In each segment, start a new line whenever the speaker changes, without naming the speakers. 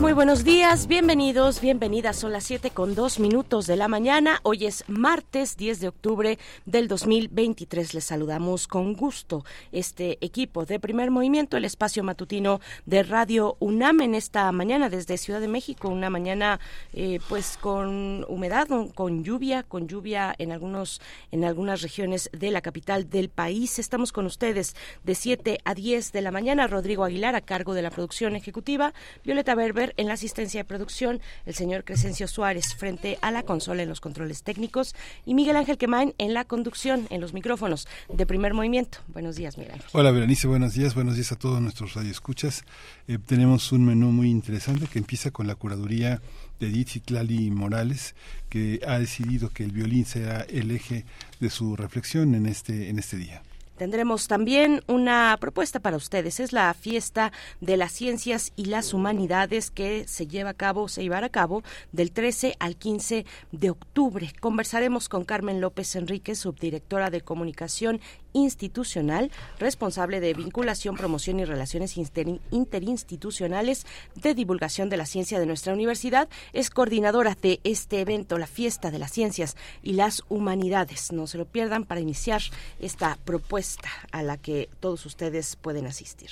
Muy buenos días, bienvenidos, bienvenidas. Son las 7 con 2 minutos de la mañana. Hoy es martes 10 de octubre del 2023. Les saludamos con gusto este equipo de primer movimiento, el espacio matutino de Radio UNAM en esta mañana desde Ciudad de México. Una mañana eh, pues con humedad, con lluvia, con lluvia en, algunos, en algunas regiones de la capital del país. Estamos con ustedes de 7 a 10 de la mañana. Rodrigo Aguilar a cargo de la producción ejecutiva, Violeta Berber en la asistencia de producción, el señor Crescencio Suárez frente a la consola en los controles técnicos y Miguel Ángel Quemain en la conducción, en los micrófonos de primer movimiento. Buenos días, Miguel Ángel.
Hola, Berenice, buenos días. Buenos días a todos nuestros radioescuchas. Eh, tenemos un menú muy interesante que empieza con la curaduría de Edith Citlali Morales, que ha decidido que el violín sea el eje de su reflexión en este, en este día.
Tendremos también una propuesta para ustedes. Es la fiesta de las ciencias y las humanidades que se lleva a cabo, se llevará a cabo del 13 al 15 de octubre. Conversaremos con Carmen López Enrique, subdirectora de comunicación institucional, responsable de vinculación, promoción y relaciones interinstitucionales de divulgación de la ciencia de nuestra universidad. Es coordinadora de este evento, la Fiesta de las Ciencias y las Humanidades. No se lo pierdan para iniciar esta propuesta a la que todos ustedes pueden asistir.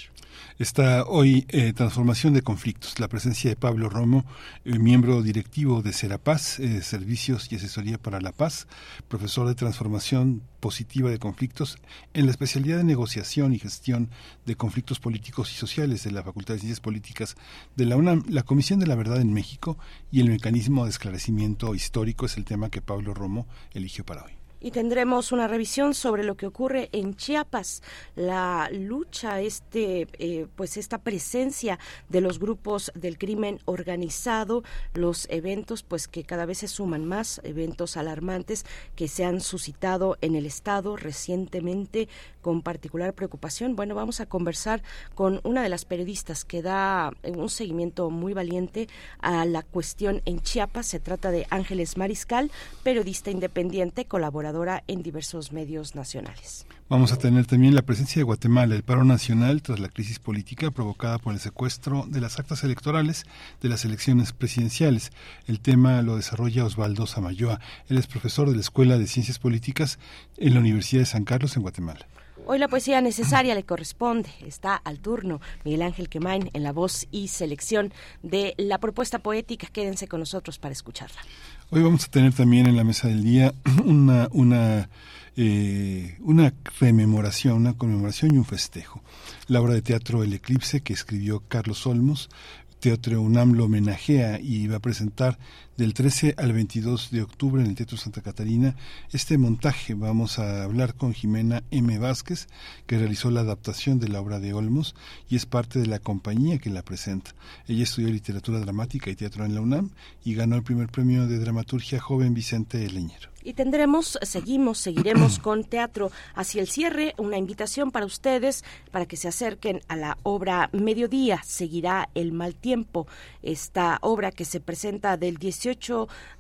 Está hoy eh, Transformación de Conflictos, la presencia de Pablo Romo, eh, miembro directivo de Serapaz, eh, Servicios y Asesoría para la Paz, profesor de Transformación Positiva de Conflictos en la especialidad de negociación y gestión de conflictos políticos y sociales de la Facultad de Ciencias Políticas de la UNAM. La Comisión de la Verdad en México y el mecanismo de esclarecimiento histórico es el tema que Pablo Romo eligió para hoy
y tendremos una revisión sobre lo que ocurre en Chiapas, la lucha, este, eh, pues esta presencia de los grupos del crimen organizado, los eventos, pues que cada vez se suman más, eventos alarmantes que se han suscitado en el estado recientemente con particular preocupación. Bueno, vamos a conversar con una de las periodistas que da un seguimiento muy valiente a la cuestión en Chiapas. Se trata de Ángeles Mariscal, periodista independiente, colaborador en diversos medios nacionales.
Vamos a tener también la presencia de Guatemala, el paro nacional tras la crisis política provocada por el secuestro de las actas electorales de las elecciones presidenciales. El tema lo desarrolla Osvaldo Samayoa. Él es profesor de la Escuela de Ciencias Políticas en la Universidad de San Carlos en Guatemala.
Hoy la poesía necesaria le corresponde. Está al turno Miguel Ángel Quemain en la voz y selección de la propuesta poética. Quédense con nosotros para escucharla.
Hoy vamos a tener también en la mesa del día una, eh, una rememoración, una conmemoración y un festejo. La obra de teatro El Eclipse que escribió Carlos Olmos, Teatro UNAM lo homenajea y va a presentar del 13 al 22 de octubre en el Teatro Santa Catarina este montaje. Vamos a hablar con Jimena M. Vázquez, que realizó la adaptación de la obra de Olmos y es parte de la compañía que la presenta. Ella estudió literatura dramática y teatro en la UNAM y ganó el primer premio de dramaturgia joven Vicente Leñero.
Y tendremos, seguimos, seguiremos con teatro hacia el cierre, una invitación para ustedes para que se acerquen a la obra Mediodía, seguirá el mal tiempo, esta obra que se presenta del 18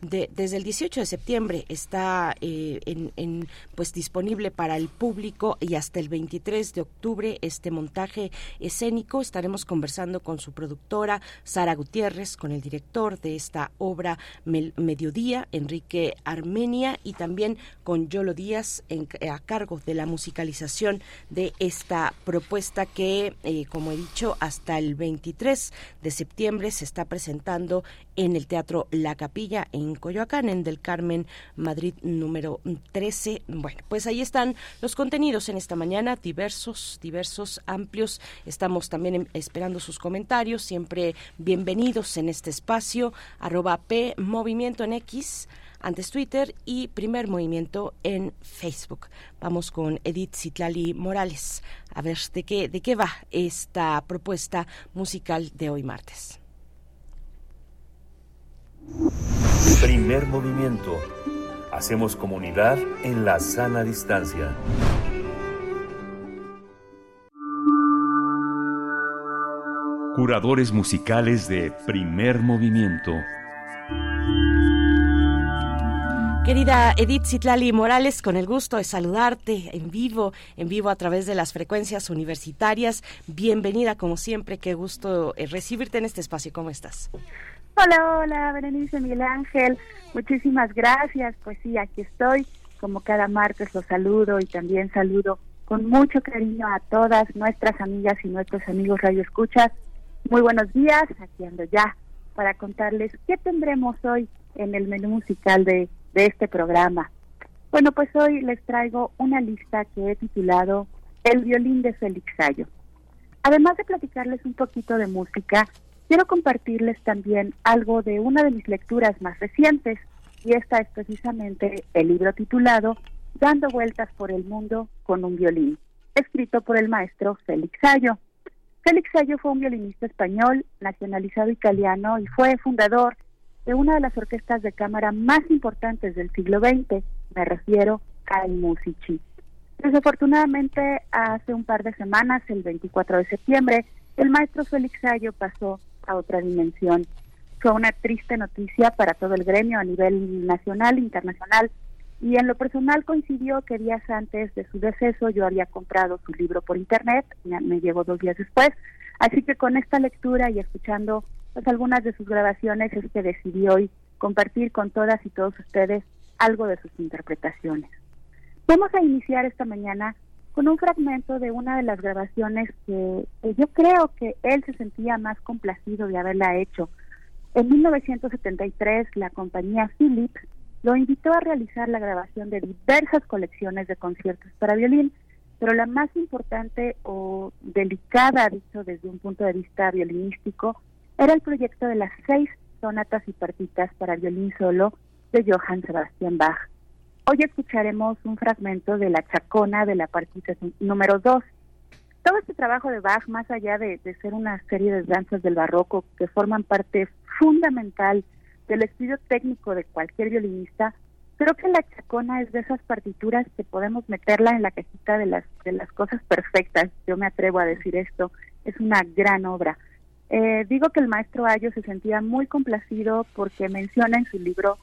de, desde el 18 de septiembre está eh, en, pues disponible para el público y hasta el 23 de octubre este montaje escénico. Estaremos conversando con su productora Sara Gutiérrez, con el director de esta obra Mediodía, Enrique Armenia y también con Yolo Díaz a cargo de la musicalización de esta propuesta que, eh, como he dicho, hasta el 23 de septiembre se está presentando en el Teatro La Capilla en Coyoacán, en Del Carmen, Madrid número 13. Bueno, pues ahí están los contenidos en esta mañana, diversos, diversos, amplios. Estamos también esperando sus comentarios, siempre bienvenidos en este espacio, arroba P Movimiento en X antes Twitter y Primer Movimiento en Facebook. Vamos con Edith Citlali Morales a ver de qué, de qué va esta propuesta musical de hoy martes.
Primer movimiento. Hacemos comunidad en la sana distancia. Curadores musicales de primer movimiento.
Querida Edith Citlali Morales, con el gusto de saludarte en vivo, en vivo a través de las frecuencias universitarias. Bienvenida como siempre, qué gusto eh, recibirte en este espacio. ¿Cómo estás?
Hola, hola, Berenice Miguel Ángel. Muchísimas gracias. Pues sí, aquí estoy. Como cada martes los saludo y también saludo con mucho cariño a todas nuestras amigas y nuestros amigos Radio Escuchas. Muy buenos días, aquí ando ya para contarles qué tendremos hoy en el menú musical de de este programa. Bueno, pues hoy les traigo una lista que he titulado El violín de Félix Sayo. Además de platicarles un poquito de música, quiero compartirles también algo de una de mis lecturas más recientes, y esta es precisamente el libro titulado Dando vueltas por el mundo con un violín, escrito por el maestro Félix Sayo. Félix Sayo fue un violinista español, nacionalizado italiano y fue fundador de una de las orquestas de cámara más importantes del siglo XX, me refiero al Musici. Desafortunadamente, hace un par de semanas, el 24 de septiembre, el maestro Félix Sayo pasó a otra dimensión. Fue una triste noticia para todo el gremio a nivel nacional internacional, y en lo personal coincidió que días antes de su deceso yo había comprado su libro por internet, me llevo dos días después, así que con esta lectura y escuchando pues algunas de sus grabaciones es que decidí hoy compartir con todas y todos ustedes algo de sus interpretaciones. Vamos a iniciar esta mañana con un fragmento de una de las grabaciones que, yo creo que él se sentía más complacido de haberla hecho. En 1973 la compañía Philips lo invitó a realizar la grabación de diversas colecciones de conciertos para violín, pero la más importante o delicada, dicho desde un punto de vista violinístico, era el proyecto de las seis sonatas y partitas para violín solo de Johann Sebastian Bach. Hoy escucharemos un fragmento de la chacona de la partita número 2. Todo este trabajo de Bach, más allá de, ser una serie de danzas del barroco que forman parte fundamental del estudio técnico de cualquier violinista, creo que la chacona es de esas partituras que podemos meterla en la cajita de las, de las cosas perfectas. Yo me atrevo a decir esto. Es una gran obra. Eh, digo que el maestro Ayo se sentía muy complacido porque menciona en su libro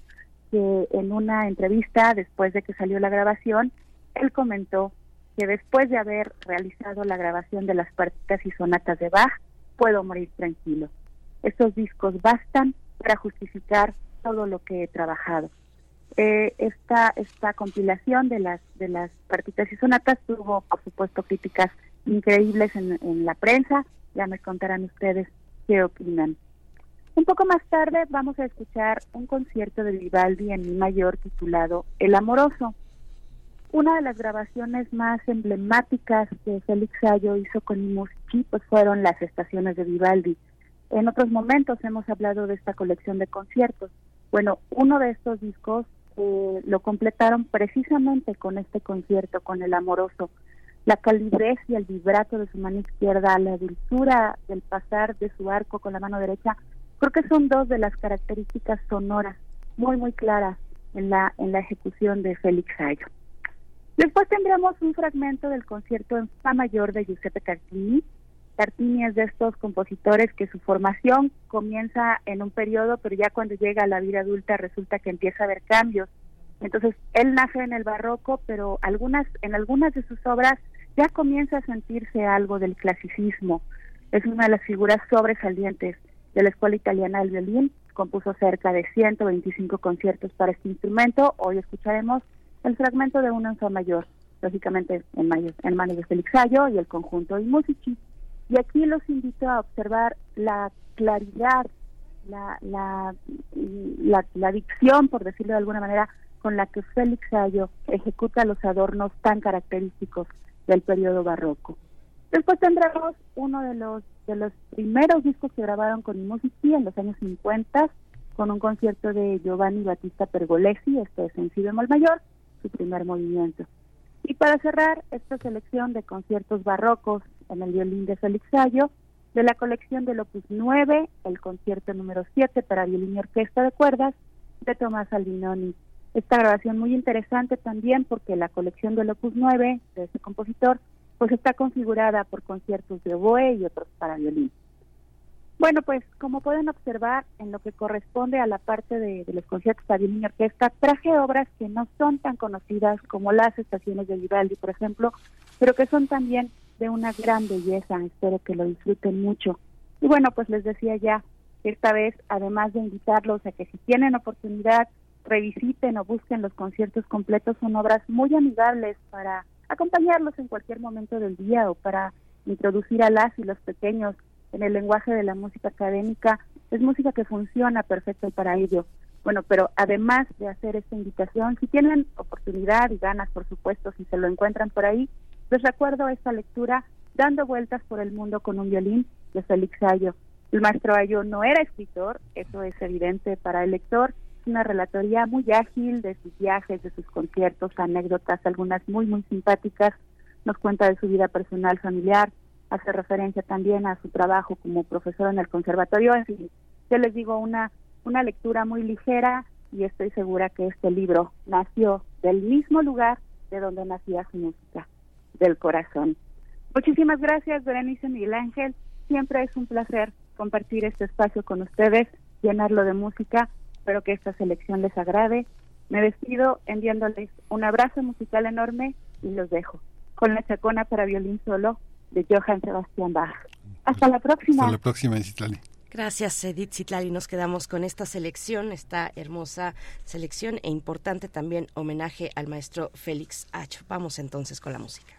que en una entrevista después de que salió la grabación, él comentó que después de haber realizado la grabación de las partitas y sonatas de Bach, puedo morir tranquilo. Estos discos bastan para justificar todo lo que he trabajado. Eh, esta, esta compilación de las, de las partitas y sonatas tuvo, por supuesto, críticas increíbles en, en la prensa, ya me contarán ustedes qué opinan. Un poco más tarde vamos a escuchar un concierto de Vivaldi en Mi mayor titulado El Amoroso. Una de las grabaciones más emblemáticas que Félix Sayo hizo con Muschi pues fueron las estaciones de Vivaldi. En otros momentos hemos hablado de esta colección de conciertos. Bueno, uno de estos discos eh, lo completaron precisamente con este concierto, con El Amoroso la calidez y el vibrato de su mano izquierda, la dulzura del pasar de su arco con la mano derecha, creo que son dos de las características sonoras muy muy claras en la en la ejecución de Félix Sayo. Después tendremos un fragmento del concierto en Fa mayor de Giuseppe Cartini. Cartini es de estos compositores que su formación comienza en un periodo, pero ya cuando llega a la vida adulta resulta que empieza a haber cambios. Entonces, él nace en el barroco, pero algunas en algunas de sus obras ya comienza a sentirse algo del clasicismo. Es una de las figuras sobresalientes de la Escuela Italiana del Violín. Compuso cerca de 125 conciertos para este instrumento. Hoy escucharemos el fragmento de una en mayor, lógicamente en, en manos de Félix Sayo y el conjunto y Musici. Y aquí los invito a observar la claridad, la, la, la, la dicción, por decirlo de alguna manera, con la que Félix Sayo ejecuta los adornos tan característicos del periodo barroco. Después tendremos uno de los de los primeros discos que grabaron con Musici en los años 50 con un concierto de Giovanni Battista Pergolesi, este es en si bemol mayor, su primer movimiento. Y para cerrar esta selección de conciertos barrocos en el violín de Félix Sayo, de la colección del Opus 9, el concierto número 7 para violín y orquesta de cuerdas de Tomás Albinoni. Esta grabación muy interesante también porque la colección del Opus 9 de ese compositor pues está configurada por conciertos de oboe y otros para violín. Bueno, pues como pueden observar, en lo que corresponde a la parte de, los conciertos para violín y orquesta, traje obras que no son tan conocidas como las estaciones de Vivaldi, por ejemplo, pero que son también de una gran belleza. Espero que lo disfruten mucho. Y bueno, pues les decía ya esta vez, además de invitarlos a que si tienen oportunidad, revisiten o busquen los conciertos completos, son obras muy amigables para acompañarlos en cualquier momento del día o para introducir a las y los pequeños en el lenguaje de la música académica. Es música que funciona perfecto para ello. Bueno, pero además de hacer esta invitación, si tienen oportunidad y ganas, por supuesto, si se lo encuentran por ahí, les recuerdo esta lectura Dando vueltas por el mundo con un violín de Félix Ayo. El maestro Ayo no era escritor, eso es evidente para el lector, una relatoría muy ágil de sus viajes, de sus conciertos, anécdotas, algunas muy, muy simpáticas. Nos cuenta de su vida personal, familiar, hace referencia también a su trabajo como profesor en el conservatorio. En fin, yo les digo una, una lectura muy ligera y estoy segura que este libro nació del mismo lugar de donde nacía su música, del corazón. Muchísimas gracias, Berenice Miguel Ángel. Siempre es un placer compartir este espacio con ustedes, llenarlo de música Espero que esta selección les agrade. Me despido enviándoles un abrazo musical enorme y los dejo con la chacona para violín solo de Johann Sebastian Bach. Hasta la próxima.
Hasta la próxima, Citlali.
Gracias, Edith Citlali. Nos quedamos con esta selección, esta hermosa selección e importante también homenaje al maestro Félix H. Vamos entonces con la música.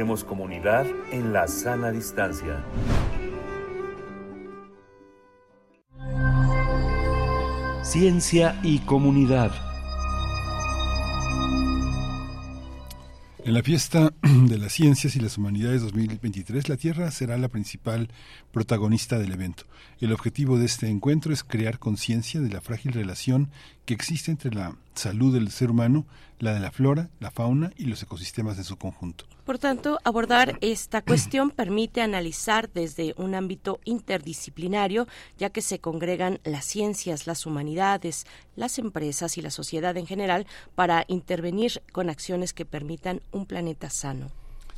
Hacemos comunidad en la sana distancia.
Ciencia y comunidad.
En la fiesta de las ciencias y las humanidades 2023, la Tierra será la principal protagonista del evento. El objetivo de este encuentro es crear conciencia de la frágil relación que existe entre la salud del ser humano, la de la flora, la fauna y los ecosistemas en su conjunto.
Por tanto, abordar esta cuestión permite analizar desde un ámbito interdisciplinario, ya que se congregan las ciencias, las humanidades, las empresas y la sociedad en general para intervenir con acciones que permitan un planeta sano.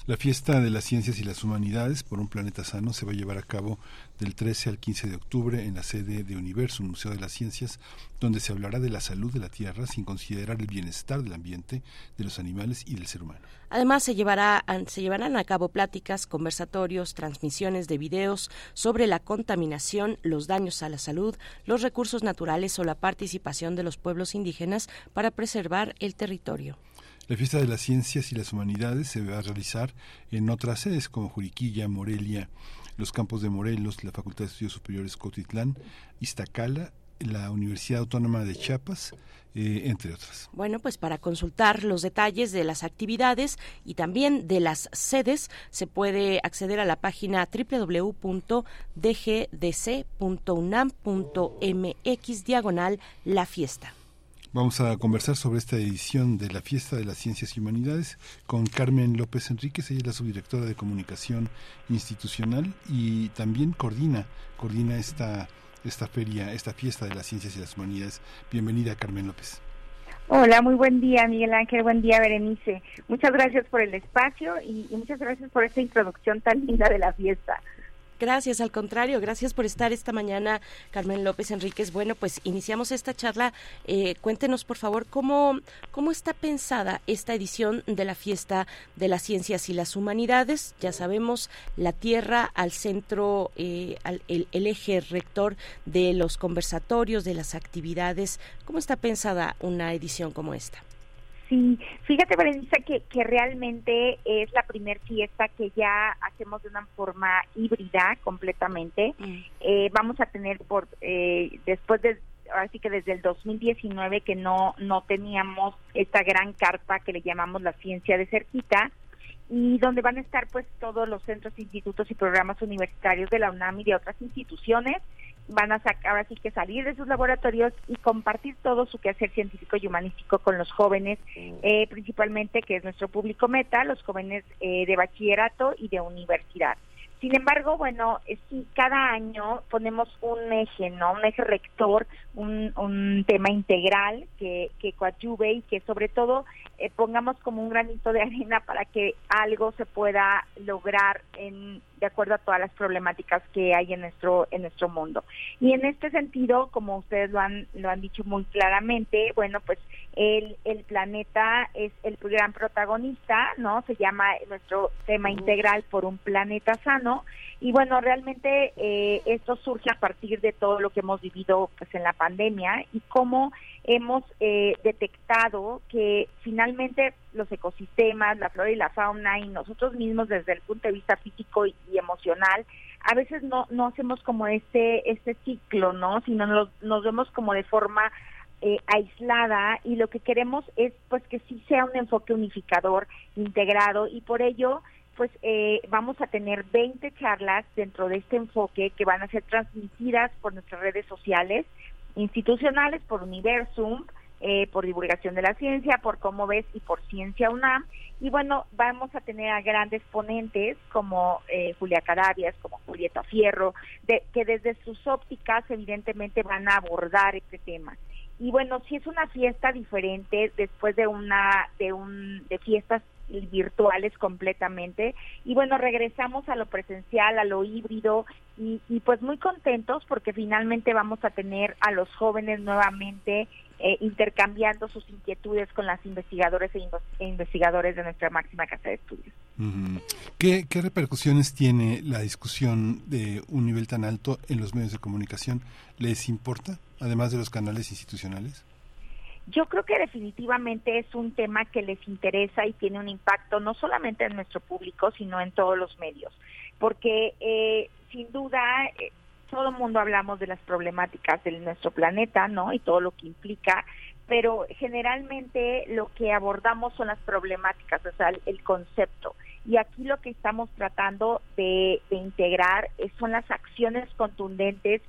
La fiesta de las ciencias y las humanidades por un planeta sano se va a llevar a cabo del 13 al 15 de octubre en la sede de Universo, Museo de las Ciencias, donde se hablará de la salud de la Tierra sin considerar el bienestar del ambiente, de los animales y del ser humano.
Además, se, llevará, se llevarán a cabo pláticas, conversatorios, transmisiones de videos sobre la contaminación, los daños a la salud, los recursos naturales o la participación de los pueblos indígenas para preservar el territorio.
La fiesta de las ciencias y las humanidades se va a realizar en otras sedes como Juriquilla, Morelia, los campos de Morelos, la Facultad de Estudios Superiores Cotitlán, Iztacala, la Universidad Autónoma de Chiapas, eh, entre otras.
Bueno, pues para consultar los detalles de las actividades y también de las sedes, se puede acceder a la página www.dgdc.unam.mx diagonal la fiesta.
Vamos a conversar sobre esta edición de la Fiesta de las Ciencias y Humanidades con Carmen López Enríquez, ella es la subdirectora de comunicación institucional y también coordina, coordina esta, esta feria, esta fiesta de las ciencias y las humanidades. Bienvenida Carmen López.
Hola, muy buen día Miguel Ángel, buen día Berenice. Muchas gracias por el espacio y muchas gracias por esta introducción tan linda de la fiesta.
Gracias, al contrario, gracias por estar esta mañana, Carmen López Enríquez. Bueno, pues iniciamos esta charla. Eh, cuéntenos, por favor, cómo, cómo está pensada esta edición de la Fiesta de las Ciencias y las Humanidades. Ya sabemos, la Tierra al centro, eh, el, el eje rector de los conversatorios, de las actividades. ¿Cómo está pensada una edición como esta?
Sí, fíjate, Berenice, que, que realmente es la primer fiesta que ya hacemos de una forma híbrida completamente. Mm. Eh, vamos a tener por eh, después de así que desde el 2019 que no no teníamos esta gran carpa que le llamamos la ciencia de cerquita y donde van a estar pues todos los centros, institutos y programas universitarios de la UNAM y de otras instituciones van a sacar así que salir de sus laboratorios y compartir todo su quehacer científico y humanístico con los jóvenes, eh, principalmente que es nuestro público meta, los jóvenes eh, de bachillerato y de universidad. Sin embargo, bueno, eh, sí, cada año ponemos un eje, ¿no? Un eje rector, un, un tema integral que, que coadyuve y que sobre todo pongamos como un granito de arena para que algo se pueda lograr en de acuerdo a todas las problemáticas que hay en nuestro en nuestro mundo. Y en este sentido, como ustedes lo han lo han dicho muy claramente, bueno, pues el, el planeta es el gran protagonista, ¿no? Se llama nuestro tema integral por un planeta sano y bueno, realmente eh, esto surge a partir de todo lo que hemos vivido pues en la pandemia y cómo hemos eh, detectado que finalmente los ecosistemas, la flora y la fauna y nosotros mismos desde el punto de vista físico y, emocional, a veces no, no hacemos como este, este ciclo, ¿no? Sino nos, nos vemos como de forma eh, aislada y lo que queremos es pues que sí sea un enfoque unificador, integrado y por ello pues eh, vamos a tener 20 charlas dentro de este enfoque que van a ser transmitidas por nuestras redes sociales institucionales, por Universum, eh, por divulgación de la ciencia, por cómo ves y por Ciencia UNAM. Y bueno, vamos a tener a grandes ponentes como eh, Julia Carabias, como Julieta Fierro, de, que desde sus ópticas evidentemente van a abordar este tema. Y bueno, si es una fiesta diferente después de una de un de fiestas virtuales completamente. Y bueno, regresamos a lo presencial, a lo híbrido y, pues muy contentos porque finalmente vamos a tener a los jóvenes nuevamente eh, intercambiando sus inquietudes con las investigadores e, e, investigadores de nuestra máxima casa de estudios.
¿Qué, ¿Qué repercusiones tiene la discusión de un nivel tan alto en los medios de comunicación? ¿Les importa además de los canales institucionales?
Yo creo que definitivamente es un tema que les interesa y tiene un impacto no solamente en nuestro público, sino en todos los medios, porque eh, sin duda eh, todo el mundo hablamos de las problemáticas de nuestro planeta, ¿no? Y todo lo que implica, pero generalmente lo que abordamos son las problemáticas, o sea, el, concepto. Y aquí lo que estamos tratando de, integrar son las acciones contundentes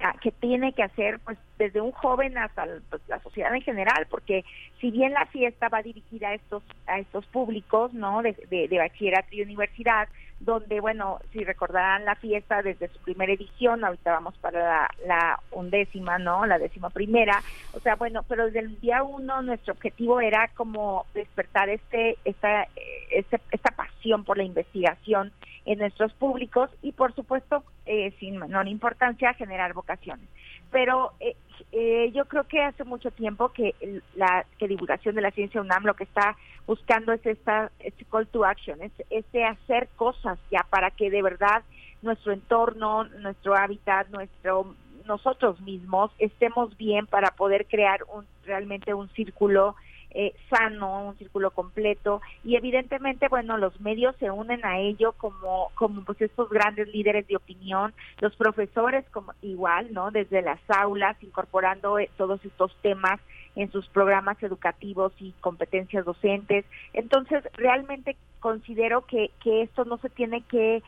ah, que tiene que hacer pues desde un joven hasta pues, la sociedad en general porque si bien la fiesta va dirigida a estos a estos públicos no de, de bachillerato y universidad donde, bueno, si recordarán la fiesta desde su primera edición, ahorita vamos para la, undécima, ¿no? La décima primera. O sea, bueno, pero desde el día uno nuestro objetivo era como despertar este, esta, este, esta pasión por la investigación en nuestros públicos y, por supuesto, eh, sin menor importancia, generar vocaciones. Pero eh, eh, yo creo que hace mucho tiempo que la que divulgación de la ciencia UNAM lo que está buscando es esta este call to action, es este hacer cosas ya para que de verdad nuestro entorno, nuestro hábitat, nuestro nosotros mismos estemos bien para poder crear un realmente un círculo eh, sano, un círculo completo y evidentemente, bueno, los medios se unen a ello como, como pues estos grandes líderes de opinión, los profesores como igual, ¿no? Desde las aulas, incorporando eh, todos estos temas en sus programas educativos y competencias docentes. Entonces, realmente considero que, que esto no se tiene que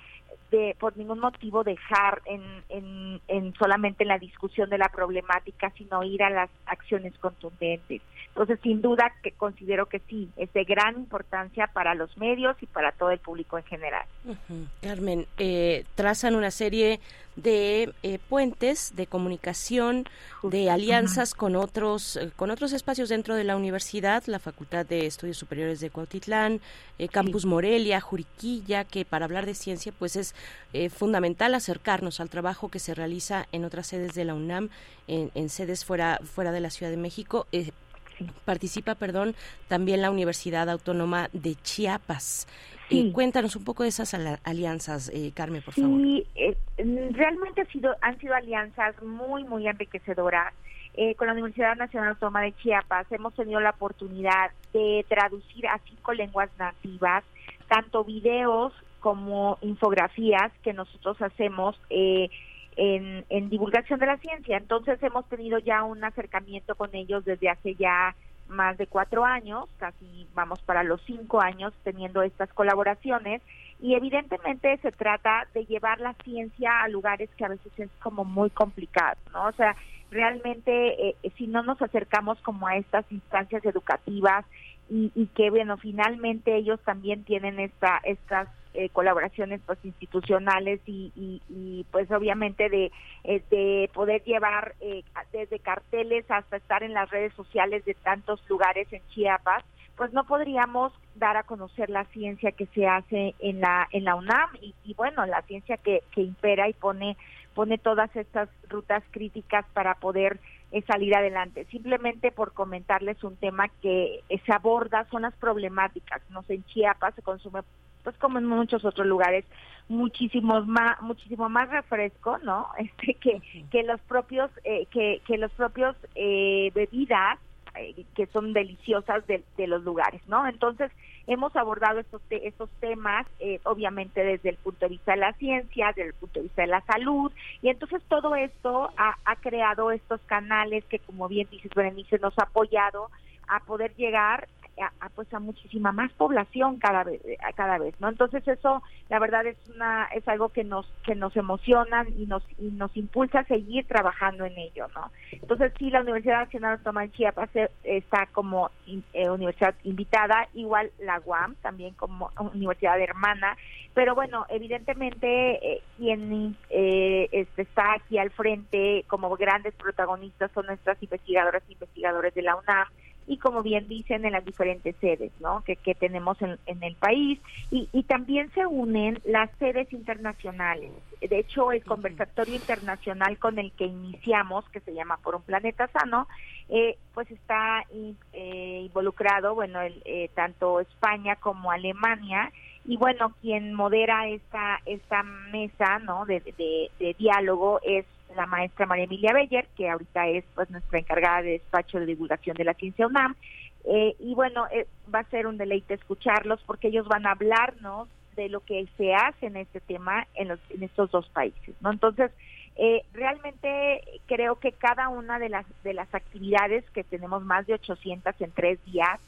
de, por ningún motivo dejar en, en, en solamente en la discusión de la problemática, sino ir a las acciones contundentes. Entonces, sin duda que considero que sí, es de gran importancia para los medios y para todo el público en general.
Carmen, eh, trazan una serie de eh, puentes de comunicación, de alianzas con otros eh, con otros espacios dentro de la universidad, la Facultad de Estudios Superiores de Cuautitlán, Campus Morelia, Juriquilla, que para hablar de ciencia pues es fundamental acercarnos al trabajo que se realiza en otras sedes de la UNAM, en, en sedes fuera fuera de la Ciudad de México participa, perdón, también la Universidad Autónoma de Chiapas. Eh, cuéntanos un poco de esas alianzas, eh, Carmen, por favor.
Sí, eh, realmente ha sido, han sido alianzas muy, muy enriquecedoras. con la Universidad Nacional Autónoma de Chiapas hemos tenido la oportunidad de traducir a cinco lenguas nativas, tanto videos como infografías que nosotros hacemos eh, en, divulgación de la ciencia. Entonces hemos tenido ya un acercamiento con ellos desde hace ya más de cuatro años, casi vamos para los cinco años teniendo estas colaboraciones y evidentemente se trata de llevar la ciencia a lugares que a veces es como muy complicado, ¿no? O sea, realmente eh, si no nos acercamos como a estas instancias educativas y, y que bueno, finalmente ellos también tienen esta, estas eh, colaboraciones pues institucionales y, y, pues obviamente de, eh, de poder llevar eh, desde carteles hasta estar en las redes sociales de tantos lugares en Chiapas pues no podríamos dar a conocer la ciencia que se hace en la en la UNAM y, y bueno la ciencia que, que impera y pone pone todas estas rutas críticas para poder salir adelante. Simplemente por comentarles un tema que se aborda son las problemáticas. No sé, en Chiapas se consume pues como en muchos otros lugares, muchísimos más, muchísimo más refresco, ¿no? Este que, que los propios, eh, que, que los propios eh, bebidas eh, que son deliciosas de, de, los lugares, ¿no? Entonces hemos abordado estos estos temas, eh, obviamente desde el punto de vista de la ciencia, desde el punto de vista de la salud, y entonces todo esto ha, ha creado estos canales que, como bien dices, Berenice, nos ha apoyado a poder llegar a, pues a muchísima más población cada vez cada vez no entonces eso la verdad es una es algo que nos que nos emociona y nos y nos impulsa a seguir trabajando en ello no entonces sí la Universidad Nacional Autónoma de Chiapas e, está como eh, universidad invitada igual la UAM también como universidad hermana pero bueno evidentemente eh, quien eh, este, está aquí al frente como grandes protagonistas son nuestras investigadoras e investigadores de la UNAM y como bien dicen en las diferentes sedes ¿no? que, que tenemos en, en el país y, y, también se unen las sedes internacionales. De hecho, el conversatorio internacional con el que iniciamos, que se llama Por un Planeta Sano, eh, pues está eh, involucrado, bueno, el, eh, tanto España como Alemania y bueno, quien modera esta esta mesa, ¿no? De, de, de diálogo es la maestra María Emilia Beller, que ahorita es pues nuestra encargada de despacho de divulgación de la ciencia UNAM. Eh, y bueno, eh, va a ser un deleite escucharlos porque ellos van a hablarnos de lo que se hace en este tema en, los, en estos dos países, ¿no? Entonces, eh, realmente creo que cada una de las de las actividades que tenemos más de 800 en tres días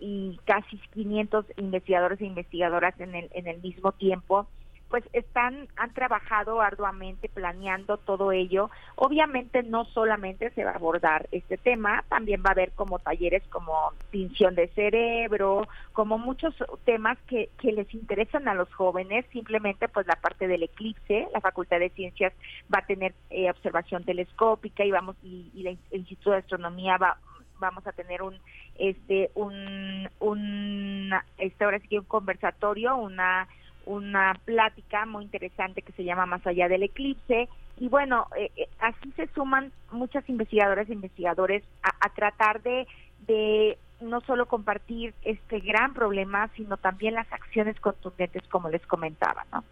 y casi 500 investigadores e investigadoras en el en el mismo tiempo pues están han trabajado arduamente planeando todo ello. Obviamente no solamente se va a abordar este tema, también va a haber como talleres como tinción de cerebro, como muchos temas que, que les interesan a los jóvenes, simplemente pues la parte del eclipse, la Facultad de Ciencias va a tener eh, observación telescópica y vamos y, el Instituto de Astronomía va vamos a tener un este un un este ahora sí que un conversatorio, una una plática muy interesante que se llama Más allá del eclipse. Y bueno, eh, eh, así se suman muchas investigadoras e investigadores a, tratar de, de no solo compartir este gran problema, sino también las acciones contundentes, como les comentaba, ¿no?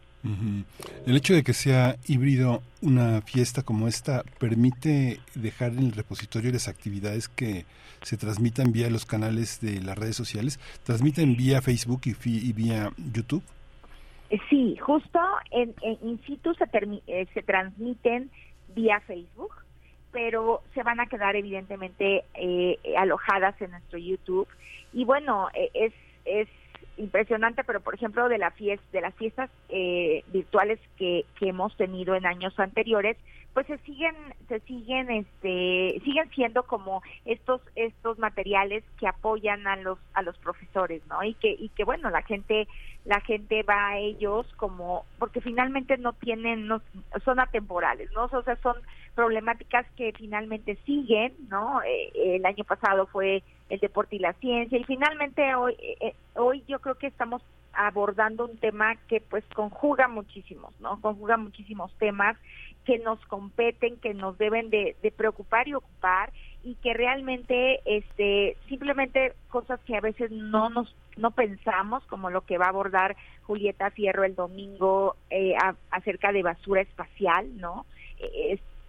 El hecho de que sea híbrido una fiesta como esta permite dejar en el repositorio las actividades que se transmitan vía los canales de las redes sociales, transmiten vía Facebook y vía YouTube.
Eh, sí, justo en, in situ se, eh, se transmiten vía Facebook, pero se van a quedar evidentemente eh, alojadas en nuestro YouTube. Y bueno, es, es impresionante, pero por ejemplo de la fiesta, de las fiestas virtuales que, que hemos tenido en años anteriores, pues se siguen se siguen este siguen siendo como estos estos materiales que apoyan a los a los profesores no y que y que bueno la gente la gente va a ellos como porque finalmente no tienen no son atemporales no o sea son problemáticas que finalmente siguen no eh, el año pasado fue el deporte y la ciencia y finalmente hoy eh, eh, hoy yo creo que estamos abordando un tema que pues conjuga muchísimos no conjuga muchísimos temas que nos competen, que nos deben de, preocupar y ocupar y que realmente este simplemente cosas que a veces no nos no pensamos como lo que va a abordar Julieta Fierro el domingo eh, acerca de basura espacial no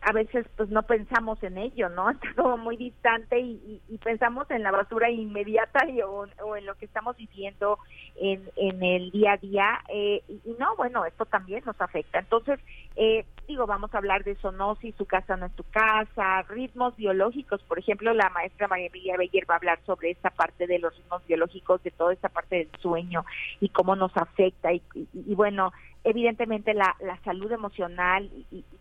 a veces pues no pensamos en ello, ¿no? Está como muy distante y, pensamos en la basura inmediata y, o, en lo que estamos viviendo en, en el día a día eh, y, no, bueno, esto también nos afecta. Entonces, eh, digo, vamos a hablar de sonosis, su casa no es tu casa, ritmos biológicos, por ejemplo, la maestra María Emilia Beller va a hablar sobre esta parte de los ritmos biológicos, de toda esta parte del sueño y cómo nos afecta y, y bueno, evidentemente la, la salud emocional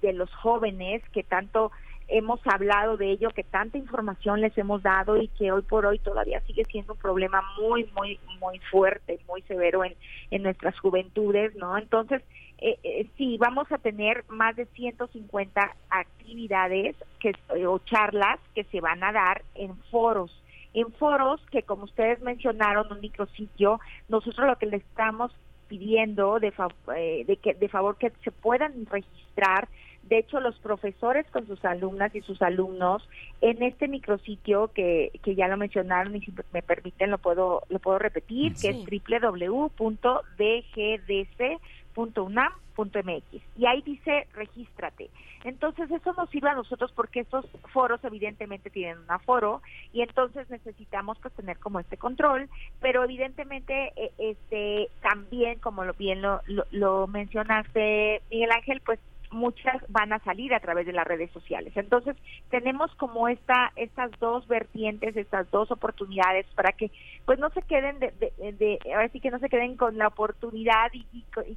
de los jóvenes que tanto hemos hablado de ello, que tanta información les hemos dado y que hoy por hoy todavía sigue siendo un problema muy, muy, muy fuerte, muy severo en, en nuestras juventudes, ¿no? Entonces, eh, eh, sí, vamos a tener más de 150 actividades que, o charlas que se van a dar en foros en foros que como ustedes mencionaron un micrositio nosotros lo que le estamos pidiendo de, eh, de, que, de favor que se puedan registrar. De hecho, los profesores con sus alumnas y sus alumnos en este micrositio que, que ya lo mencionaron y si me permiten lo puedo lo puedo repetir, que es www.dgdc .unam.mx y ahí dice regístrate. Entonces eso nos sirve a nosotros porque estos foros evidentemente tienen un aforo y entonces necesitamos pues tener como este control, pero evidentemente eh, este también como lo bien lo, lo mencionaste Miguel Ángel, pues muchas van a salir a través de las redes sociales. Entonces, tenemos como esta estas dos vertientes, estas dos oportunidades para que pues no se queden de, de, ahora sí que no se queden con la oportunidad y,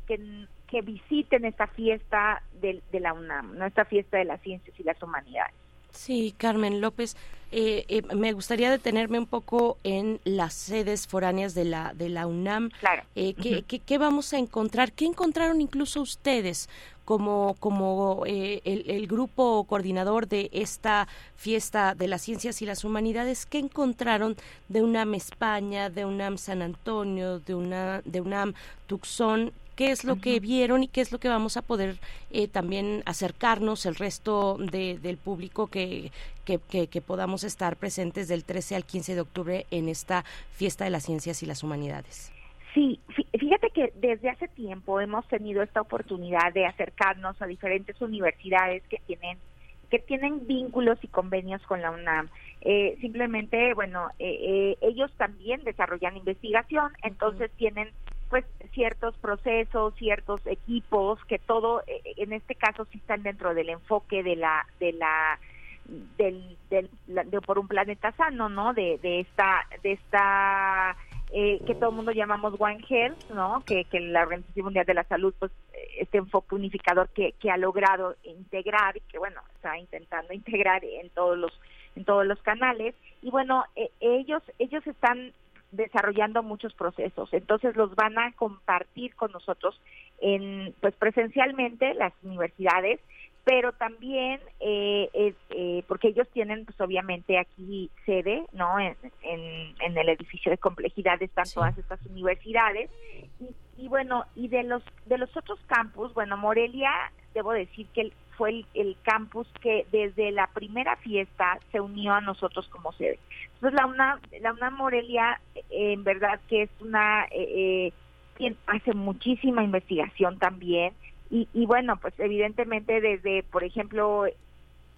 que, que visiten esta fiesta de, de la UNAM, ¿no? esta fiesta de las ciencias y las humanidades.
Sí, Carmen López, eh, eh, me gustaría detenerme un poco en las sedes foráneas de la de la UNAM.
Claro.
Eh, ¿qué, qué, vamos a encontrar? ¿Qué encontraron incluso ustedes como como el, el, grupo coordinador de esta fiesta de las ciencias y las humanidades? ¿Qué encontraron de UNAM España, de UNAM San Antonio, de una de UNAM Tucson? qué es lo que vieron y qué es lo que vamos a poder eh, también acercarnos el resto de, del público que, que, que, podamos estar presentes del 13 al 15 de octubre en esta fiesta de las ciencias y las humanidades.
Sí, fíjate que desde hace tiempo hemos tenido esta oportunidad de acercarnos a diferentes universidades que tienen que tienen vínculos y convenios con la UNAM. Eh, simplemente, bueno, eh, eh, ellos también desarrollan investigación, entonces tienen pues ciertos procesos, ciertos equipos que todo, en este caso sí están dentro del enfoque de la de la del, del de por un planeta sano, ¿no? De, de esta de esta eh, que todo el mundo llamamos One Health, ¿no? Que, que la Organización Mundial de la Salud, pues, este enfoque unificador que, que ha logrado integrar y que, bueno, está intentando integrar en todos los en todos los canales. Y bueno eh, ellos ellos están desarrollando muchos procesos. Entonces los van a compartir con nosotros en pues presencialmente las universidades pero también eh, eh, porque ellos tienen pues obviamente aquí sede no en, en, el edificio de complejidad están todas estas universidades. Y, y, bueno y de los de los otros campus bueno Morelia debo decir que fue el, campus que desde la primera fiesta se unió a nosotros como sede. Entonces la una la una Morelia en verdad que es una eh, eh hace muchísima investigación también y, y bueno, pues evidentemente desde, por ejemplo,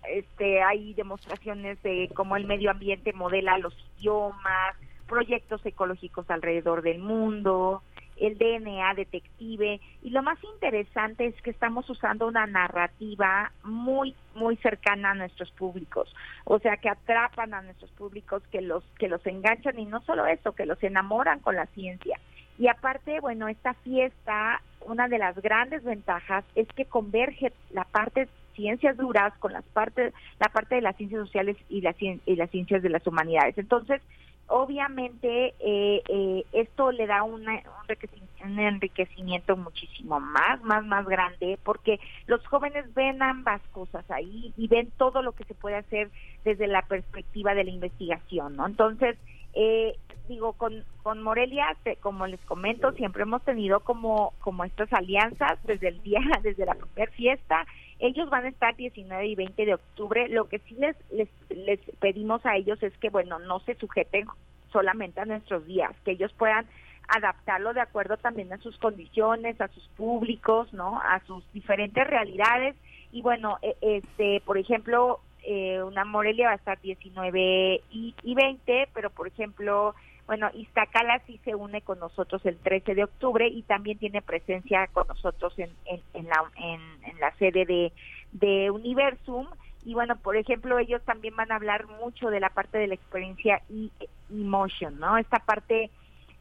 este hay demostraciones de cómo el medio ambiente modela los idiomas, proyectos ecológicos alrededor del mundo, el DNA detective y lo más interesante es que estamos usando una narrativa muy muy cercana a nuestros públicos, o sea que atrapan a nuestros públicos que los que los enganchan y no solo eso, que los enamoran con la ciencia. Y aparte, bueno, esta fiesta, una de las grandes ventajas es que converge la parte ciencias duras con las partes, la parte de las ciencias sociales y, las y las ciencias de las humanidades. Entonces, obviamente, eh, eh, esto le da un, enriquecimiento muchísimo más, más, más grande, porque los jóvenes ven ambas cosas ahí y ven todo lo que se puede hacer desde la perspectiva de la investigación, ¿no? Entonces, eh, digo, con, con Morelia, como les comento, siempre hemos tenido como, como estas alianzas desde el día, desde la primera fiesta. Ellos van a estar 19 y 20 de octubre. Lo que sí les, les, les pedimos a ellos es que, bueno, no se sujeten solamente a nuestros días, que ellos puedan adaptarlo de acuerdo también a sus condiciones, a sus públicos, ¿no? A sus diferentes realidades. Y bueno, e, este, por ejemplo, eh, una Morelia va a estar 19 y, y 20, pero por ejemplo, bueno, Iztacala sí se une con nosotros el 13 de octubre y también tiene presencia con nosotros en, en, la, en, la sede de, de Universum. Y bueno, por ejemplo, ellos también van a hablar mucho de la parte de la experiencia y emotion, ¿no? Esta parte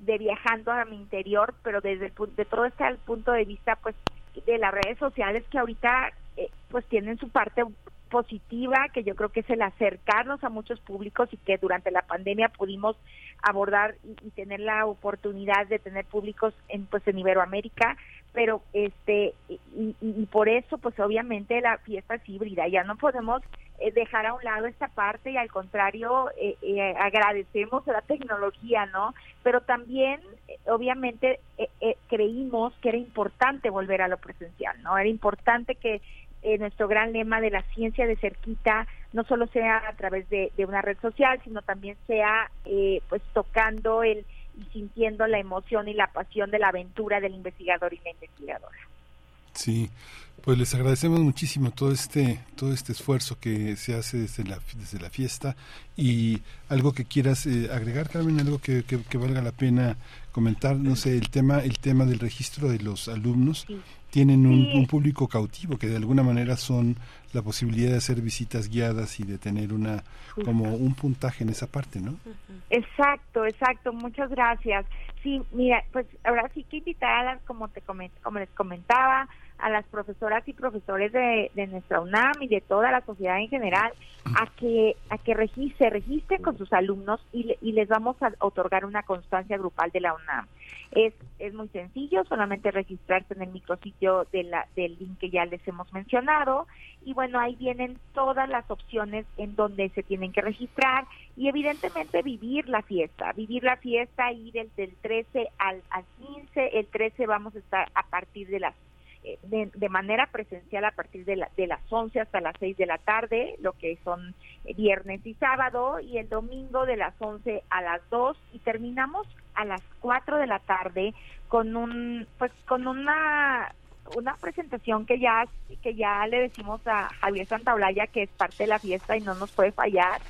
de viajando a mi interior, pero desde el, de todo este punto de vista, pues, de las redes sociales que ahorita, eh, pues, tienen su parte positiva, que yo creo que es el acercarnos a muchos públicos y que durante la pandemia pudimos abordar y, tener la oportunidad de tener públicos en pues en Iberoamérica, pero este y, y, por eso pues obviamente la fiesta es híbrida, ya no podemos eh, dejar a un lado esta parte y al contrario eh, eh, agradecemos la tecnología, ¿no? Pero también obviamente creímos que era importante volver a lo presencial, ¿no? Era importante que eh, nuestro gran lema de la ciencia de cerquita no solo sea a través de, una red social, sino también sea eh, pues tocando el y sintiendo la emoción y la pasión de la aventura del investigador y la investigadora.
Sí, pues les agradecemos muchísimo todo este todo este esfuerzo que se hace desde la desde la fiesta. Y algo que quieras eh, agregar Carmen algo que, que, valga la pena comentar no sé el tema el tema del registro de los alumnos tienen un, público cautivo que de alguna manera son la posibilidad de hacer visitas guiadas y de tener una como un puntaje en esa parte, ¿no?
Exacto, exacto. Muchas gracias. Sí, mira, pues ahora sí que invitar como te como les comentaba a las profesoras y profesores de, de, nuestra UNAM y de toda la sociedad en general a que a que se registren con sus alumnos y, y les vamos a otorgar una constancia grupal de la UNAM. Es, es muy sencillo, solamente registrarse en el micrositio de la, del link que ya les hemos mencionado y bueno, ahí vienen todas las opciones en donde se tienen que registrar y evidentemente vivir la fiesta, vivir la fiesta, ir del, del 13 al, al 15, el 13 vamos a estar a partir de las eh, de, manera presencial a partir de, de las 11 hasta las 6 de la tarde, lo que son viernes y sábado, y el domingo de las 11 a las 2 y terminamos a las 4 de la tarde con un pues con una una presentación que ya que ya le decimos a Javier Santaolalla que es parte de la fiesta y no nos puede fallar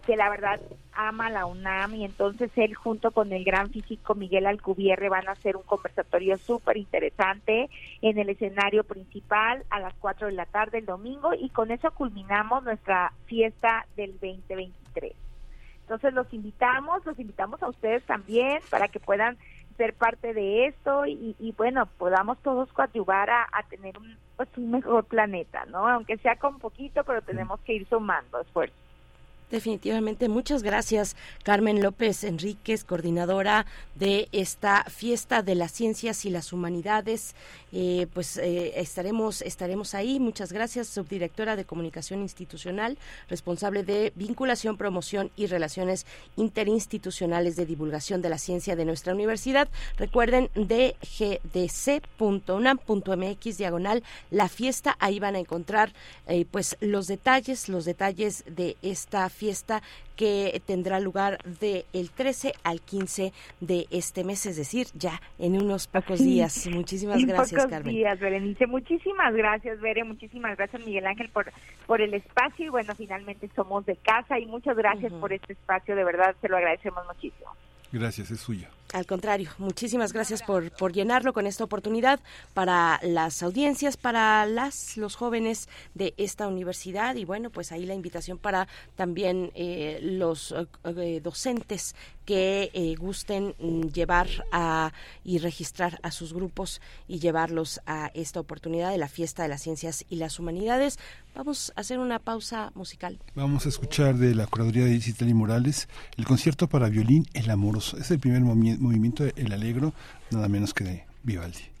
que la verdad ama la UNAM y entonces él junto con el gran físico Miguel Alcubierre van a hacer un conversatorio súper interesante en el escenario principal a las 4 de la tarde el domingo y con eso culminamos nuestra fiesta del 2023. Entonces los invitamos, los invitamos a ustedes también para que puedan ser parte de esto y, bueno, podamos todos coadyuvar a, a tener un, pues, un mejor planeta, ¿no? Aunque sea con poquito, pero tenemos que ir sumando esfuerzos.
Definitivamente, muchas gracias Carmen López Enríquez, coordinadora de esta fiesta de las ciencias y las humanidades. Eh, pues eh, estaremos estaremos ahí. Muchas gracias, subdirectora de comunicación institucional, responsable de vinculación, promoción y relaciones interinstitucionales de divulgación de la ciencia de nuestra universidad. Recuerden dgdc.unam.mx diagonal la fiesta. Ahí van a encontrar eh, pues los detalles, los detalles de esta fiesta que tendrá lugar del el 13 al 15 de este mes, es decir, ya en unos pocos días. Muchísimas
en
gracias,
pocos
Carmen.
días, Berenice. Muchísimas gracias, Bere. Muchísimas gracias, Miguel Ángel, por, por el espacio. Y bueno, finalmente somos de casa y muchas gracias por este espacio. De verdad, se lo agradecemos muchísimo.
Gracias, es suyo.
Al contrario, muchísimas gracias por, por llenarlo con esta oportunidad para las audiencias, para las los jóvenes de esta universidad y bueno, pues ahí la invitación para también eh, los eh, docentes que eh, gusten mm, llevar a y registrar a sus grupos y llevarlos a esta oportunidad de la fiesta de las ciencias y las humanidades. Vamos a hacer una pausa musical.
Vamos a escuchar de la curaduría de Isitali Morales el concierto para violín El Amoroso. Es el primer momi- movimiento El Alegro, nada menos que de Vivaldi.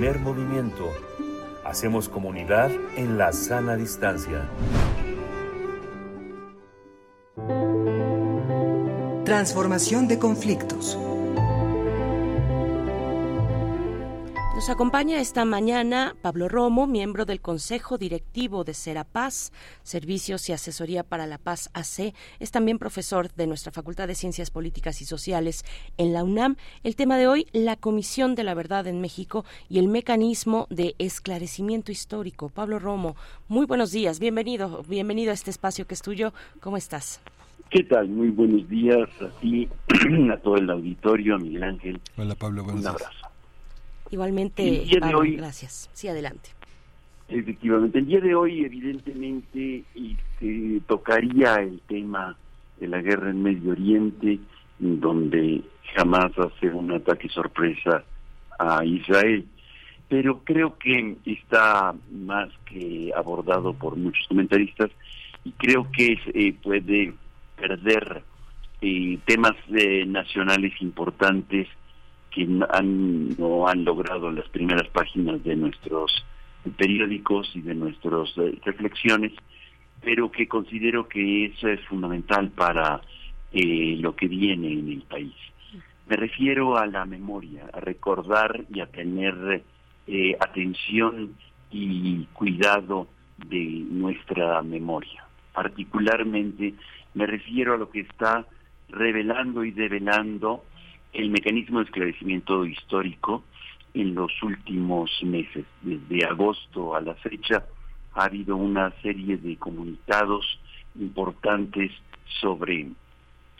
Primer movimiento. Hacemos comunidad en la sana distancia.
Transformación de conflictos.
Nos acompaña esta mañana Pablo Romo, miembro del Consejo Directivo de Serapaz, Servicios y Asesoría para la Paz AC. Es también profesor de nuestra Facultad de Ciencias Políticas y Sociales en la UNAM. El tema de hoy, la Comisión de la Verdad en México y el mecanismo de esclarecimiento histórico. Pablo Romo, muy buenos días. Bienvenido, bienvenido a este espacio que es tuyo. ¿Cómo estás?
¿Qué tal? Muy buenos días a ti, a todo el auditorio, a Miguel Ángel.
Hola Pablo, buenos
Un abrazo.
Igualmente,
El día de
Pablo,
hoy-
gracias. Sí, adelante.
Efectivamente, el día de hoy evidentemente se tocaría el tema de la guerra en Medio Oriente, en donde jamás hace un ataque sorpresa a Israel. Pero creo que está más que abordado por muchos comentaristas y creo que eh, puede perder eh, temas eh, nacionales importantes que han, no han logrado las primeras páginas de nuestros periódicos y de nuestras eh, reflexiones, pero que considero que eso es fundamental para eh, lo que viene en el país. Me refiero a la memoria, a recordar y a tener eh, atención y cuidado de nuestra memoria. Particularmente me refiero a lo que está revelando y develando el mecanismo de esclarecimiento histórico en los últimos meses. Desde agosto a la fecha ha habido una serie de comunicados importantes sobre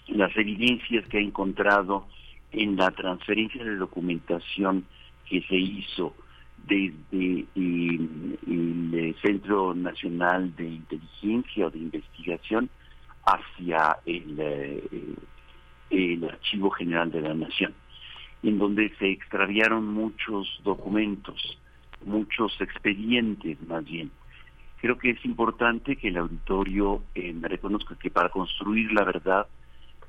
las evidencias que ha encontrado en la transferencia de documentación que se hizo desde eh, el Centro Nacional de Inteligencia o de Investigación hacia el, eh, el Archivo General de la Nación, en donde se extraviaron muchos documentos, muchos expedientes más bien. Creo que es importante que el auditorio eh, reconozca que para construir la verdad,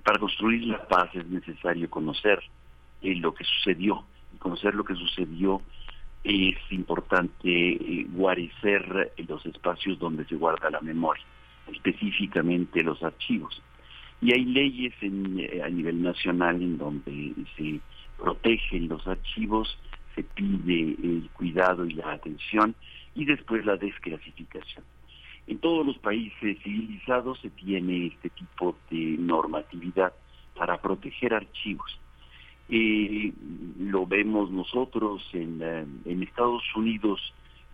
para construir la paz es necesario conocer eh, lo que sucedió. Conocer lo que sucedió es importante eh, guarecer los espacios donde se guarda la memoria, específicamente los archivos. Y hay leyes en, eh, a nivel nacional en donde se protegen los archivos, se pide el cuidado y la atención y después la desclasificación. En todos los países civilizados se tiene este tipo de normatividad para proteger archivos. Eh, lo vemos nosotros en, eh, Estados Unidos,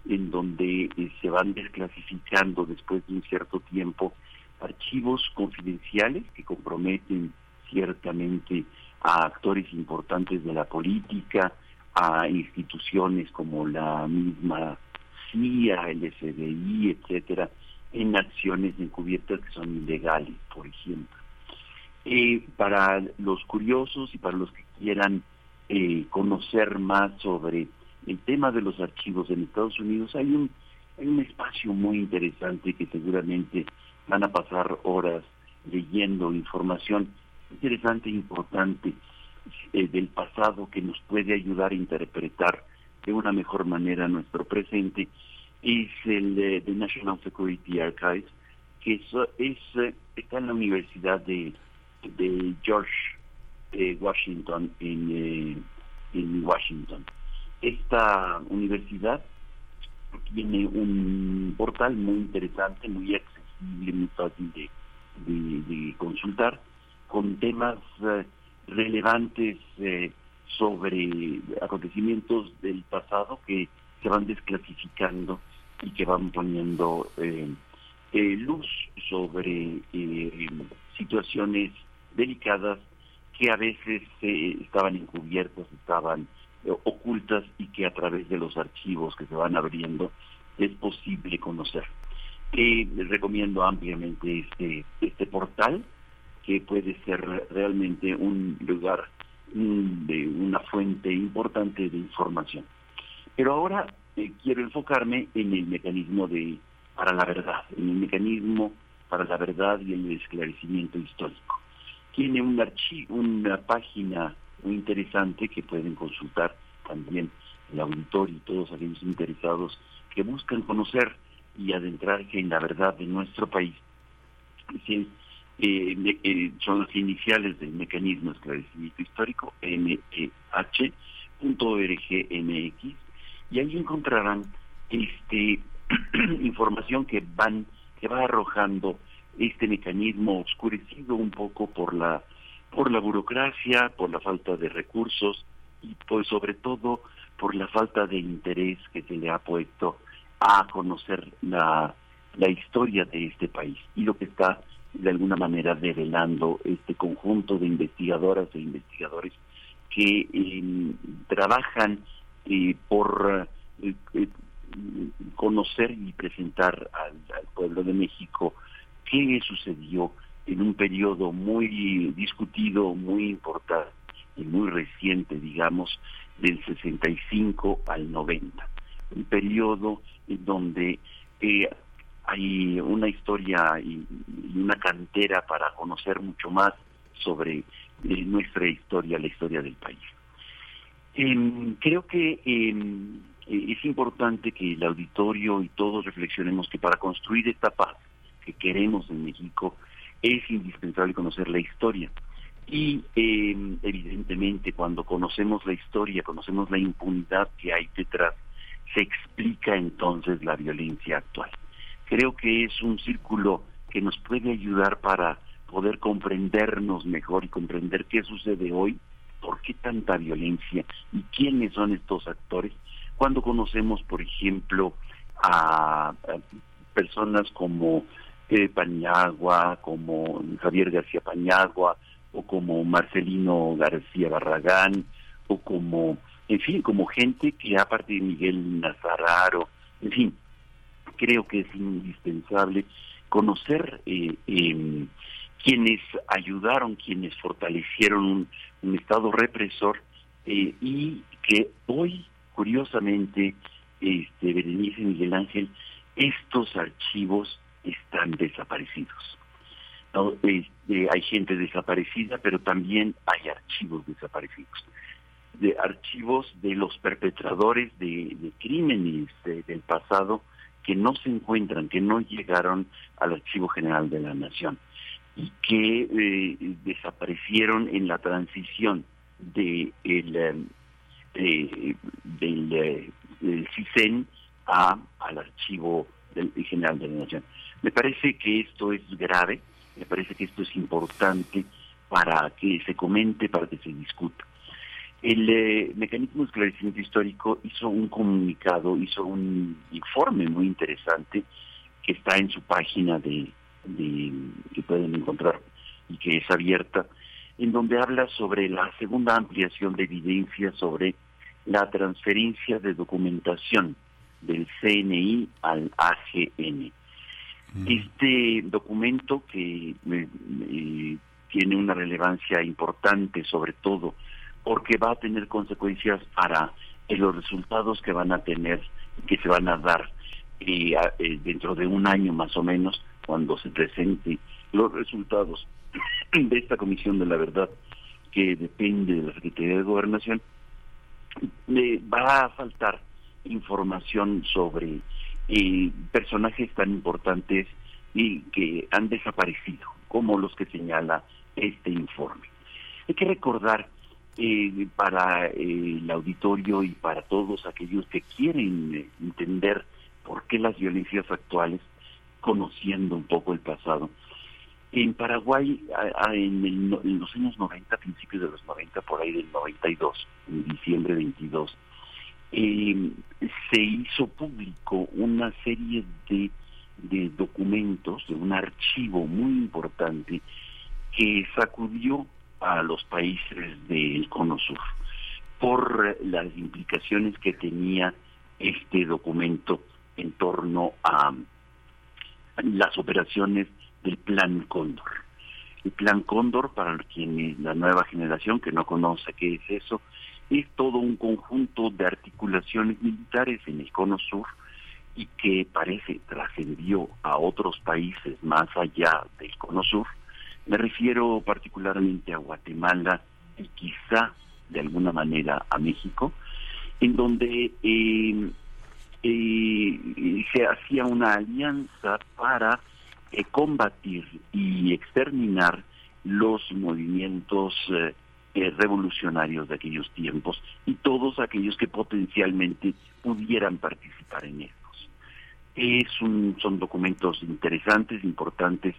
en donde eh, se van desclasificando después de un cierto tiempo archivos confidenciales que comprometen ciertamente a actores importantes de la política, a instituciones como la misma CIA, el FBI, etcétera, en acciones encubiertas que son ilegales, por ejemplo. Eh, para los curiosos y para los que quieran eh, conocer más sobre el tema de los archivos en Estados Unidos, hay un, hay un espacio muy interesante que seguramente van a pasar horas leyendo información interesante e importante eh, del pasado que nos puede ayudar a interpretar de una mejor manera nuestro presente es el eh, de National Security Archives que es, es, eh, está en la Universidad de, de George eh, Washington en, eh, en Washington. Esta universidad tiene un portal muy interesante, muy accesible, muy fácil de, de, consultar, con temas eh, relevantes eh, sobre acontecimientos del pasado que se van desclasificando y que van poniendo eh, eh, luz sobre situaciones delicadas que a veces estaban encubiertas, estaban ocultas y que a través de los archivos que se van abriendo es posible conocer. Les recomiendo ampliamente este, este portal que puede ser realmente un lugar de una fuente importante de información. Pero ahora eh, quiero enfocarme en el mecanismo de para la verdad, en el mecanismo para la verdad y el esclarecimiento histórico. Tiene un una página muy interesante que pueden consultar también el auditorio y todos aquellos interesados que buscan conocer y adentrarse en la verdad de nuestro país. Eh, eh, son las iniciales del mecanismo de esclarecimiento histórico, meh.org.mx, y ahí encontrarán este información que van que va arrojando este mecanismo oscurecido un poco por la por la burocracia, por la falta de recursos y pues sobre todo por la falta de interés que se le ha puesto a conocer la, la historia de este país y lo que está de alguna manera develando este conjunto de investigadoras e investigadores que em, trabajan eh, por eh, eh, conocer y presentar al, pueblo de México qué sucedió en un periodo muy discutido, muy importante y muy reciente, digamos, del 65 al 90. Un periodo en donde eh, hay una historia y, una cantera para conocer mucho más sobre eh, nuestra historia, la historia del país. Em, creo que em, es importante que el auditorio y todos reflexionemos que para construir esta paz que queremos en México es indispensable conocer la historia. Y em, evidentemente cuando conocemos la historia, conocemos la impunidad que hay detrás, se explica entonces la violencia actual. Creo que es un círculo que nos puede ayudar para poder comprendernos mejor y comprender qué sucede hoy, por qué tanta violencia y quiénes son estos actores cuando conocemos, por ejemplo, a, personas como eh, como Javier García Paniagua, o como Marcelino García Barragán, o como, en fin, como gente que aparte de Miguel Nazararo, en fin, creo que es indispensable conocer eh, em, quienes ayudaron, quienes fortalecieron un, Estado represor eh, y que hoy curiosamente, este, Berenice Miguel Ángel, estos archivos están desaparecidos. Este, hay gente desaparecida, pero también hay archivos desaparecidos. De archivos de los perpetradores de, crímenes del pasado que no se encuentran, que no llegaron al Archivo General de la Nación y que eh, desaparecieron en la transición de el, eh, del, CISEN a, al archivo general de la Nación. Me parece que esto es grave, me parece que esto es importante para que se comente, para que se discuta. El eh, mecanismo de esclarecimiento histórico hizo un comunicado, hizo un informe muy interesante que está en su página de, de que pueden encontrar y que es abierta, en donde habla sobre la segunda ampliación de evidencia sobre la transferencia de documentación del CNI al AGN. Mm. Este documento que tiene una relevancia importante sobre todo porque va a tener consecuencias para los resultados que van a tener, que se van a dar eh, dentro de un año más o menos, cuando se presenten los resultados de esta Comisión de la Verdad, que depende de la Secretaría de Gobernación, va a faltar información sobre eh, personajes tan importantes y que han desaparecido, como los que señala este informe. Hay que recordar eh, para eh, el auditorio y para todos aquellos que quieren entender por qué las violencias actuales, conociendo un poco el pasado, en Paraguay, en, los años 90, principios de los 90, por ahí del 92, en diciembre 22, eh, se hizo público una serie de, de documentos, de un archivo muy importante que sacudió a los países del Cono Sur por las implicaciones que tenía este documento en torno a las operaciones el Plan Cóndor. El Plan Cóndor, para quien la nueva generación que no conoce qué es eso, es todo un conjunto de articulaciones militares en el cono sur y que parece trascendió a otros países más allá del cono sur. Me refiero particularmente a Guatemala y quizá de alguna manera a México, en donde eh, eh, se hacía una alianza para eh, combatir y exterminar los movimientos revolucionarios de aquellos tiempos y todos aquellos que potencialmente pudieran participar en estos. Es son documentos interesantes, importantes,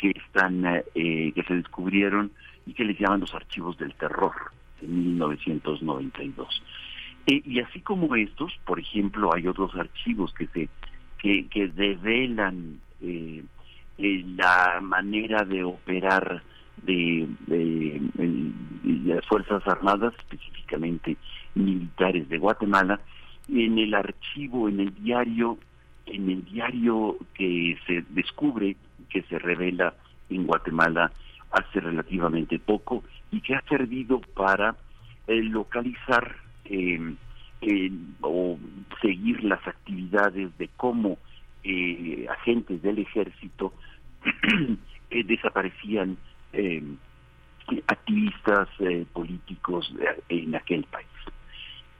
que están que se descubrieron y que les llaman los archivos del terror en 1992. Eh, y así como estos, por ejemplo, hay otros archivos que se que, que develan eh, eh, la manera de operar de, las Fuerzas Armadas, específicamente militares de Guatemala, en el archivo, en el diario, en el diario que se descubre, que se revela en Guatemala hace relativamente poco y que ha servido para localizar eh, o seguir las actividades de cómo eh, agentes del ejército eh, desaparecían eh, activistas políticos en aquel país.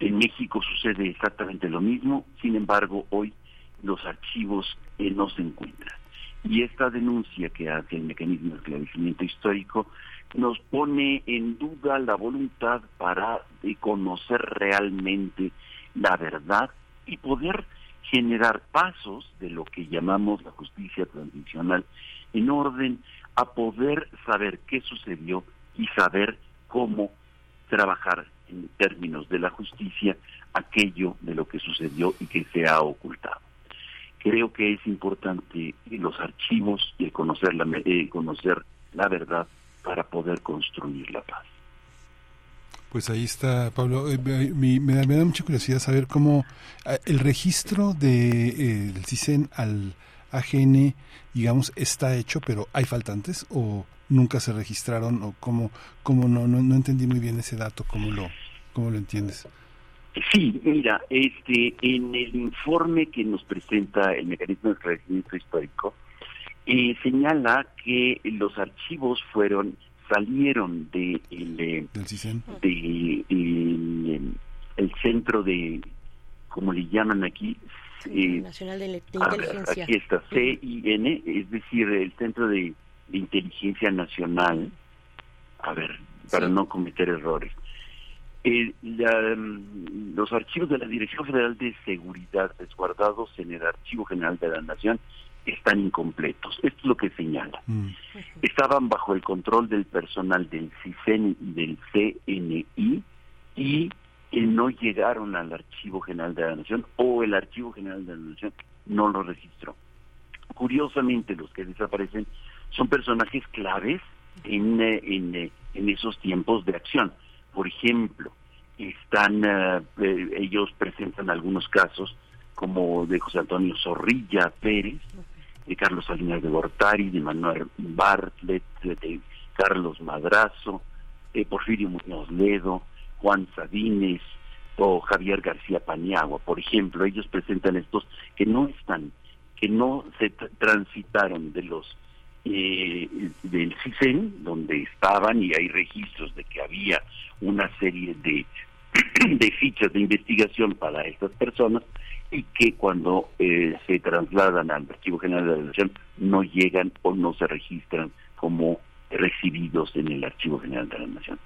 En México sucede exactamente lo mismo, sin embargo, hoy los archivos no se encuentran. Y esta denuncia que hace el mecanismo de esclarecimiento histórico nos pone en duda la voluntad para conocer realmente la verdad y poder generar pasos de lo que llamamos la justicia transicional en orden a poder saber qué sucedió y saber cómo trabajar en términos de la justicia aquello de lo que sucedió y que se ha ocultado. Creo que es importante los archivos y conocer la, eh, conocer la verdad para poder construir la paz.
Pues ahí está, Pablo. Eh, me, da, mucha curiosidad saber cómo eh, el registro del de, CISEN al AGN, digamos, está hecho, pero ¿hay faltantes o nunca se registraron o cómo, cómo no, no, no entendí muy bien ese dato, cómo lo, cómo lo entiendes?
Sí, mira, este, en el informe que nos presenta el mecanismo de esclarecimiento histórico, eh, señala que los archivos fueron salieron de el, de, el, centro de como le llaman aquí
eh, Nacional de, Inteligencia.
aquí está CIN es decir el centro de, inteligencia nacional. A ver para no cometer errores eh, mm, los archivos de la Dirección Federal de Seguridad resguardados en el Archivo General de la Nación están incompletos. Esto es lo que señala. Mm. Estaban bajo el control del personal del CISEN y del CNI y no llegaron al Archivo General de la Nación o el Archivo General de la Nación no lo registró. Curiosamente, los que desaparecen son personajes claves en, eh, en, eh, en esos tiempos de acción. Por ejemplo, están eh, ellos presentan algunos casos como de José Antonio Zorrilla Pérez, de Carlos Salinas de Gortari, de Manuel Bartlett, de Carlos Madrazo, de Porfirio Muñoz Ledo, Juan Sabines o Javier García Paniagua, por ejemplo, ellos presentan estos que no están, que no se transitaron de los eh, del CISEN, donde estaban y hay registros de que había una serie de, de fichas de investigación para estas personas, y que cuando eh, se trasladan al Archivo General de la Nación no llegan o no se registran como recibidos en el Archivo General de la Nación.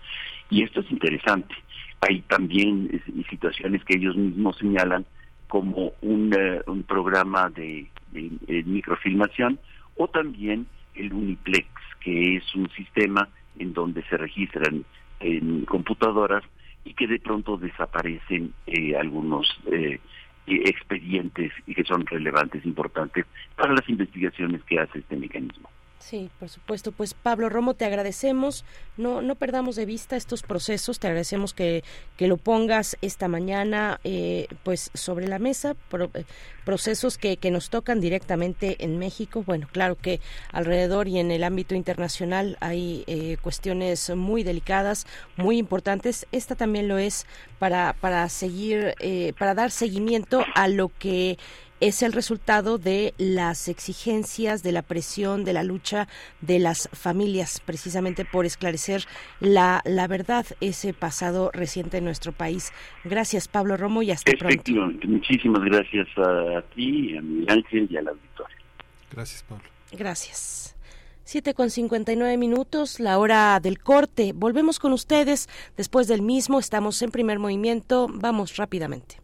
Y esto es interesante. Hay también situaciones que ellos mismos señalan como un, eh, un programa de, microfilmación o también el Uniplex, que es un sistema en donde se registran en computadoras y que de pronto desaparecen eh, algunos eh, expedientes y que son relevantes, importantes para las investigaciones que hace este mecanismo.
Sí, por supuesto. Pues Pablo Romo, te agradecemos. No, no perdamos de vista estos procesos. Te agradecemos que, que lo pongas esta mañana eh, pues sobre la mesa. Eh, procesos que, que nos tocan directamente en México. Bueno, claro que alrededor y en el ámbito internacional hay eh, cuestiones muy delicadas, muy importantes. Esta también lo es para, para seguir, para dar seguimiento a lo que es el resultado de las exigencias, de la presión, de la lucha de las familias, precisamente por esclarecer la, la verdad, ese pasado reciente en nuestro país. Gracias, Pablo Romo, y hasta pronto.
Muchísimas gracias a, ti, a Miguel Ángel y a la auditorio.
Gracias, Pablo.
Gracias. 7 con 59 minutos, la hora del corte. Volvemos con ustedes después del mismo. Estamos en primer movimiento. Vamos rápidamente.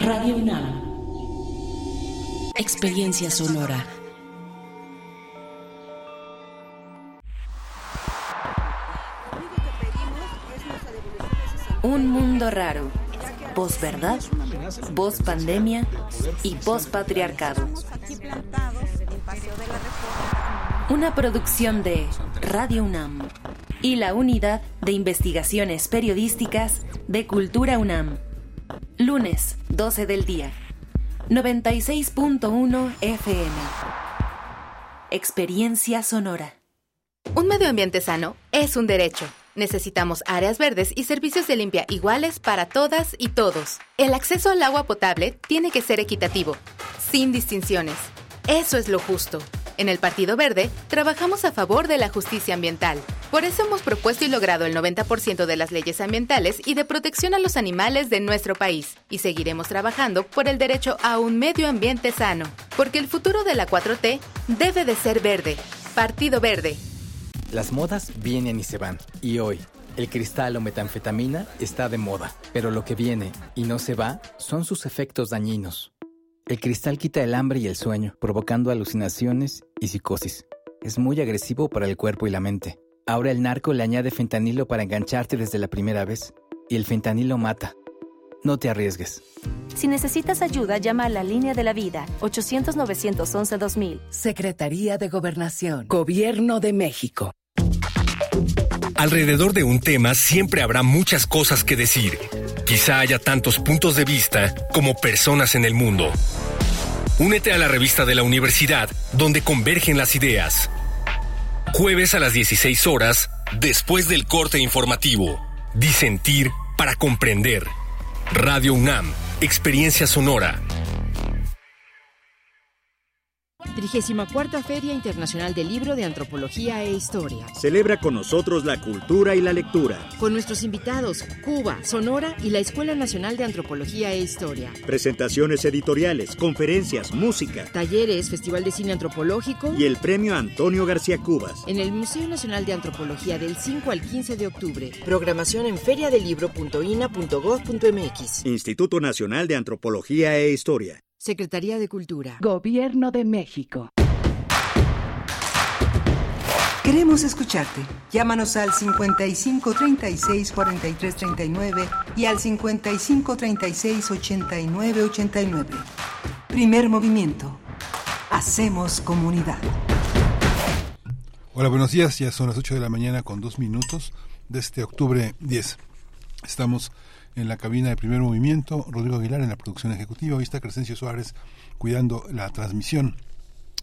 Radio UNAM. Experiencia sonora.
Un mundo raro. Posverdad, post pandemia y post patriarcado. Una producción de Radio UNAM y la Unidad de Investigaciones Periodísticas de Cultura UNAM. Lunes, 12 del día. 96.1 FM. Experiencia sonora.
Un medio ambiente sano es un derecho. Necesitamos áreas verdes y servicios de limpia iguales para todas y todos. El acceso al agua potable tiene que ser equitativo, sin distinciones. Eso es lo justo. En el Partido Verde trabajamos a favor de la justicia ambiental. Por eso hemos propuesto y logrado el 90% de las leyes ambientales y de protección a los animales de nuestro país. Y seguiremos trabajando por el derecho a un medio ambiente sano. Porque el futuro de la 4T debe de ser verde. Partido Verde.
Las modas vienen y se van. Y hoy, el cristal o metanfetamina está de moda. Pero lo que viene y no se va son sus efectos dañinos. El cristal quita el hambre y el sueño, provocando alucinaciones y psicosis. Es muy agresivo para el cuerpo y la mente. Ahora el narco le añade fentanilo para engancharte desde la primera vez. Y el fentanilo mata. No te arriesgues.
Si necesitas ayuda, llama a la línea de la vida, 800-911-2000.
Secretaría de Gobernación. Gobierno de México.
Alrededor de un tema siempre habrá muchas cosas que decir. Quizá haya tantos puntos de vista como personas en el mundo. Únete a la revista de la universidad donde convergen las ideas. Jueves a las 16 horas, después del corte informativo. Disentir para comprender. Radio UNAM, Experiencia Sonora.
34 Feria Internacional del Libro de Antropología e Historia.
Celebra con nosotros la cultura y la lectura.
Con nuestros invitados, Cuba, Sonora y la Escuela Nacional de Antropología e Historia.
Presentaciones editoriales, conferencias, música.
Talleres, Festival de Cine Antropológico.
Y el Premio Antonio García Cubas.
En el Museo Nacional de Antropología del 5 al 15 de octubre. Programación en feriadelibro.ina.gov.mx.
Instituto Nacional de Antropología e Historia.
Secretaría de Cultura.
Gobierno de México.
Queremos escucharte. Llámanos al 55 36 43 39 y al 55 36 89 89. Primer movimiento. Hacemos comunidad.
Hola, buenos días. Ya son las 8 de la mañana con dos minutos de este octubre 10. Estamos en la cabina de primer movimiento, Rodrigo Aguilar en la producción ejecutiva, hoy está Crescencio Suárez cuidando la transmisión,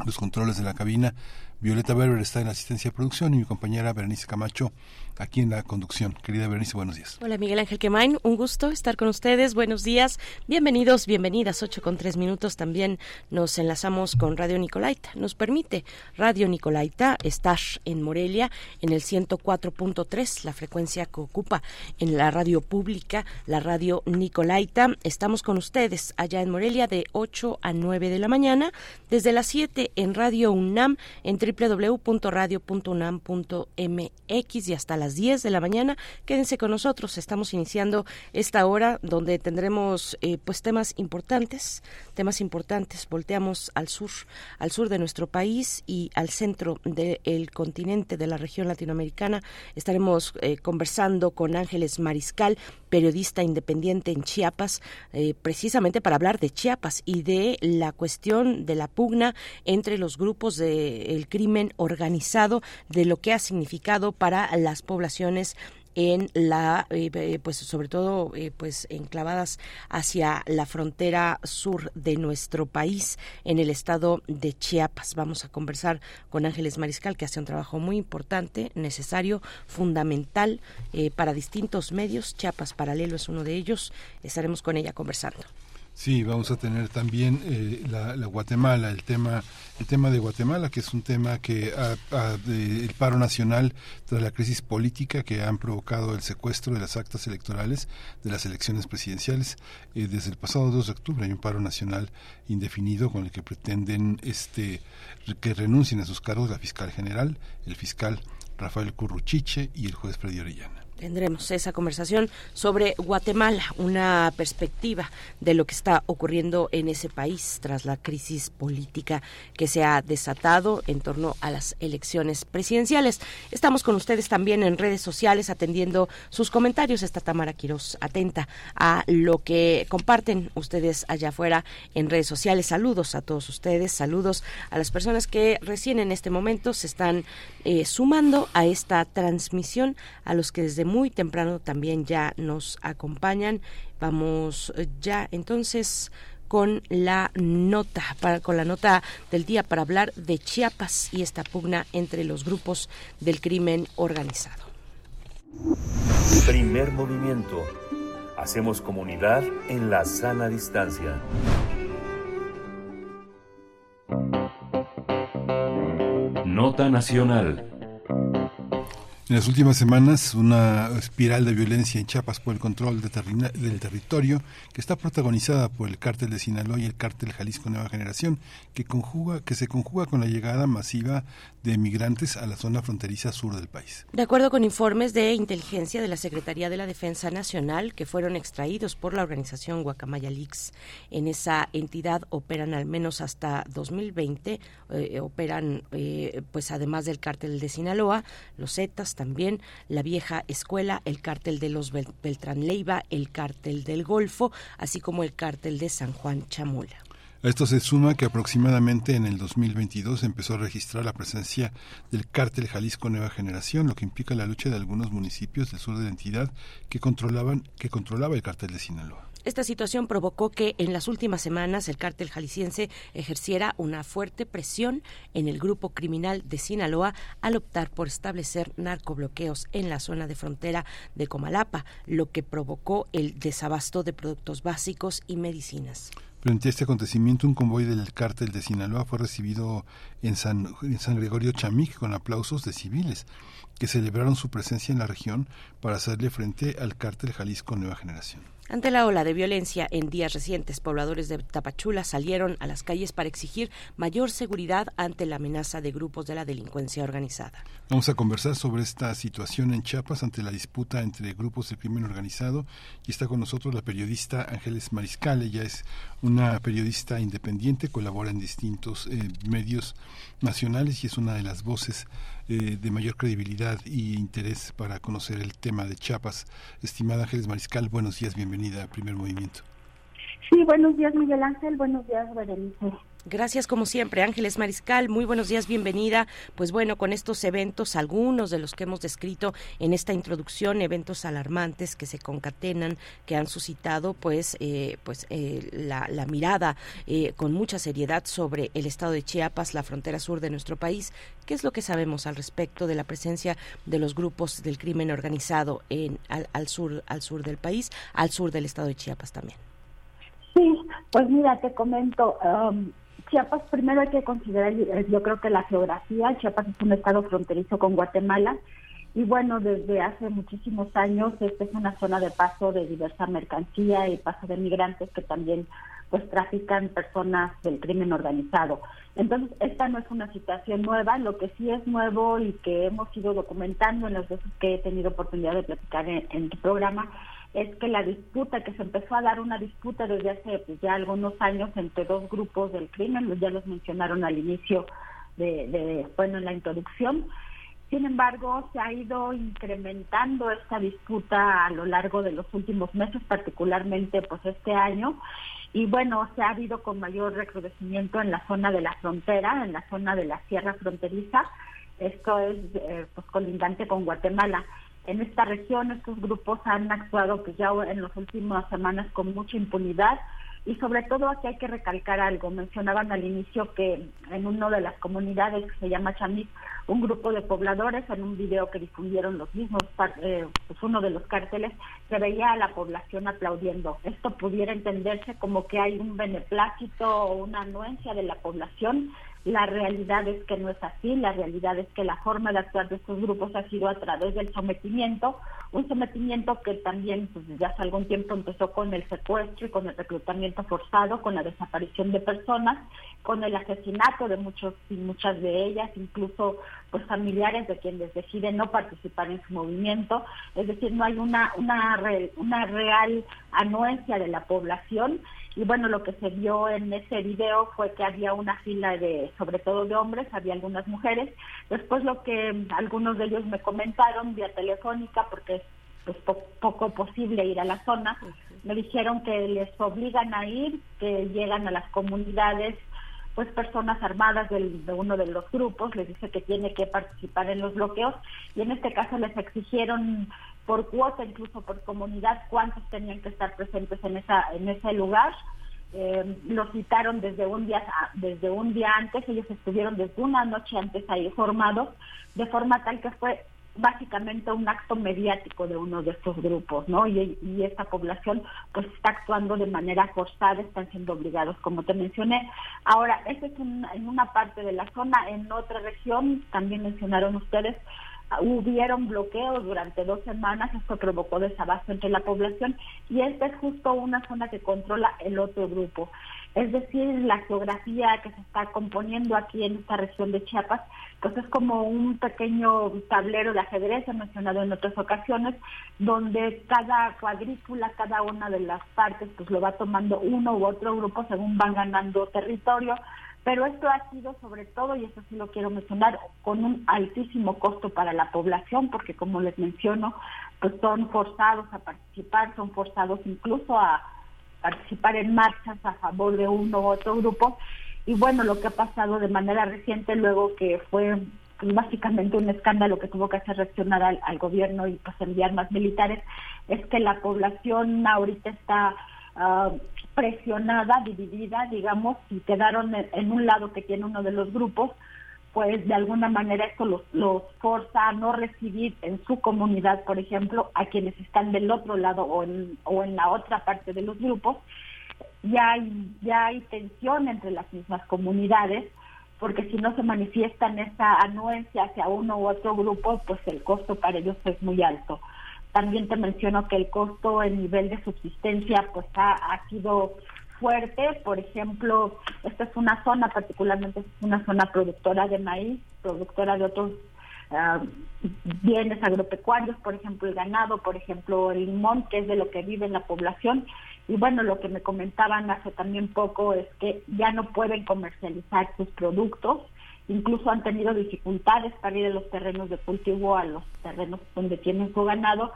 los controles de la cabina, Violeta Berber está en la asistencia de producción y mi compañera Berenice Camacho aquí en la conducción. Querida Berenice, buenos días.
Hola Miguel Ángel Quemain, un gusto estar con ustedes. Buenos días, bienvenidos, bienvenidas. 8 con tres minutos también nos enlazamos con Radio Nicolaita. Nos permite Radio Nicolaita estar en Morelia en el 104.3, la frecuencia que ocupa en la radio pública, la Radio Nicolaita. Estamos con ustedes allá en Morelia de 8 a 9 de la mañana, desde las 7 en Radio UNAM, en www.radio.unam.mx y hasta las 10 de la mañana. Quédense con nosotros. Estamos iniciando esta hora donde tendremos eh, pues temas importantes, temas importantes. Volteamos al sur, al sur de nuestro país y al centro del continente de la región latinoamericana. Estaremos eh, conversando con Ángeles Mariscal, periodista independiente en Chiapas, eh, precisamente para hablar de Chiapas y de la cuestión de la pugna entre los grupos del crimen organizado, de lo que ha significado para las en la eh, eh, pues sobre todo eh, pues enclavadas hacia la frontera sur de nuestro país en el estado de Chiapas. Vamos a conversar con Ángeles Mariscal que hace un trabajo muy importante necesario fundamental para distintos medios. Chiapas paralelo es uno de ellos. Estaremos con ella conversando
Sí, vamos a tener también eh, la, Guatemala, el tema, el tema de Guatemala, que es un tema que el paro nacional tras la crisis política que han provocado el secuestro de las actas electorales de las elecciones presidenciales. Eh, desde el pasado 2 de octubre hay un paro nacional indefinido con el que pretenden este que renuncien a sus cargos la fiscal general, el fiscal Rafael Curruchiche y el juez Freddy Orellana
tendremos esa conversación sobre Guatemala, una perspectiva de lo que está ocurriendo en ese país tras la crisis política que se ha desatado en torno a las elecciones presidenciales. Estamos con ustedes también en redes sociales atendiendo sus comentarios. Está Tamara Quiroz atenta a lo que comparten ustedes allá afuera en redes sociales. Saludos a todos ustedes, saludos a las personas que recién en este momento se están eh, sumando a esta transmisión, a los que desde muy temprano también ya nos acompañan. Vamos eh, ya entonces con la nota para, con la nota del día para hablar de Chiapas y esta pugna entre los grupos del crimen organizado.
Primer movimiento. Hacemos comunidad en la sana distancia.
Nota nacional.
En las últimas semanas, una espiral de violencia en Chiapas por el control del territorio que está protagonizada por el cártel de Sinaloa y el cártel Jalisco Nueva Generación, que, conjuga, que se conjuga con la llegada masiva de migrantes a la zona fronteriza sur del país.
De acuerdo con informes de inteligencia de la Secretaría de la Defensa Nacional, que fueron extraídos por la organización Guacamaya Leaks, en esa entidad operan al menos hasta 2020, eh, operan eh, pues además del cártel de Sinaloa, los Zetas, también, la vieja escuela, el cártel de los Beltrán Leiva, el cártel del Golfo, así como el cártel de San Juan Chamula.
A esto se suma que aproximadamente en el 2022 empezó a registrar la presencia del cártel Jalisco Nueva Generación, lo que implica la lucha de algunos municipios del sur de la entidad que controlaban que controlaba el cártel de Sinaloa.
Esta situación provocó que en las últimas semanas el cártel jalisciense ejerciera una fuerte presión en el grupo criminal de Sinaloa al optar por establecer narcobloqueos en la zona de frontera de Comalapa, lo que provocó el desabasto de productos básicos y medicinas.
Frente a este acontecimiento, un convoy del cártel de Sinaloa fue recibido en San, Gregorio Chamic con aplausos de civiles que celebraron su presencia en la región para hacerle frente al cártel Jalisco Nueva Generación.
Ante la ola de violencia en días recientes, pobladores de Tapachula salieron a las calles para exigir mayor seguridad ante la amenaza de grupos de la delincuencia organizada.
Vamos a conversar sobre esta situación en Chiapas ante la disputa entre grupos de crimen organizado y está con nosotros la periodista Ángeles Mariscal. Ella es una periodista independiente, colabora en distintos eh, medios nacionales y es una de las voces eh, de mayor credibilidad y interés para conocer el tema de Chiapas. Estimada Ángeles Mariscal, buenos días, bienvenida a Primer Movimiento.
Sí, buenos días Miguel Ángel, buenos días Berenice.
Gracias como siempre, Ángeles Mariscal. Muy buenos días, bienvenida. Pues bueno, con estos eventos, algunos de los que hemos descrito en esta introducción, eventos alarmantes que se concatenan, que han suscitado pues, eh, pues eh, la, mirada eh, con mucha seriedad sobre el estado de Chiapas, la frontera sur de nuestro país. ¿Qué es lo que sabemos al respecto de la presencia de los grupos del crimen organizado en, al, sur, al sur del país, al sur del estado de Chiapas también?
Sí, pues mira, te comento. Um, Chiapas, primero hay que considerar, yo creo que la geografía, Chiapas es un estado fronterizo con Guatemala
Y bueno, desde hace muchísimos años esta es una zona de paso de diversa mercancía y paso de migrantes que también pues trafican personas del crimen organizado. Entonces, esta no es una situación nueva, lo que sí es nuevo y que hemos ido documentando en los veces que he tenido oportunidad de platicar en, tu programa, es que la disputa, que se empezó a dar una disputa desde hace pues, ya algunos años entre dos grupos del crimen, ya los mencionaron al inicio de, de bueno, en la introducción, sin embargo, se ha ido incrementando esta disputa a lo largo de los últimos meses, particularmente pues este año, y bueno, se ha habido con mayor recrudecimiento en la zona de la frontera, en la zona de la sierra fronteriza. Esto es eh, pues colindante con Guatemala. En esta región estos grupos han actuado pues ya en las últimas semanas con mucha impunidad y sobre todo aquí hay que recalcar algo. Mencionaban al inicio que en una de las comunidades que se llama Chamit, un grupo de pobladores en un video que difundieron los mismos, eh, pues uno de los cárteles, se veía a la población aplaudiendo. Esto pudiera entenderse como que hay un beneplácito o una anuencia de la población la realidad es que no es así, la realidad es que la forma de actuar de estos grupos ha sido a través del sometimiento, un sometimiento que también pues, ya hace algún tiempo empezó con el secuestro y con el reclutamiento forzado, con la desaparición de personas, con el asesinato de muchos y muchas de ellas, incluso pues familiares de quienes deciden no participar en su movimiento, es decir, no hay una una, una real anuencia de la población. Y bueno, lo que se vio en ese video fue que había una fila de, sobre todo de hombres, había algunas mujeres. Después lo que algunos de ellos me comentaron vía telefónica, porque es pues, poco posible ir a la zona, me dijeron que les obligan a ir, que llegan a las comunidades pues personas armadas del, de uno de los grupos, les dice que tiene que participar en los bloqueos y en este caso les exigieron por cuota, incluso por comunidad, cuántos tenían que estar presentes en esa en ese lugar. Eh, los citaron desde un día desde un día antes, ellos estuvieron desde una noche antes ahí formados, de forma tal que fue básicamente un acto mediático de uno de estos grupos, ¿no? Y, esta población pues está actuando de manera forzada, están siendo obligados, como te mencioné. Ahora, eso es en una parte de la zona, en otra región, también mencionaron ustedes, hubieron bloqueos durante dos semanas, esto provocó desabasto entre la población y esta es justo una zona que controla el otro grupo. Es decir, la geografía que se está componiendo aquí en esta región de Chiapas, pues es como un pequeño tablero de ajedrez, he mencionado en otras ocasiones, donde cada cuadrícula, cada una de las partes, pues lo va tomando uno u otro grupo según van ganando territorio, pero esto ha sido sobre todo, y eso sí lo quiero mencionar, con un altísimo costo para la población, porque como les menciono, pues son forzados a participar, son forzados incluso a participar en marchas a favor de uno u otro grupo. Y bueno, lo que ha pasado de manera reciente, luego que fue pues, básicamente un escándalo que tuvo que hacer reaccionar al, gobierno y pues enviar más militares, es que la población ahorita está uh, presionada, dividida, digamos, y quedaron en, un lado que tiene uno de los grupos, pues de alguna manera esto los, los forza a no recibir en su comunidad, por ejemplo, a quienes están del otro lado o en, o en la otra parte de los grupos. Ya hay, ya hay tensión entre las mismas comunidades, porque si no se manifiestan esa anuencia hacia uno u otro grupo, pues el costo para ellos es muy alto. También te menciono que el costo en nivel de subsistencia pues ha, sido fuerte. Por ejemplo, esta es una zona, particularmente una zona productora de maíz, productora de otros ah, bienes agropecuarios, por ejemplo el ganado, por ejemplo el limón, que es de lo que vive la población. Y bueno, lo que me comentaban hace también poco es que ya no pueden comercializar sus productos incluso han tenido dificultades para ir de los terrenos de cultivo a los terrenos donde tienen su ganado.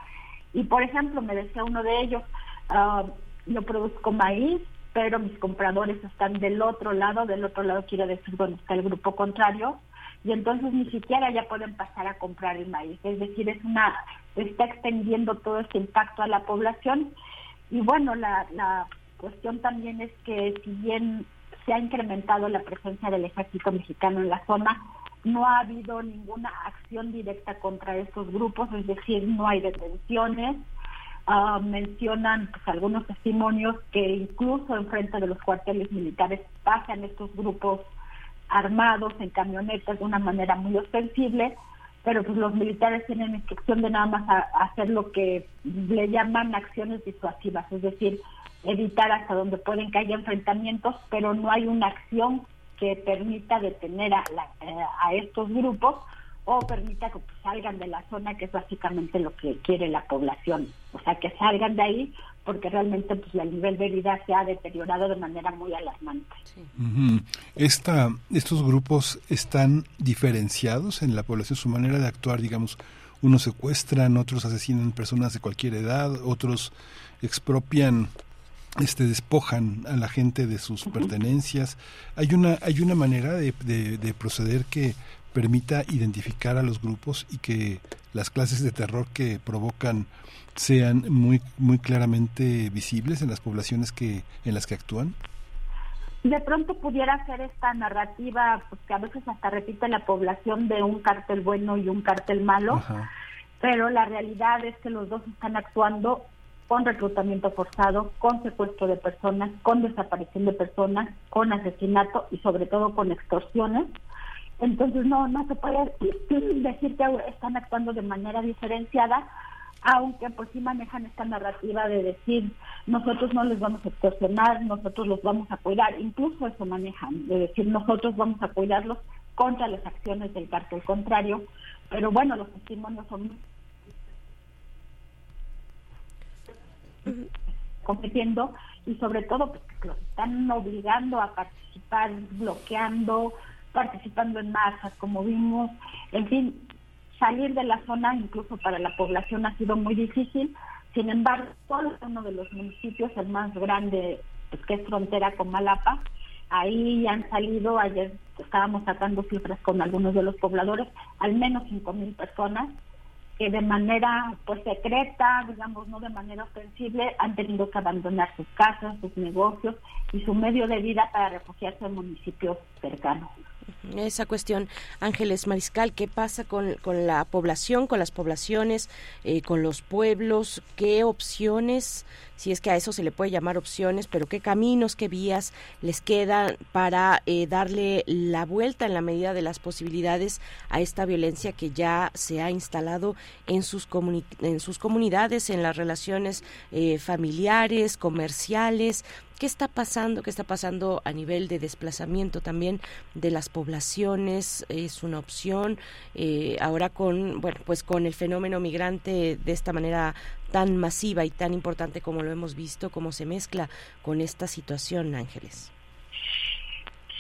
Y por ejemplo, me decía uno de ellos, uh, yo produzco maíz, pero mis compradores están del otro lado, del otro lado quiere decir donde está el grupo contrario, y entonces ni siquiera ya pueden pasar a comprar el maíz. Es decir, es una está extendiendo todo este impacto a la población. Y bueno, la, la cuestión también es que si bien se ha incrementado la presencia del ejército mexicano en la zona. No ha habido ninguna acción directa contra estos grupos, es decir, no hay detenciones. Ah, mencionan pues, algunos testimonios que incluso en frente de los cuarteles militares pasan estos grupos armados en camionetas de una manera muy ostensible, pero pues los militares tienen instrucción de nada más a, hacer lo que le llaman acciones disuasivas, es decir, evitar hasta donde pueden que haya enfrentamientos, pero no hay una acción que permita detener a, eh, a estos grupos o permita que salgan de la zona, que es básicamente lo que quiere la población. O sea, que salgan de ahí porque realmente pues el nivel de vida se ha deteriorado de manera muy alarmante.
Esta, estos grupos están diferenciados en la población, su manera de actuar, digamos, unos secuestran, otros asesinan personas de cualquier edad, otros expropian este despojan a la gente de sus pertenencias. Hay una hay una manera de, de, proceder que permita identificar a los grupos y que las clases de terror que provocan sean muy muy claramente visibles en las poblaciones que en las que actúan.
De pronto pudiera ser esta narrativa pues que a veces hasta repite la población de un cártel bueno y un cártel malo pero la realidad es que los dos están actuando con reclutamiento forzado, con secuestro de personas, con desaparición de personas, con asesinato y sobre todo con extorsiones. Entonces no, no se puede decir que están actuando de manera diferenciada, aunque pues sí manejan esta narrativa de decir nosotros no les vamos a extorsionar, nosotros los vamos a cuidar, incluso eso manejan, de decir nosotros vamos a cuidarlos contra las acciones del cartel contrario, pero bueno, los testimonios son compitiendo y sobre todo pues, los están obligando a participar, bloqueando, participando en masas, como vimos, en fin, salir de la zona incluso para la población ha sido muy difícil. Sin embargo, solo uno de los municipios, el más grande, pues, que es frontera con Malapa, ahí han salido, ayer estábamos sacando cifras con algunos de los pobladores, al menos cinco mil personas que de manera pues secreta, digamos, no de manera ostensible, han tenido que abandonar sus casas, sus negocios y su medio de vida para refugiarse en municipios cercanos.
Esa cuestión, Ángeles Mariscal, ¿qué pasa con, con la población, con las poblaciones, eh, con los pueblos? ¿Qué opciones si es que a eso se le puede llamar opciones, pero qué caminos, qué vías les quedan para eh, darle la vuelta en la medida de las posibilidades a esta violencia que ya se ha instalado en sus, en sus comunidades, en las relaciones eh, familiares, comerciales, ¿Qué está pasando? ¿Qué está pasando a nivel de desplazamiento también de las poblaciones? ¿Es una opción? Eh, ahora con, bueno, pues con el fenómeno migrante de esta manera tan masiva y tan importante como lo hemos visto, cómo se mezcla con esta situación, Ángeles.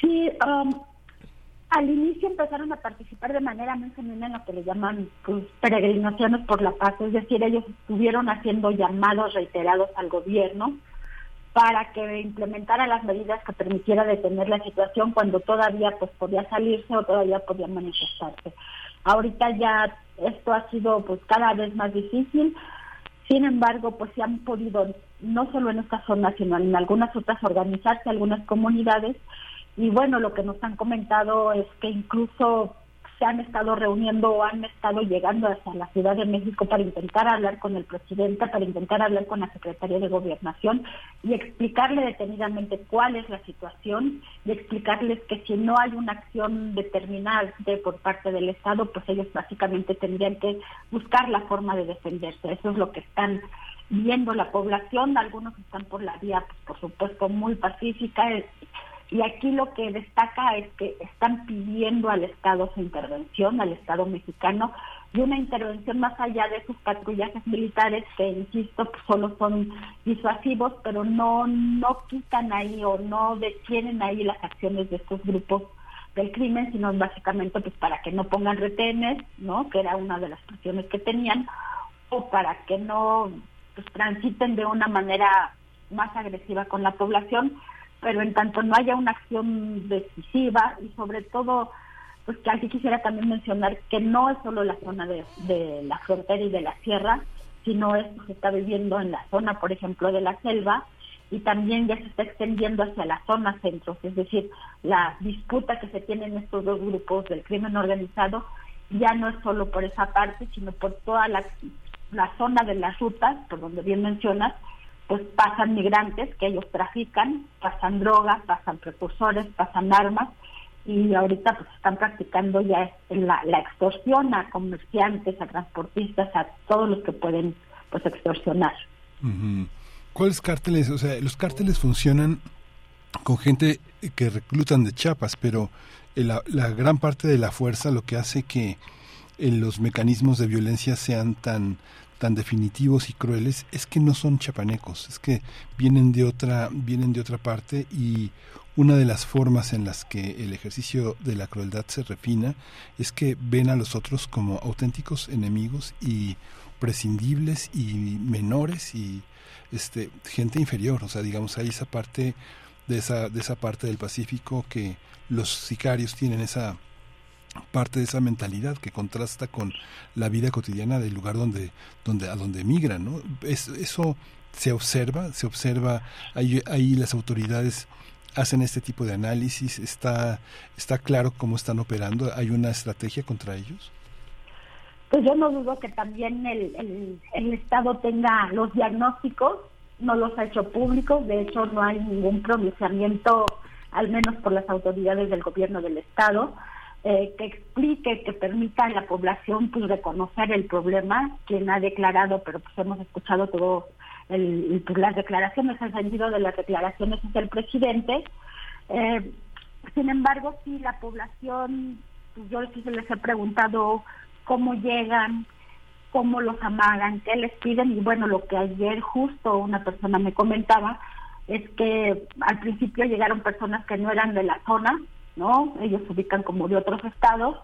Sí, um, al inicio empezaron a participar de manera muy genuina en lo que le llaman pues, peregrinaciones por la paz, es decir, ellos estuvieron haciendo llamados reiterados al gobierno para que implementara las medidas que permitiera detener la situación cuando todavía pues podía salirse o todavía podía manifestarse. Ahorita ya esto ha sido pues cada vez más difícil. Sin embargo, pues se han podido, no solo en esta zona, sino en algunas otras, organizarse algunas comunidades. Y bueno, lo que nos han comentado es que incluso se han estado reuniendo o han estado llegando hasta la Ciudad de México para intentar hablar con el presidente, para intentar hablar con la Secretaría de Gobernación y explicarle detenidamente cuál es la situación y explicarles que si no hay una acción determinada por parte del Estado, pues ellos básicamente tendrían que buscar la forma de defenderse. Eso es lo que están viendo la población. Algunos están por la vía, pues, por supuesto, muy pacífica y aquí lo que destaca es que están pidiendo al Estado su intervención, al Estado mexicano, y una intervención más allá de sus patrullajes militares que, insisto, pues, solo son disuasivos, pero no, no quitan ahí o no detienen ahí las acciones de estos grupos del crimen, sino básicamente pues para que no pongan retenes, ¿no? que era una de las presiones que tenían, o para que no pues, transiten de una manera más agresiva con la población, pero en tanto no haya una acción decisiva y sobre todo, pues que aquí quisiera también mencionar que no es solo la zona de, de la frontera y de la sierra, sino esto se está viviendo en la zona, por ejemplo, de la selva y también ya se está extendiendo hacia la zona centro, es decir, la disputa que se tiene en estos dos grupos del crimen organizado ya no es solo por esa parte, sino por toda la, la zona de las rutas, por donde bien mencionas, pues pasan migrantes que ellos trafican, pasan drogas, pasan precursores, pasan armas y ahorita pues están practicando ya la, la extorsión a comerciantes, a transportistas, a todos los que pueden pues extorsionar.
¿Cuáles cárteles? O sea, los cárteles funcionan con gente que reclutan de chapas, pero la, la gran parte de la fuerza lo que hace que eh, los mecanismos de violencia sean tan tan definitivos y crueles es que no son chapanecos, es que vienen de otra vienen de otra parte y una de las formas en las que el ejercicio de la crueldad se refina es que ven a los otros como auténticos enemigos y prescindibles y menores y este gente inferior, o sea, digamos hay esa parte de esa de esa parte del Pacífico que los sicarios tienen esa parte de esa mentalidad que contrasta con la vida cotidiana del lugar donde, donde a donde emigran, ¿no? Es, eso se observa, se observa, ahí, ahí las autoridades hacen este tipo de análisis, está, está claro cómo están operando, hay una estrategia contra ellos.
Pues yo no dudo que también el, el, el Estado tenga los diagnósticos, no los ha hecho públicos, de hecho no hay ningún pronunciamiento, al menos por las autoridades del gobierno del Estado, eh, que explique, que permita a la población pues reconocer el problema, quien ha declarado, pero pues hemos escuchado todo el, pues, las declaraciones, el sentido de las declaraciones es el presidente. Eh, sin embargo, sí, la población, pues, yo sí les he preguntado cómo llegan, cómo los amagan, qué les piden, y bueno, lo que ayer justo una persona me comentaba es que al principio llegaron personas que no eran de la zona, ¿no? Ellos se ubican como de otros estados.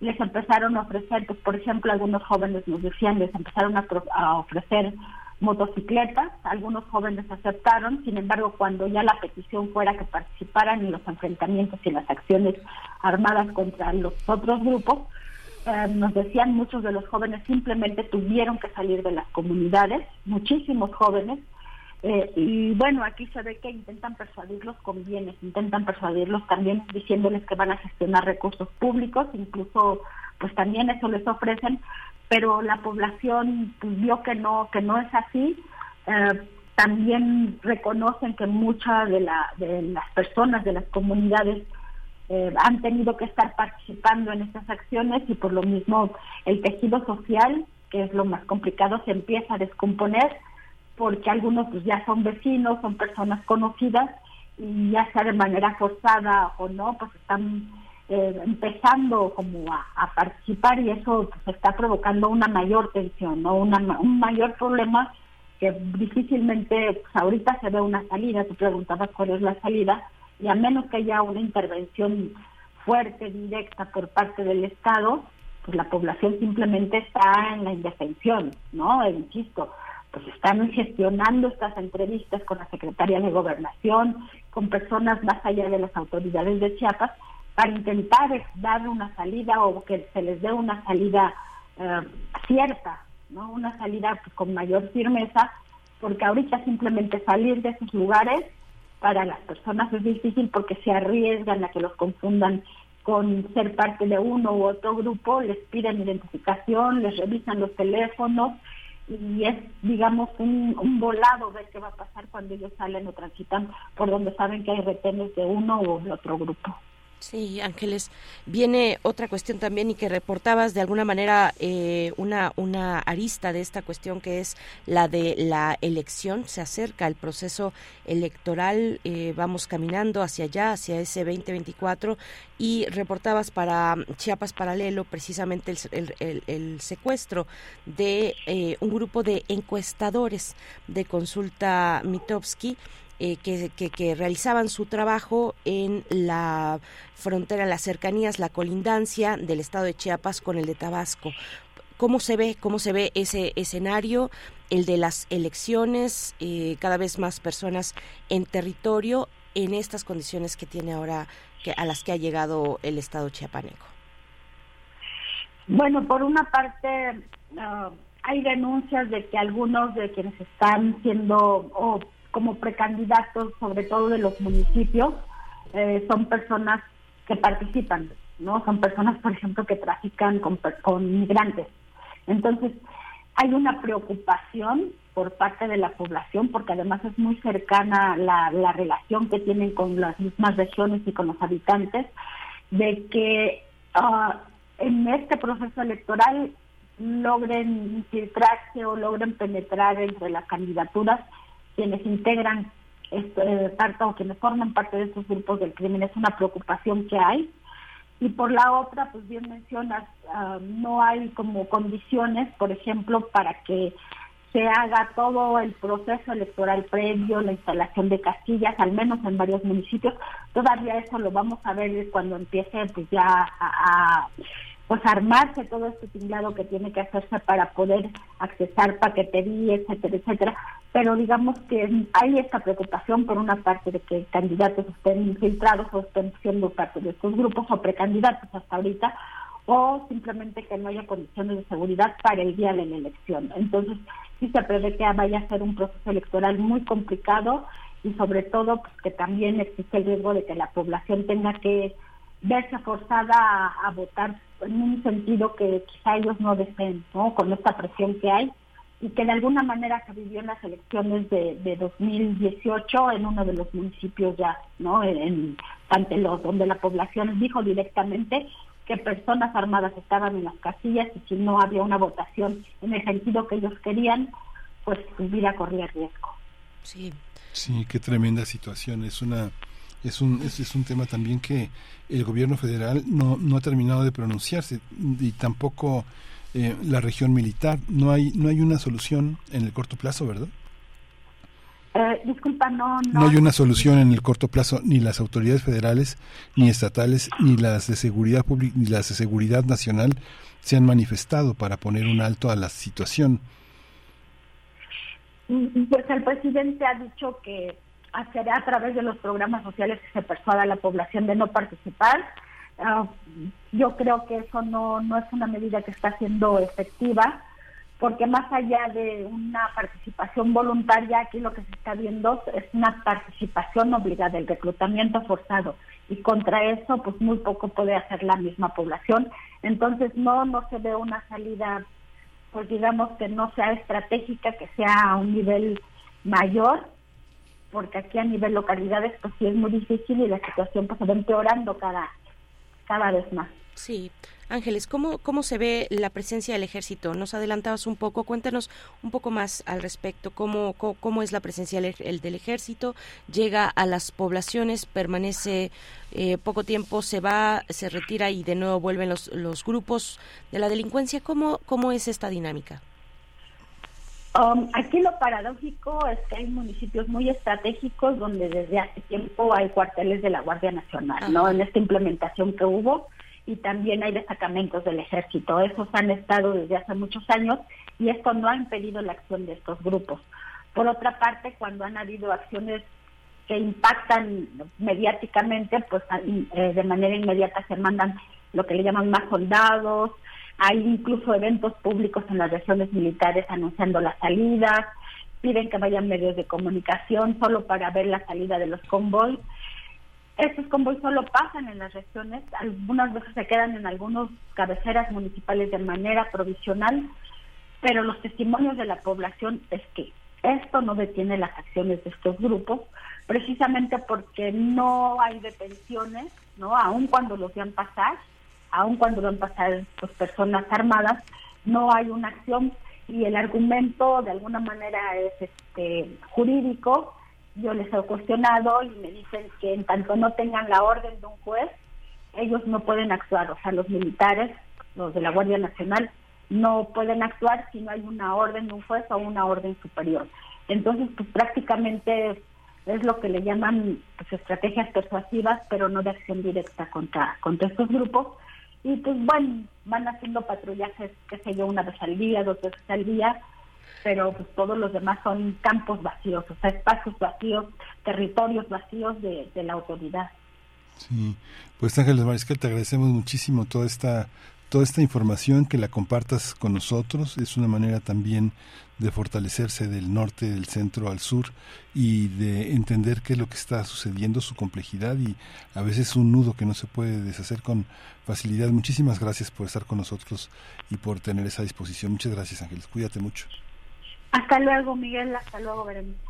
Les empezaron a ofrecer, pues por ejemplo, algunos jóvenes nos decían, les empezaron a, ofrecer motocicletas, algunos jóvenes aceptaron, sin embargo, cuando ya la petición fuera que participaran en los enfrentamientos y las acciones armadas contra los otros grupos, eh, nos decían muchos de los jóvenes simplemente tuvieron que salir de las comunidades, muchísimos jóvenes, eh, y bueno, aquí se ve que intentan persuadirlos con bienes, intentan persuadirlos también diciéndoles que van a gestionar recursos públicos, incluso pues también eso les ofrecen, pero la población pues, vio que no que no es así. Eh, también reconocen que muchas de, la, de las personas de las comunidades eh, han tenido que estar participando en estas acciones y por lo mismo el tejido social, que es lo más complicado, se empieza a descomponer porque algunos pues ya son vecinos, son personas conocidas y ya sea de manera forzada o no, pues están eh, empezando como a, participar y eso pues, está provocando una mayor tensión, ¿no? Una, un mayor problema que difícilmente pues, ahorita se ve una salida, tú preguntabas cuál es la salida, y a menos que haya una intervención fuerte, directa por parte del Estado, pues la población simplemente está en la indefensión, ¿no? Insisto, pues están gestionando estas entrevistas con la Secretaría de Gobernación, con personas más allá de las autoridades de Chiapas, para intentar dar una salida o que se les dé una salida eh, cierta, ¿no? Una salida pues, con mayor firmeza, porque ahorita simplemente salir de esos lugares para las personas es difícil porque se arriesgan a que los confundan con ser parte de uno u otro grupo, les piden identificación, les revisan los teléfonos, y es, digamos, un, un volado ver qué va a pasar cuando ellos salen o transitan por donde saben que hay retenes de uno u de otro grupo.
Sí, Ángeles, viene otra cuestión también y que reportabas de alguna manera eh, una, una arista de esta cuestión que es la de la elección. Se acerca el proceso electoral, eh, vamos caminando hacia allá, hacia ese 2024 y reportabas para Chiapas Paralelo precisamente el, el, secuestro de eh, un grupo de encuestadores de consulta Mitowski eh, que, que, realizaban su trabajo en la frontera, las cercanías, la colindancia del estado de Chiapas con el de Tabasco. ¿Cómo se ve, cómo se ve ese escenario, el de las elecciones, eh, cada vez más personas en territorio en estas condiciones que tiene ahora, que, a las que ha llegado el estado chiapaneco?
Bueno, por una parte, ah, hay denuncias de que algunos de quienes están siendo como precandidatos, sobre todo de los municipios, eh, son personas que participan, ¿no? Son personas, por ejemplo, que trafican con, migrantes. Entonces, hay una preocupación por parte de la población, porque además es muy cercana la, la relación que tienen con las mismas regiones y con los habitantes, de que ah, en este proceso electoral logren infiltrarse o logren penetrar entre las candidaturas quienes integran este, parte o quienes forman parte de estos grupos del crimen. Es una preocupación que hay. Y por la otra, pues bien mencionas, ah, no hay como condiciones, por ejemplo, para que se haga todo el proceso electoral previo, la instalación de castillas, al menos en varios municipios. Todavía eso lo vamos a ver cuando empiece pues ya a pues armarse todo este tinglado que tiene que hacerse para poder accesar paquetería, etcétera, etcétera. Pero digamos que hay esta preocupación por una parte de que candidatos estén infiltrados o estén siendo parte de estos grupos o precandidatos hasta ahorita, o simplemente que no haya condiciones de seguridad para el día de la elección. Entonces, sí se prevé que vaya a ser un proceso electoral muy complicado y sobre todo pues, que también existe el riesgo de que la población tenga que verse forzada a votar en un sentido que quizá ellos no deseen, ¿no? Con esta presión que hay y que de alguna manera se vivió en las elecciones de, de 2018 en uno de los municipios ya, ¿no? En, Panteló, donde la población dijo directamente que personas armadas estaban en las casillas y si no había una votación en el sentido que ellos querían, pues su vida corría riesgo.
Sí. Sí, qué tremenda situación. Es una es un, es, es, un tema también que el gobierno federal no, no ha terminado de pronunciarse y tampoco eh, la región militar. No hay, no hay una solución en el corto plazo, ¿verdad?
Eh, disculpa, no,
no, no. hay una solución en el corto plazo, ni las autoridades federales, ni estatales, ni las de seguridad pública, ni las de seguridad nacional se han manifestado para poner un alto a la situación.
Pues el presidente ha dicho que será a través de los programas sociales que se persuada a la población de no participar. Ah, yo creo que eso no, no es una medida que está siendo efectiva, porque más allá de una participación voluntaria, aquí lo que se está viendo es una participación obligada, el reclutamiento forzado, y contra eso pues muy poco puede hacer la misma población. Entonces no, no se ve una salida, pues digamos que no sea estratégica, que sea a un nivel mayor, porque aquí a nivel localidades pues sí es muy difícil y la situación pues se va empeorando cada, cada vez más.
Sí. Ángeles, ¿cómo, ¿cómo se ve la presencia del ejército? Nos adelantabas un poco, cuéntanos un poco más al respecto, cómo, cómo, es la presencia del, del, ejército, llega a las poblaciones, permanece eh, poco tiempo, se va, se retira y de nuevo vuelven los, los grupos de la delincuencia. ¿Cómo, ¿Cómo es esta dinámica?
Um, aquí lo paradójico es que hay municipios muy estratégicos donde desde hace tiempo hay cuarteles de la Guardia Nacional, ¿no? En esta implementación que hubo y también hay destacamentos del ejército. Esos han estado desde hace muchos años y esto no ha impedido la acción de estos grupos. Por otra parte, cuando han habido acciones que impactan mediáticamente, pues eh, de manera inmediata se mandan lo que le llaman más soldados, hay incluso eventos públicos en las regiones militares anunciando las salidas, piden que vayan medios de comunicación solo para ver la salida de los convoys. Estos convoys solo pasan en las regiones, algunas veces se quedan en algunas cabeceras municipales de manera provisional, pero los testimonios de la población es que esto no detiene las acciones de estos grupos, precisamente porque no hay detenciones, ¿no? Aun cuando los vean pasar, aun cuando van a pasar pues, personas armadas, no hay una acción y el argumento de alguna manera es este jurídico. Yo les he cuestionado y me dicen que en tanto no tengan la orden de un juez, ellos no pueden actuar, o sea, los militares, los de la Guardia Nacional, no pueden actuar si no hay una orden de un juez o una orden superior. Entonces, pues prácticamente es lo que le llaman pues, estrategias persuasivas, pero no de acción directa contra, contra estos grupos y pues bueno, van haciendo patrullajes, qué sé yo, una vez al día, dos veces al día, pero pues todos los demás son campos vacíos, o sea, espacios vacíos, territorios vacíos de, de la autoridad.
Sí, pues Ángeles Mariscal, te agradecemos muchísimo toda esta toda esta información, que la compartas con nosotros. Es una manera también de fortalecerse del norte, del centro al sur y de entender qué es lo que está sucediendo, su complejidad y a veces un nudo que no se puede deshacer con facilidad. Muchísimas gracias por estar con nosotros y por tener esa disposición. Muchas gracias, Ángeles. Cuídate mucho.
Hasta luego, Miguel. Hasta luego, Berenice.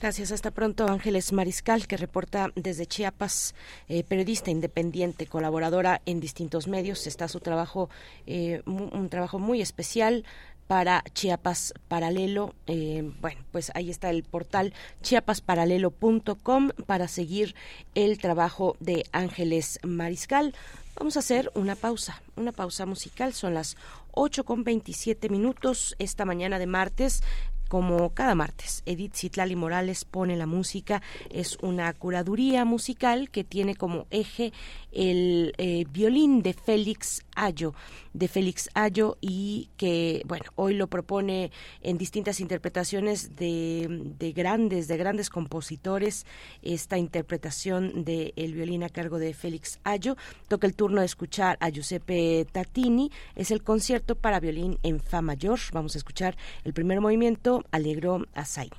Gracias, hasta pronto Ángeles Mariscal, que reporta desde Chiapas, eh, periodista independiente, colaboradora en distintos medios. Está su trabajo, eh, un trabajo muy especial para Chiapas Paralelo. Eh, bueno, pues ahí está el portal chiapasparalelo.com para seguir el trabajo de Ángeles Mariscal. Vamos a hacer una pausa, una pausa musical. Son las 8 con 27 minutos esta mañana de martes como cada martes. Edith Citlali Morales pone la música, es una curaduría musical que tiene como eje el eh, violín de Félix Ayo, de Félix Ayo y que, bueno, hoy lo propone en distintas interpretaciones de, de grandes, de grandes compositores, esta interpretación del el violín a cargo de Félix Ayo. Toca el turno de escuchar a Giuseppe Tatini, es el concierto para violín en Fa mayor. Vamos a escuchar el primer movimiento, Alegro Asai.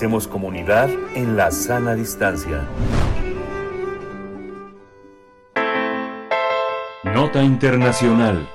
Hacemos comunidad en la sana distancia.
Nota Internacional.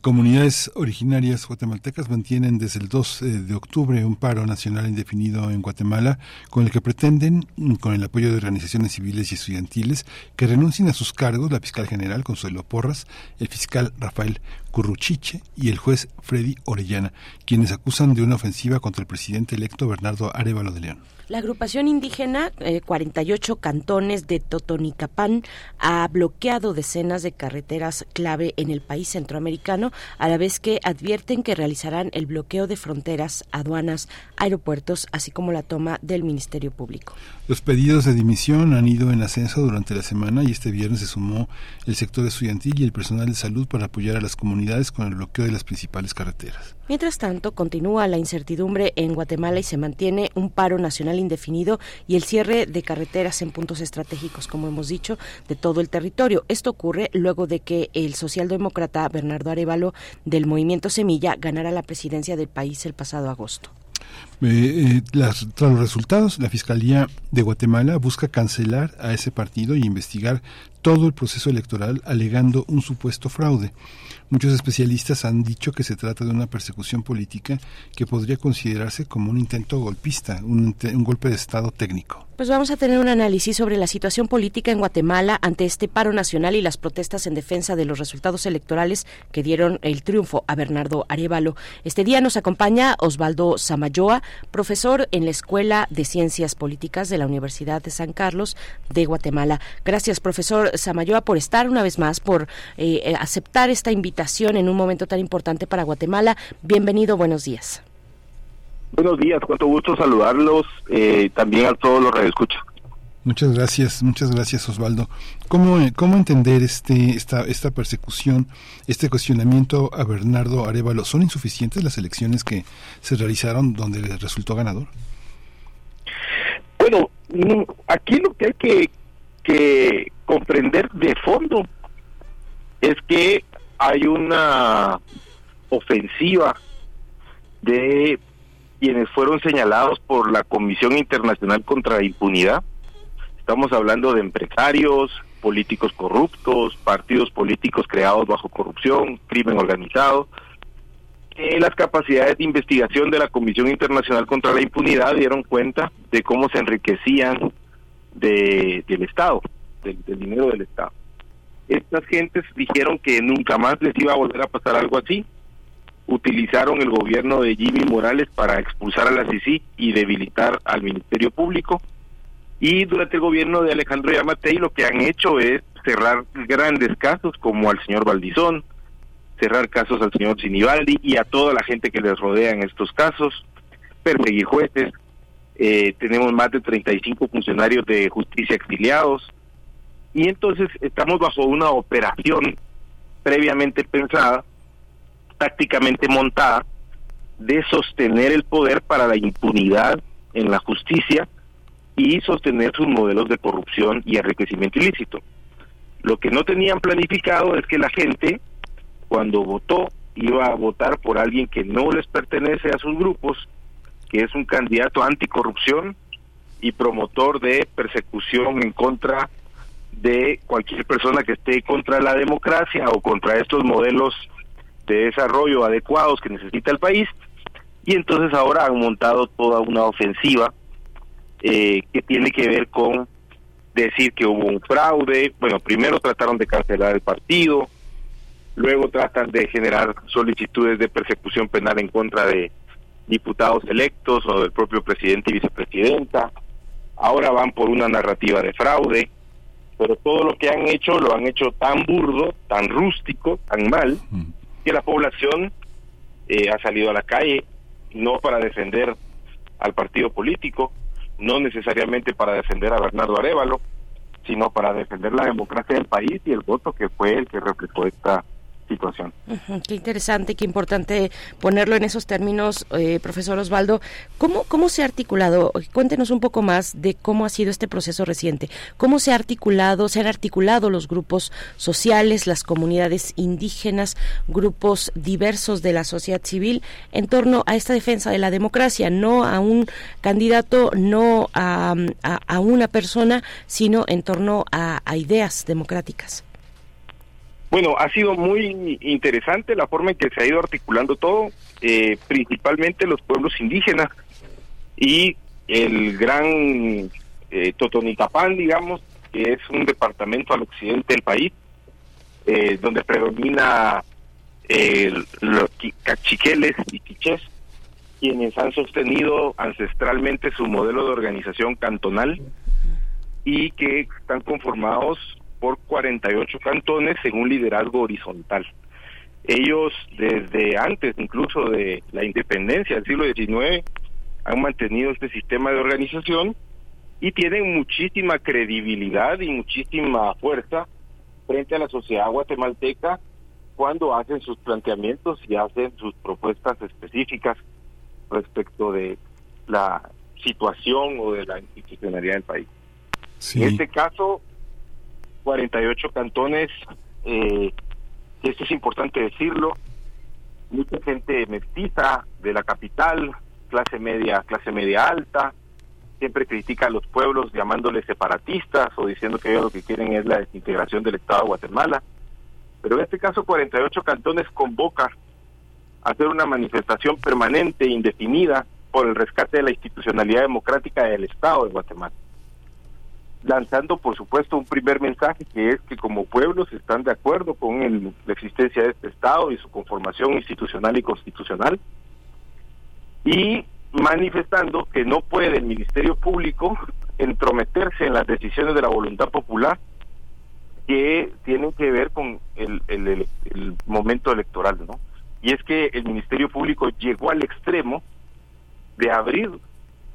Comunidades originarias guatemaltecas mantienen desde el 2 eh, de octubre un paro nacional indefinido en Guatemala con el que pretenden, con el apoyo de organizaciones civiles y estudiantiles, que renuncien a sus cargos la fiscal general Consuelo Porras, el fiscal Rafael Curruchiche y el juez Freddy Orellana, quienes acusan de una ofensiva contra el presidente electo Bernardo Arevalo de León.
La agrupación indígena, 48 eh, cantones de Totonicapán, ha bloqueado decenas de carreteras clave en el país centroamericano, a la vez que advierten que realizarán el bloqueo de fronteras, aduanas, aeropuertos, así como la toma del Ministerio Público.
Los pedidos de dimisión han ido en ascenso durante la semana y este viernes se sumó el sector estudiantil y el personal de salud para apoyar a las comunidades con el bloqueo de las principales carreteras.
Mientras tanto, continúa la incertidumbre en Guatemala y se mantiene un paro nacional indefinido y el cierre de carreteras en puntos estratégicos, como hemos dicho, de todo el territorio. Esto ocurre luego de que el socialdemócrata Bernardo Arevalo del Movimiento Semilla ganara la presidencia del país el pasado agosto.
Eh, eh, tras los resultados, la Fiscalía de Guatemala busca cancelar a ese partido y investigar todo el proceso electoral alegando un supuesto fraude. Muchos especialistas han dicho que se trata de una persecución política que podría considerarse como un intento golpista, un, golpe de Estado técnico.
Pues vamos a tener un análisis sobre la situación política en Guatemala ante este paro nacional y las protestas en defensa de los resultados electorales que dieron el triunfo a Bernardo Arevalo. Este día nos acompaña Osvaldo Samayoa, profesor en la Escuela de Ciencias Políticas de la Universidad de San Carlos de Guatemala. Gracias, profesor Samayoa, por estar una vez más, por eh, aceptar esta invitación en un momento tan importante para Guatemala. Bienvenido, buenos días.
Buenos días, cuánto gusto saludarlos, eh, también a todos los.
Muchas gracias, muchas gracias Osvaldo. ¿Cómo, cómo entender este, esta, esta persecución, este cuestionamiento a Bernardo Arevalo? ¿Son insuficientes las elecciones que se realizaron donde resultó ganador?
Bueno, aquí lo que hay que, que comprender de fondo es que hay una ofensiva de quienes fueron señalados por la Comisión Internacional contra la Impunidad. Estamos hablando de empresarios, políticos corruptos, partidos políticos creados bajo corrupción, crimen organizado, que las capacidades de investigación de la Comisión Internacional contra la Impunidad dieron cuenta de cómo se enriquecían de, del Estado, del dinero del Estado estas gentes dijeron que nunca más les iba a volver a pasar algo así. Utilizaron el gobierno de Jimmy Morales para expulsar a la CICI y debilitar al Ministerio Público. Y durante el gobierno de Alejandro Yamatei lo que han hecho es cerrar grandes casos como al señor Valdizón, cerrar casos al señor Sinibaldi y a toda la gente que les rodea en estos casos, perseguir jueces. Eh, tenemos más de 35 funcionarios de justicia exiliados, y entonces estamos bajo una operación previamente pensada, tácticamente montada, de sostener el poder para la impunidad en la justicia y sostener sus modelos de corrupción y enriquecimiento ilícito. Lo que no tenían planificado es que la gente, cuando votó iba a votar por alguien que no les pertenece a sus grupos, que es un candidato anticorrupción y promotor de persecución en contra de cualquier persona que esté contra la democracia o contra estos modelos de desarrollo adecuados que necesita el país. Y entonces ahora han montado toda una ofensiva eh, que tiene que ver con decir que hubo un fraude. Bueno, primero trataron de cancelar el partido, luego tratan de generar solicitudes de persecución penal en contra de diputados electos o del propio presidente y vicepresidenta. Ahora van por una narrativa de fraude, pero todo lo que han hecho lo han hecho tan burdo, tan rústico, tan mal, que la población eh, ha salido a la calle, no para defender al partido político, no necesariamente para defender a Bernardo Arevalo, sino para defender la democracia del país y el voto que fue el que reflejó esta
qué interesante, qué importante ponerlo en esos términos, eh, profesor Osvaldo. ¿Cómo, ¿Cómo se ha articulado? Cuéntenos un poco más de cómo ha sido este proceso reciente. ¿Cómo se ha articulado, se han articulado los grupos sociales, las comunidades indígenas, grupos diversos de la sociedad civil en torno a esta defensa de la democracia, no a un candidato, no a, a, una persona, sino en torno a ideas democráticas?
Bueno, ha sido muy interesante la forma en que se ha ido articulando todo, eh, principalmente los pueblos indígenas y el gran eh, Totonitapán, digamos, que es un departamento al occidente del país, eh, donde predomina los cachiqueles y quichés, quienes han sostenido ancestralmente su modelo de organización cantonal y que están conformados por 48 cantones en un liderazgo horizontal. Ellos desde antes incluso de la independencia del siglo XIX han mantenido este sistema de organización y tienen muchísima credibilidad y muchísima fuerza frente a la sociedad guatemalteca cuando hacen sus planteamientos y hacen sus propuestas específicas respecto de la situación o de la institucionalidad del país. En este caso, 48 cantones, eh, esto es importante decirlo, mucha gente mestiza de la capital, clase media, clase media alta, siempre critica a los pueblos llamándoles separatistas o diciendo que ellos lo que quieren es la desintegración del Estado de Guatemala. Pero en este caso 48 cantones convoca a hacer una manifestación permanente indefinida por el rescate de la institucionalidad democrática del Estado de Guatemala lanzando por supuesto un primer mensaje que es que como pueblos están de acuerdo con el, la existencia de este Estado y su conformación institucional y constitucional y manifestando que no puede el Ministerio Público entrometerse en las decisiones de la voluntad popular que tienen que ver con el, el, el momento electoral, ¿no? Y es que el Ministerio Público llegó al extremo de abrir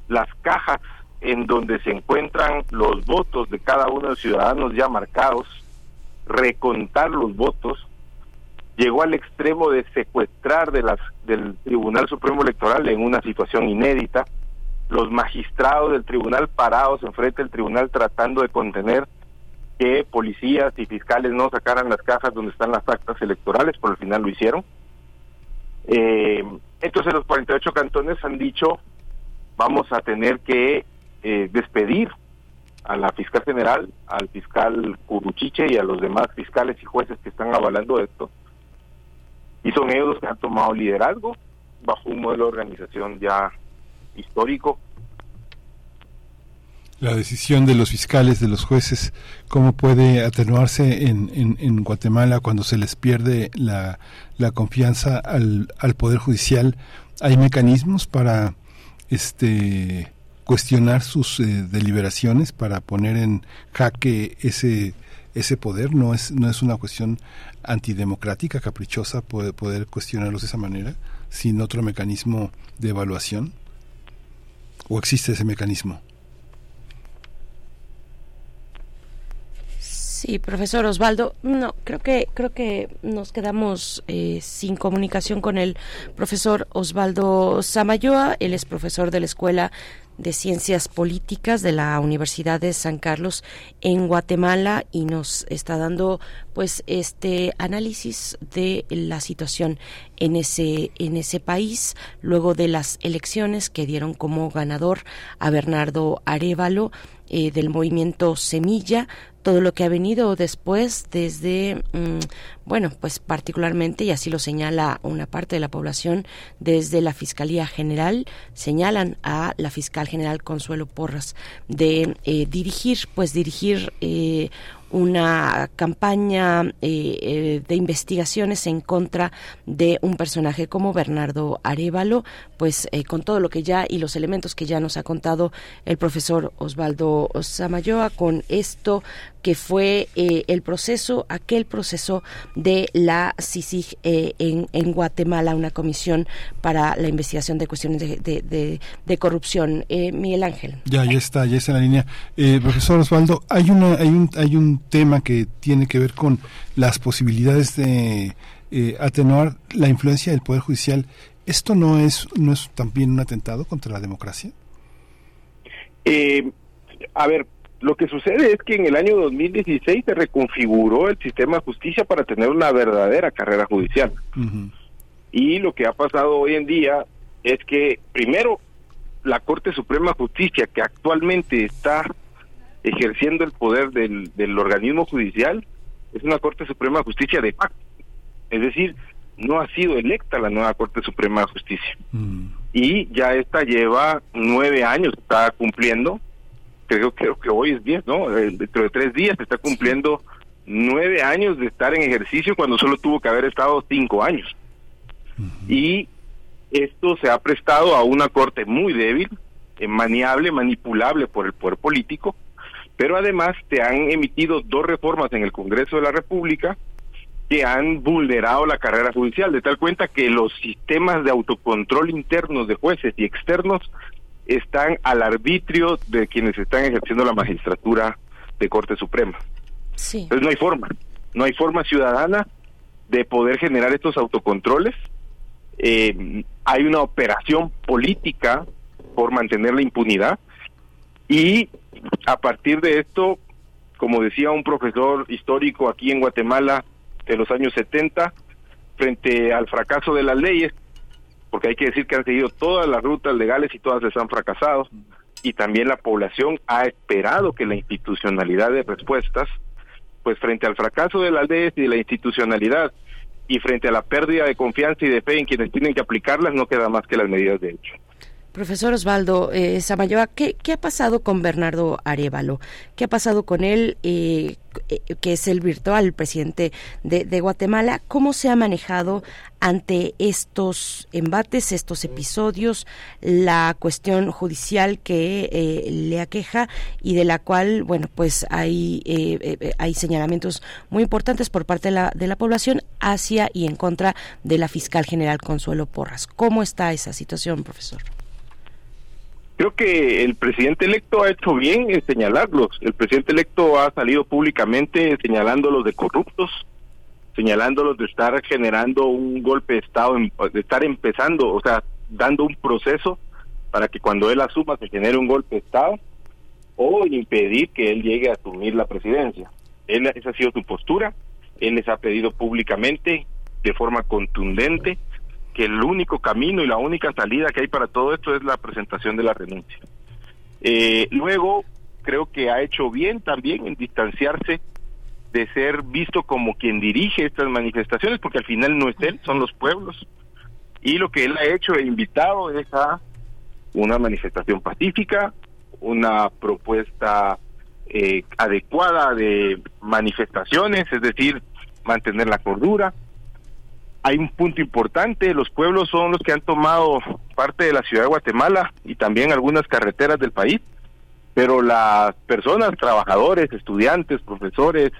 las cajas en donde se encuentran los votos de cada uno de los ciudadanos ya marcados, recontar los votos, llegó al extremo de secuestrar de las, del Tribunal Supremo Electoral en una situación inédita, los magistrados del tribunal parados enfrente del tribunal tratando de contener que policías y fiscales no sacaran las cajas donde están las actas electorales, por el final lo hicieron. Eh, entonces los 48 cantones han dicho, vamos a tener que eh, despedir a la fiscal general, al fiscal Curuchiche y a los demás fiscales y jueces que están avalando esto. Y son ellos los que han tomado liderazgo bajo un modelo de organización ya histórico.
La decisión de los fiscales, de los jueces, ¿cómo puede atenuarse en, en, Guatemala cuando se les pierde la, confianza al Poder Judicial? ¿Hay mecanismos para este cuestionar sus eh, deliberaciones para poner en jaque ese ese poder. No es no es una cuestión antidemocrática caprichosa poder, poder cuestionarlos de esa manera sin otro mecanismo de evaluación. O existe ese mecanismo
Sí, profesor Osvaldo, no, creo que creo que nos quedamos eh, sin comunicación con el profesor Osvaldo Samayoa. Él es profesor de la Escuela de Ciencias Políticas de la Universidad de San Carlos en Guatemala y nos está dando pues este análisis de la situación en ese en ese país luego de las elecciones que dieron como ganador a Bernardo Arevalo eh, del movimiento Semilla todo lo que ha venido después desde, mm, bueno, pues particularmente, y así lo señala una parte de la población, desde la Fiscalía General, señalan a la fiscal general Consuelo Porras de eh, dirigir, pues dirigir eh, una campaña eh, de investigaciones en contra de un personaje como Bernardo Arevalo, pues con todo lo que ya y los elementos que ya nos ha contado el profesor Osvaldo Samayoa, con esto que fue el proceso, aquel proceso de la CICIG en, en, Guatemala, una comisión para la investigación de cuestiones de, de, corrupción. Miguel Ángel.
Ya, ya está, ya está en la línea. profesor Osvaldo, hay, una, hay, un, hay un tema que tiene que ver con las posibilidades de eh, atenuar la influencia del Poder Judicial. ¿Esto no es, no es también un atentado contra la democracia?
Eh, a ver, lo que sucede es que en el año 2016 se reconfiguró el sistema de justicia para tener una verdadera carrera judicial. Y lo que ha pasado hoy en día es que, primero, la Corte Suprema de Justicia, que actualmente está ejerciendo el poder del, del organismo judicial es una Corte Suprema de Justicia de facto. Es decir, no ha sido electa la nueva Corte Suprema de Justicia. Y ya esta lleva nueve años, está cumpliendo, creo, creo que hoy es diez, ¿no? Eh, dentro de tres días está cumpliendo nueve años de estar en ejercicio cuando solo tuvo que haber estado cinco años. Y esto se ha prestado a una corte muy débil, eh, maniable, manipulable por el poder político, pero además te han emitido dos reformas en el Congreso de la República que han vulnerado la carrera judicial, de tal cuenta que los sistemas de autocontrol internos de jueces y externos están al arbitrio de quienes están ejerciendo la magistratura de Corte Suprema.
Sí.
Entonces no hay forma, no hay forma ciudadana de poder generar estos autocontroles. Eh, hay una operación política por mantener la impunidad y a partir de esto, como decía un profesor histórico aquí en Guatemala de los años 70, frente al fracaso de las leyes, porque hay que decir que han seguido todas las rutas legales y todas les han fracasado, y también la población ha esperado que la institucionalidad de respuestas, pues frente al fracaso de las leyes y de la institucionalidad, y frente a la pérdida de confianza y de fe en quienes tienen que aplicarlas, no queda más que las medidas de hecho.
Profesor Osvaldo eh, Samayoa, ¿qué, ha pasado con Bernardo Arevalo? ¿Qué ha pasado con él, eh, eh, que es el virtual presidente de, Guatemala? ¿Cómo se ha manejado ante estos embates, estos episodios, la cuestión judicial que eh, le aqueja y de la cual, bueno, pues hay, hay señalamientos muy importantes por parte de la, de la población hacia y en contra de la fiscal general Consuelo Porras? ¿Cómo está esa situación, profesor?
Creo que el presidente electo ha hecho bien en señalarlos. El presidente electo ha salido públicamente señalándolos de corruptos, señalándolos de estar generando un golpe de Estado, de estar empezando, o sea, dando un proceso para que cuando él asuma se genere un golpe de Estado o impedir que él llegue a asumir la presidencia. Él, esa ha sido su postura. Él les ha pedido públicamente, de forma contundente, que el único camino y la única salida que hay para todo esto es la presentación de la renuncia. Eh, luego, creo que ha hecho bien también en distanciarse de ser visto como quien dirige estas manifestaciones, porque al final no es él, son los pueblos. Y lo que él ha hecho e invitado es a una manifestación pacífica, una propuesta eh, adecuada de manifestaciones, es decir, mantener la cordura, hay un punto importante, los pueblos son los que han tomado parte de la ciudad de Guatemala y también algunas carreteras del país, pero las personas, trabajadores, estudiantes, profesores,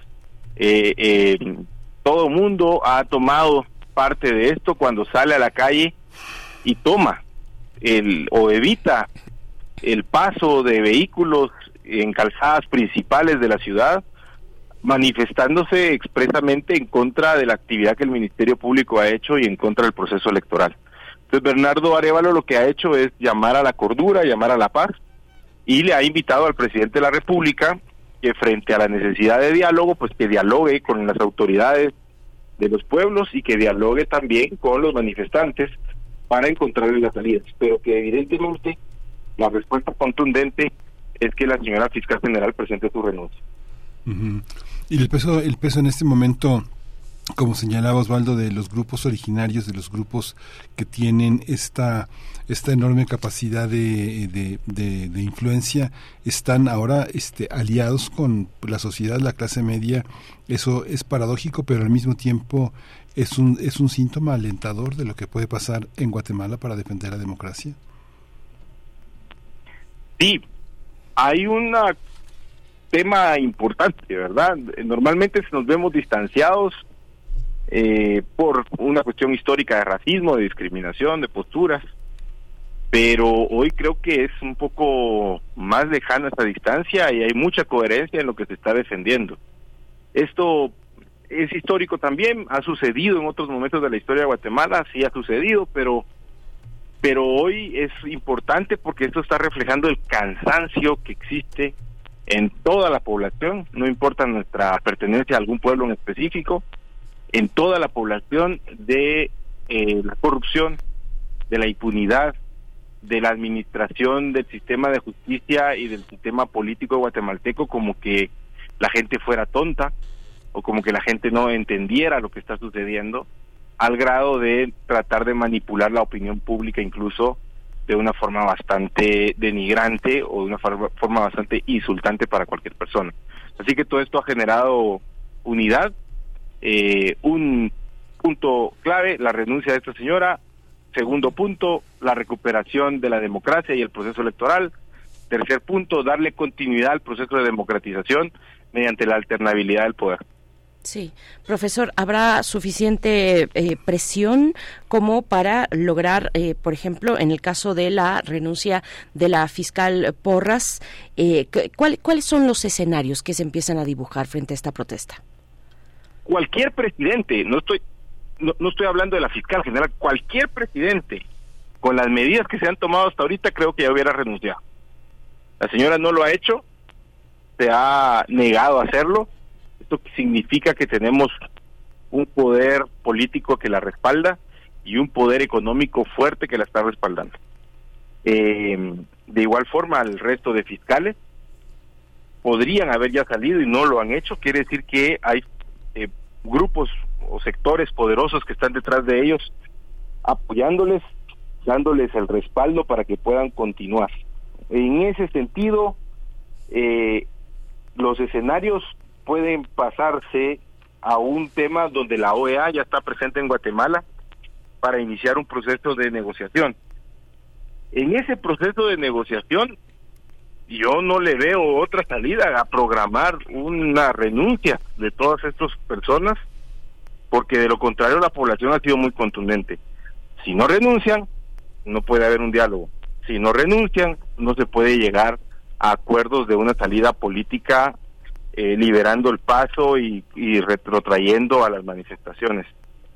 eh, eh, todo mundo ha tomado parte de esto cuando sale a la calle y toma el o evita el paso de vehículos en calzadas principales de la ciudad manifestándose expresamente en contra de la actividad que el Ministerio Público ha hecho y en contra del proceso electoral. Entonces Bernardo Arevalo lo que ha hecho es llamar a la cordura, llamar a la paz y le ha invitado al presidente de la República que frente a la necesidad de diálogo, pues que dialogue con las autoridades de los pueblos y que dialogue también con los manifestantes para encontrar las salidas, pero que evidentemente la respuesta contundente es que la señora fiscal general presente su renuncia.
Y el peso, el peso en este momento como señalaba Osvaldo, de los grupos originarios, de los grupos que tienen esta, esta enorme capacidad de, de, influencia, están ahora este, aliados con la sociedad, la clase media. Eso es paradójico, pero al mismo tiempo es un, es un síntoma alentador de lo que puede pasar en Guatemala para defender la democracia.
Sí, hay un tema importante, ¿verdad? Normalmente nos vemos distanciados eh, por una cuestión histórica de racismo, de discriminación, de posturas, pero hoy creo que es un poco más lejana esta distancia y hay mucha coherencia en lo que se está defendiendo. Esto es histórico también, ha sucedido en otros momentos de la historia de Guatemala, sí ha sucedido, pero pero hoy es importante porque esto está reflejando el cansancio que existe en toda la población, no importa nuestra pertenencia a algún pueblo en específico, en toda la población de eh, la corrupción, de la impunidad, de la administración del sistema de justicia y del sistema político guatemalteco como que la gente fuera tonta o como que la gente no entendiera lo que está sucediendo, al grado de tratar de manipular la opinión pública incluso de una forma bastante denigrante o de una forma bastante insultante para cualquier persona. Así que todo esto ha generado unidad, eh, un punto clave, la renuncia de esta señora. Segundo punto, la recuperación de la democracia y el proceso electoral. Tercer punto, darle continuidad al proceso de democratización mediante la alternabilidad del poder.
Sí, profesor, ¿habrá suficiente eh, presión como para lograr, eh, por ejemplo, en el caso de la renuncia de la fiscal Porras, ¿cuáles son los escenarios que se empiezan a dibujar frente a esta protesta?
cualquier presidente, no estoy no, estoy hablando de la fiscal general, cualquier presidente con las medidas que se han tomado hasta ahorita creo que ya hubiera renunciado. La señora no lo ha hecho, se ha negado a hacerlo. Esto significa que tenemos un poder político que la respalda y un poder económico fuerte que la está respaldando. Eh, de igual forma, el resto de fiscales podrían haber ya salido y no lo han hecho. Quiere decir que hay eh, grupos o sectores poderosos que están detrás de ellos, apoyándoles, dándoles el respaldo para que puedan continuar. En ese sentido, eh, los escenarios pueden pasarse a un tema donde la OEA ya está presente en Guatemala para iniciar un proceso de negociación. En ese proceso de negociación, yo no le veo otra salida a programar una renuncia de todas estas personas, porque de lo contrario la población ha sido muy contundente. Si no renuncian, no puede haber un diálogo. Si no renuncian, no se puede llegar a acuerdos de una salida política eh, liberando el paso y, y retrotrayendo a las manifestaciones.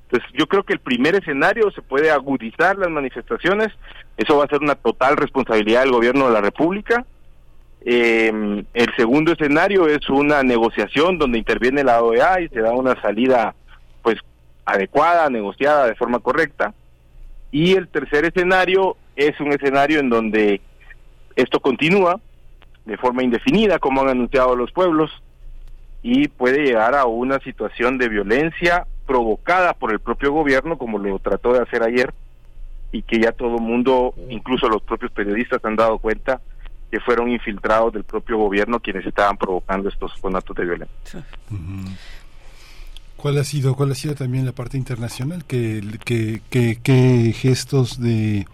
Entonces, yo creo que el primer escenario se puede agudizar las manifestaciones, eso va a ser una total responsabilidad del gobierno de la República, eh, el segundo escenario es una negociación donde interviene la OEA y se da una salida pues adecuada, negociada de forma correcta. Y el tercer escenario es un escenario en donde esto continúa de forma indefinida, como han anunciado los pueblos, y puede llegar a una situación de violencia provocada por el propio gobierno, como lo trató de hacer ayer, y que ya todo el mundo, incluso los propios periodistas, han dado cuenta que fueron infiltrados del propio gobierno quienes estaban provocando estos conatos de violencia.
¿Cuál ha sido, cuál ha sido también la parte internacional? ¿Qué, qué, gestos de,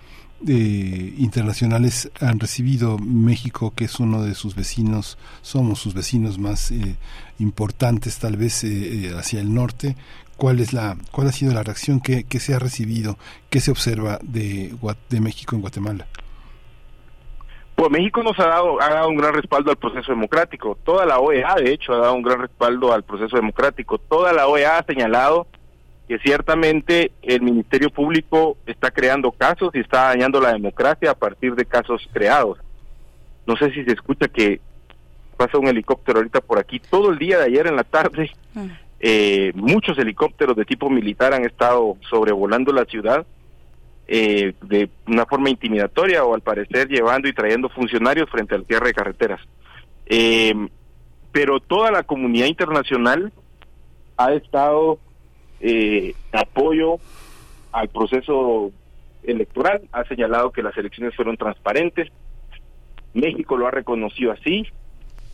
internacionales han recibido México, que es uno de sus vecinos, somos sus vecinos más eh, importantes tal vez eh, eh, hacia el norte? ¿Cuál, es la, ¿Cuál ha sido la reacción que, se ha recibido, qué se observa de, de México en Guatemala?
Pues México nos ha dado, ha dado un gran respaldo al proceso democrático. Toda la OEA, de hecho, ha dado un gran respaldo al proceso democrático. Toda la OEA ha señalado que ciertamente el Ministerio Público está creando casos y está dañando la democracia a partir de casos creados. No sé si se escucha que pasa un helicóptero ahorita por aquí. Todo el día de ayer en la tarde, mm. eh, muchos helicópteros de tipo militar han estado sobrevolando la ciudad eh, de una forma intimidatoria o al parecer llevando y trayendo funcionarios frente al cierre de carreteras. Eh, pero toda la comunidad internacional ha estado eh, apoyo al proceso electoral, ha señalado que las elecciones fueron transparentes, México lo ha reconocido así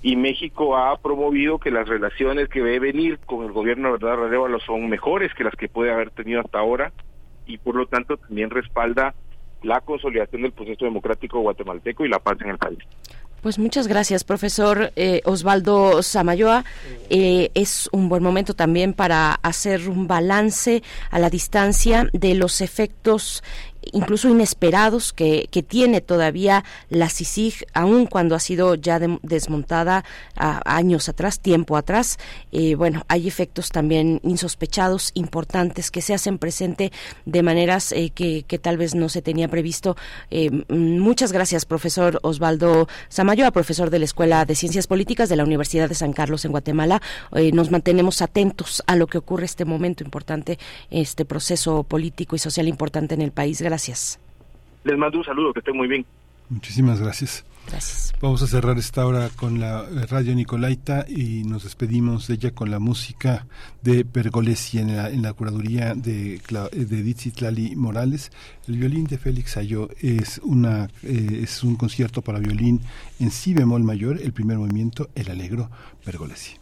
y México ha promovido que las relaciones que debe venir con el gobierno de verdad Arevalo son mejores que las que puede haber tenido hasta ahora y por lo tanto también respalda la consolidación del proceso democrático guatemalteco y la paz en el país.
Pues muchas gracias, profesor eh, Osvaldo Samayoa. Eh, es un buen momento también para hacer un balance a la distancia de los efectos incluso inesperados que, que tiene todavía la CICIG, aun cuando ha sido ya desmontada años atrás, tiempo atrás. Eh, bueno, hay efectos también insospechados, importantes, que se hacen presente de maneras eh, que, que, tal vez no se tenía previsto. Eh, muchas gracias, profesor Osvaldo Samayoa, profesor de la Escuela de Ciencias Políticas de la Universidad de San Carlos en Guatemala. nos mantenemos atentos a lo que ocurre este momento importante, este proceso político y social importante en el país. Gracias Gracias.
Les mando un saludo, que estén muy bien.
Muchísimas gracias.
Gracias.
Vamos a cerrar esta hora con la eh, radio Nicolaita y nos despedimos de ella con la música de Pergolesi en la, en la curaduría de, de Ditzitlali Morales. El violín de Félix Ayó es, una, eh, es un concierto para violín en si bemol mayor, el primer movimiento, el alegro Pergolesi.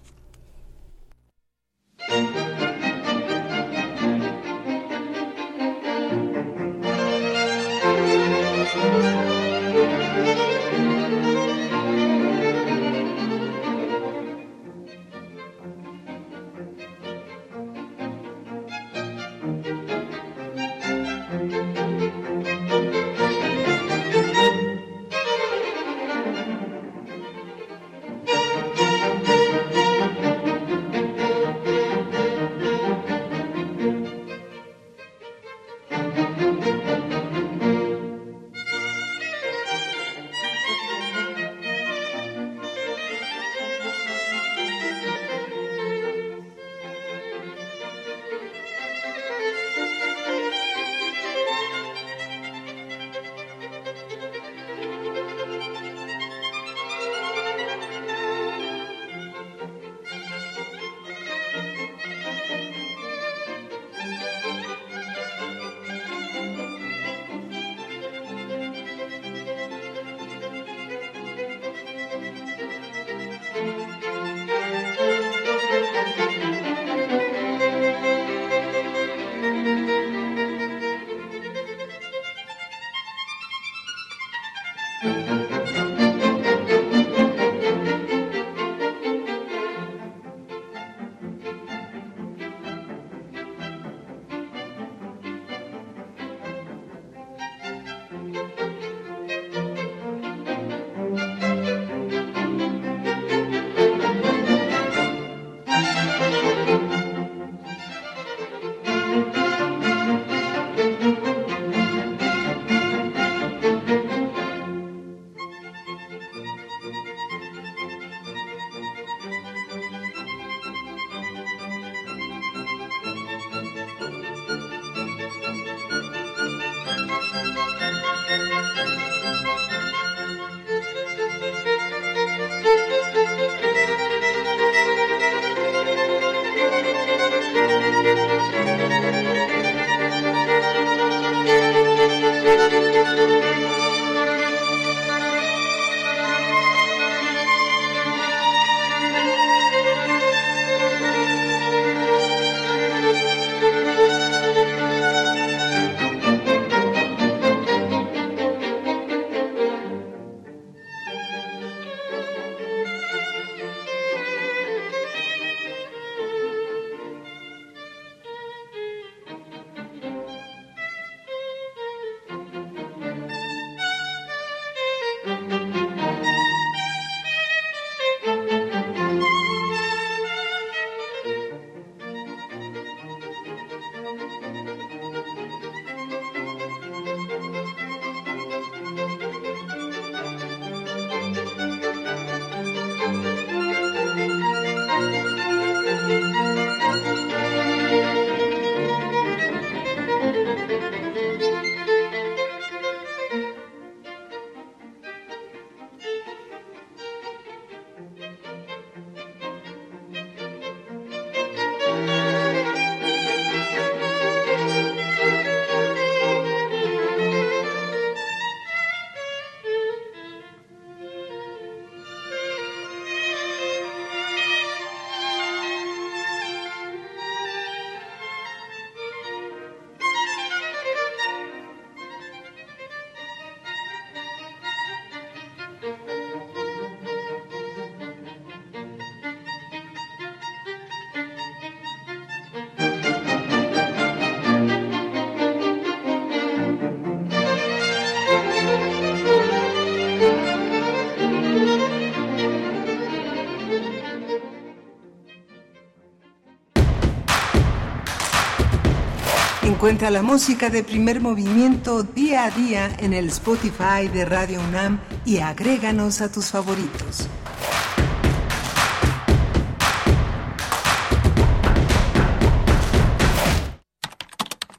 Encuentra la música de primer movimiento día a día en el Spotify de Radio UNAM y agréganos a tus favoritos.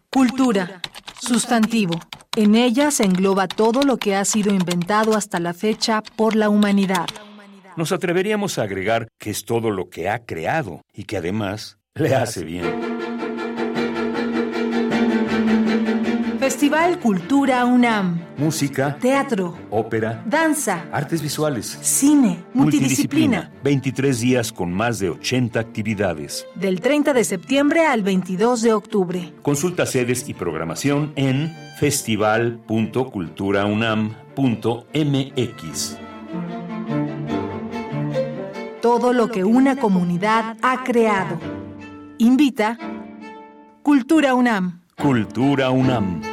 Cultura. Sustantivo. En ella se engloba todo lo que ha sido inventado hasta la fecha por la humanidad.
Nos atreveríamos a agregar que es todo lo que ha creado y que además le hace bien.
Cultura UNAM.
Música,
Teatro,
ópera,
danza,
artes visuales,
cine, multidisciplina.
23 días con más de 80 actividades.
Del 30 de septiembre al 22 de octubre.
Consulta sedes y programación en festival.culturaunam.mx.
Todo lo que una comunidad ha creado. Invita Cultura UNAM.
Cultura UNAM.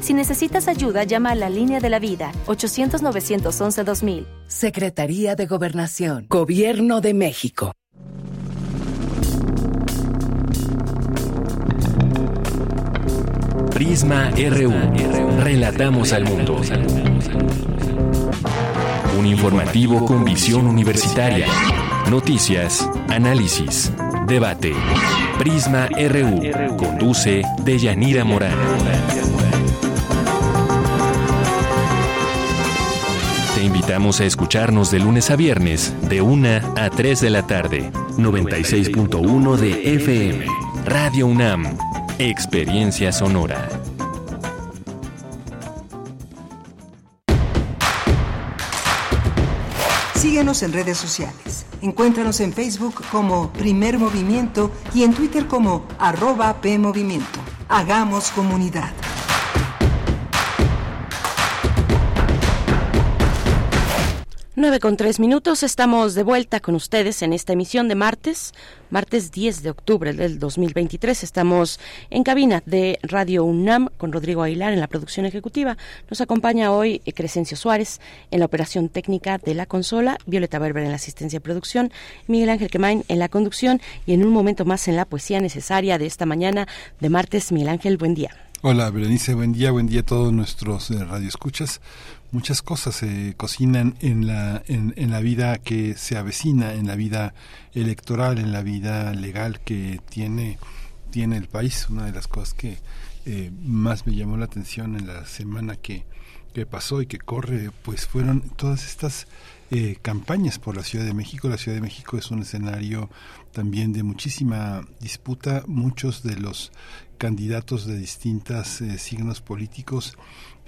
Si necesitas ayuda, llama a la línea de la vida 800-911-2000.
Secretaría de Gobernación. Gobierno de México.
Prisma RU. Relatamos al mundo. Un informativo con visión universitaria. Noticias, análisis, debate. Prisma RU. Conduce Deyanira Morán. Te invitamos a escucharnos de lunes a viernes, de 1 a 3 de la tarde. 96.1 de FM. Radio UNAM. Experiencia sonora.
Síguenos en redes sociales. Encuéntranos en Facebook como Primer Movimiento y en Twitter como arroba PMovimiento. Hagamos comunidad.
9 con 3 minutos, estamos de vuelta con ustedes en esta emisión de martes, martes 10 de octubre del 2023. Estamos en cabina de Radio UNAM con Rodrigo Aguilar en la producción ejecutiva. Nos acompaña hoy Crescencio Suárez en la operación técnica de la consola, Violeta Berber en la asistencia de producción, Miguel Ángel Quemain en la conducción y en un momento más en la poesía necesaria de esta mañana de martes. Miguel Ángel, buen día.
Hola, Berenice, buen día, buen día a todos nuestros eh, radioescuchas muchas cosas se cocinan en la, en, en, la vida que se avecina, en la vida electoral, en la vida legal que tiene, tiene el país. Una de las cosas que eh, más me llamó la atención en la semana que, que pasó y que corre, pues fueron todas estas eh, campañas por la Ciudad de México. La Ciudad de México es un escenario también de muchísima disputa. Muchos de los candidatos de distintos eh, signos políticos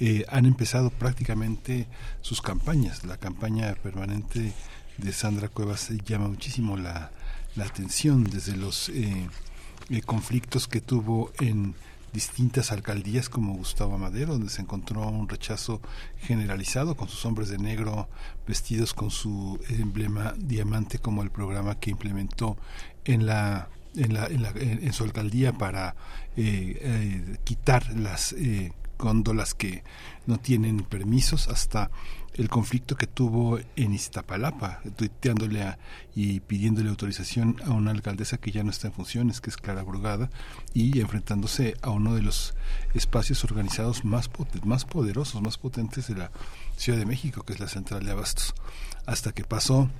eh, han empezado prácticamente sus campañas. La campaña permanente de Sandra Cuevas llama muchísimo la, atención desde los eh, eh, conflictos que tuvo en distintas alcaldías como Gustavo Amadero, donde se encontró un rechazo generalizado con sus hombres de negro vestidos con su emblema diamante como el programa que implementó en la en, la, en, la, en su alcaldía para eh, eh, quitar las eh, góndolas que no tienen permisos hasta el conflicto que tuvo en Iztapalapa, tuiteándole a, y pidiéndole autorización a una alcaldesa que ya no está en funciones, que es Clara Brugada, y enfrentándose a uno de los espacios organizados más, más poderosos, más potentes de la Ciudad de México, que es la Central de Abastos. Hasta que pasó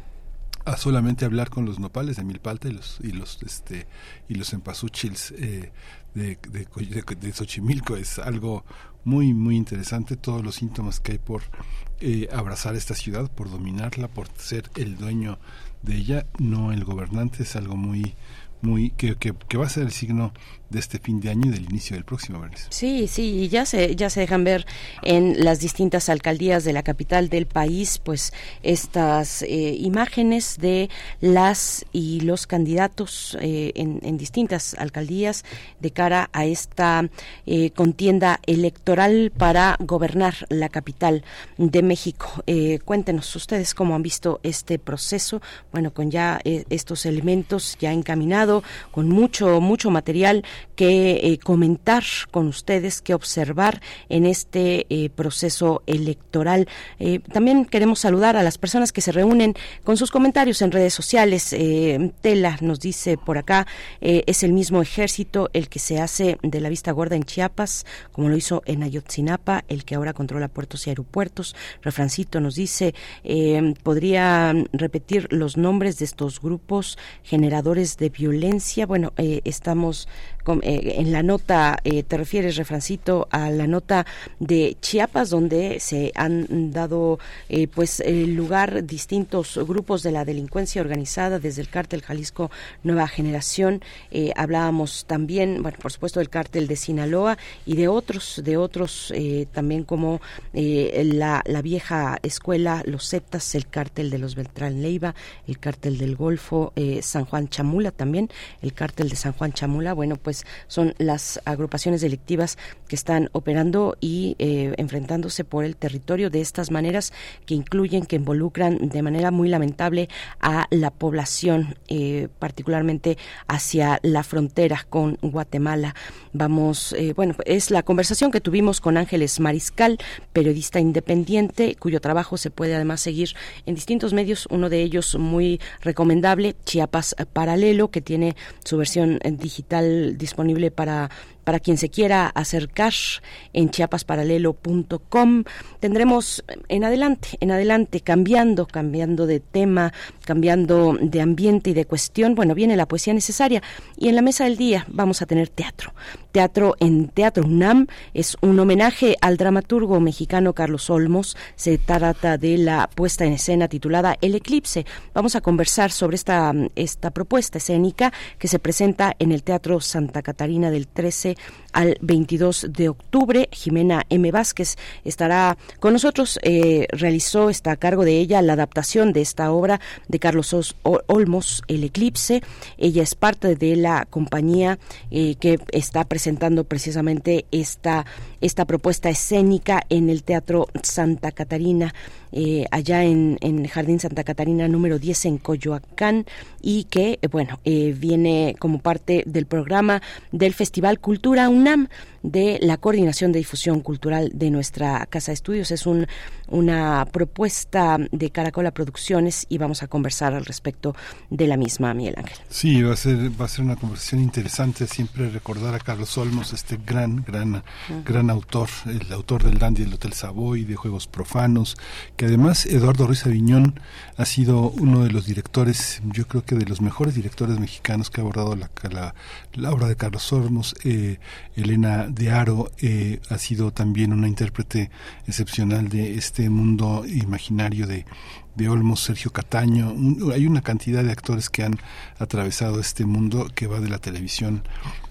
a solamente hablar con los nopales de Milpalta y los y los este y los empasuchils eh, de, de, de, Xochimilco. Es algo muy muy interesante todos los síntomas que hay por eh, abrazar esta ciudad por dominarla por ser el dueño de ella. No el gobernante es algo muy muy que, que, que va a ser el signo de este fin de año y del inicio del próximo mes.
Sí, sí, ya se ya se dejan ver en las distintas alcaldías de la capital del país, pues estas eh, imágenes de las y los candidatos eh, en, en, distintas alcaldías de cara a esta eh, contienda electoral para gobernar la capital de México. cuéntenos ustedes cómo han visto este proceso, bueno, con ya estos elementos ya con mucho mucho material que eh, comentar con ustedes, que observar en este eh, proceso electoral. Eh, también queremos saludar a las personas que se reúnen con sus comentarios en redes sociales. Tela nos dice por acá, es el mismo ejército el que se hace de la vista gorda en Chiapas, como lo hizo en Ayotzinapa, el que ahora controla puertos y aeropuertos. Refrancito nos dice, podría repetir los nombres de estos grupos generadores de violencia. Bueno, estamos eh, en la nota, eh, te refieres, Refrancito, a la nota de Chiapas, donde se han dado eh, pues lugar distintos grupos de la delincuencia organizada, desde el cártel Jalisco Nueva Generación. hablábamos también, bueno, por supuesto, del cártel de Sinaloa y de otros, de otros también como la, la vieja escuela, los Zetas, el cártel de los Beltrán Leiva, el cártel del Golfo, San Juan Chamula también, el cártel de San Juan Chamula, bueno, pues pues, son las agrupaciones delictivas que están operando y eh, enfrentándose por el territorio de estas maneras que incluyen, que involucran de manera muy lamentable a la población, eh, particularmente hacia la frontera con Guatemala. Vamos, eh, bueno, es la conversación que tuvimos con Ángeles Mariscal, periodista independiente, cuyo trabajo se puede además seguir en distintos medios, uno de ellos muy recomendable, Chiapas Paralelo, que tiene su versión digital disponible para para quien se quiera acercar en chiapasparalelo.com. Tendremos en adelante, en adelante, cambiando, cambiando de tema, cambiando de ambiente y de cuestión. Bueno, viene la poesía necesaria y en la mesa del día vamos a tener teatro. Teatro en Teatro UNAM es un homenaje al dramaturgo mexicano Carlos Olmos. Se trata de la puesta en escena titulada El Eclipse. Vamos a conversar sobre esta, esta propuesta escénica que se presenta en el Teatro Santa Catarina del 13 al 22 de octubre. Jimena M. Vázquez estará con nosotros. Eh, realizó, está a cargo de ella la adaptación de esta obra de Carlos Olmos, El Eclipse. Ella es parte de la compañía eh, que está presentando precisamente esta, esta propuesta escénica en el Teatro Santa Catarina. Eh, allá en, en, Jardín Santa Catarina número 10 en Coyoacán y que, bueno, viene como parte del programa del Festival Cultura UNAM de la Coordinación de Difusión Cultural de nuestra Casa de Estudios. Es un, una propuesta de Caracola Producciones y vamos a conversar al respecto de la misma, Miguel Ángel.
Sí, va a ser, va a ser una conversación interesante siempre recordar a Carlos Olmos, este gran, gran, gran autor, el autor del Dandy del Hotel Savoy, de Juegos Profanos, que además Eduardo Ruiz Aviñón ha sido uno de los directores, yo creo que de los mejores directores mexicanos que ha abordado la, la, obra de Carlos Olmos. Eh, Elena de Aro eh, ha sido también una intérprete excepcional de este mundo imaginario de, de Olmos, Sergio Cataño. hay una cantidad de actores que han atravesado este mundo que va de la televisión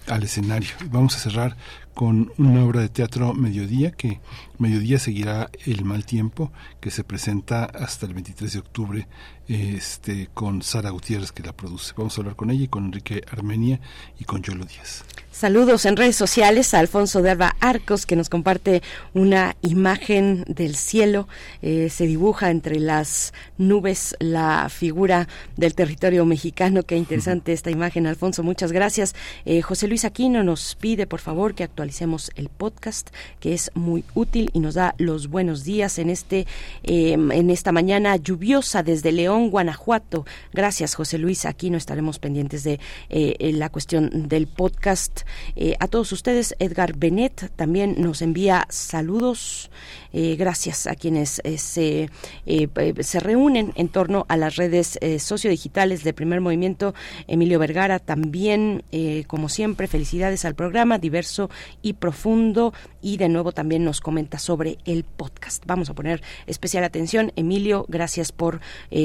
al escenario. Vamos a cerrar con una obra de teatro Mediodía, que Mediodía seguirá El Mal Tiempo, que se presenta hasta el 23 de octubre este, con Sara Gutiérrez, que la produce. Vamos a hablar con ella y con Enrique Armenia y con Yolo Díaz.
Saludos en redes sociales a Alfonso de Alba Arcos, que nos comparte una imagen del cielo. Eh, se dibuja entre las nubes la figura del territorio mexicano. Qué interesante esta imagen, Alfonso. Muchas gracias. Eh, José Luis Aquino nos pide, por favor, que actualicemos el podcast, que es muy útil y nos da los buenos días en este em, en esta mañana lluviosa desde León, Guanajuato. Gracias, José Luis. Aquí no estaremos pendientes de eh, la cuestión del podcast. Eh, a todos ustedes, Edgar Benet también nos envía saludos. Eh, gracias a quienes se, se reúnen en torno a las redes sociodigitales de Primer Movimiento. Emilio Vergara también, como siempre, felicidades al programa, diverso y profundo. Y de nuevo también nos comenta sobre el podcast. Vamos a poner especial atención. Emilio, gracias por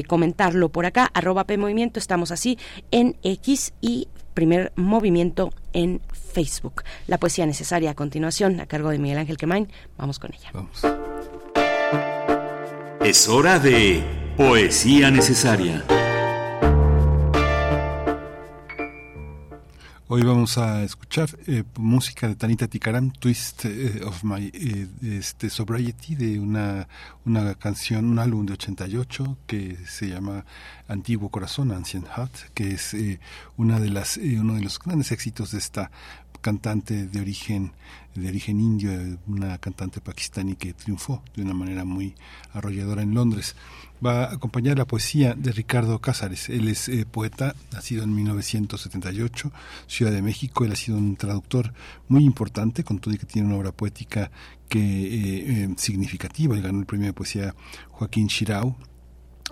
comentarlo por acá. Arroba P Movimiento, estamos así en X y primer movimiento en Facebook. La poesía necesaria a continuación, a cargo de Miguel Ángel Quemain. Vamos con ella.
Es hora de poesía necesaria.
Hoy vamos a escuchar eh, música de Tanita Tikaram, Twist eh, of My eh, este, Sobriety, de una, una canción, un álbum de 88 que se llama Antiguo Corazón, Ancient Heart, que es una de las, uno de los grandes éxitos de esta cantante de origen de origen indio, una cantante pakistaní que triunfó de una manera muy arrolladora en Londres va a acompañar la poesía de Ricardo Cázares. Él es eh, poeta, nacido en 1978, Ciudad de México. Él ha sido un traductor muy importante, con todo y que tiene una obra poética que eh, eh, significativa. Él ganó el premio de poesía Joaquín Chirau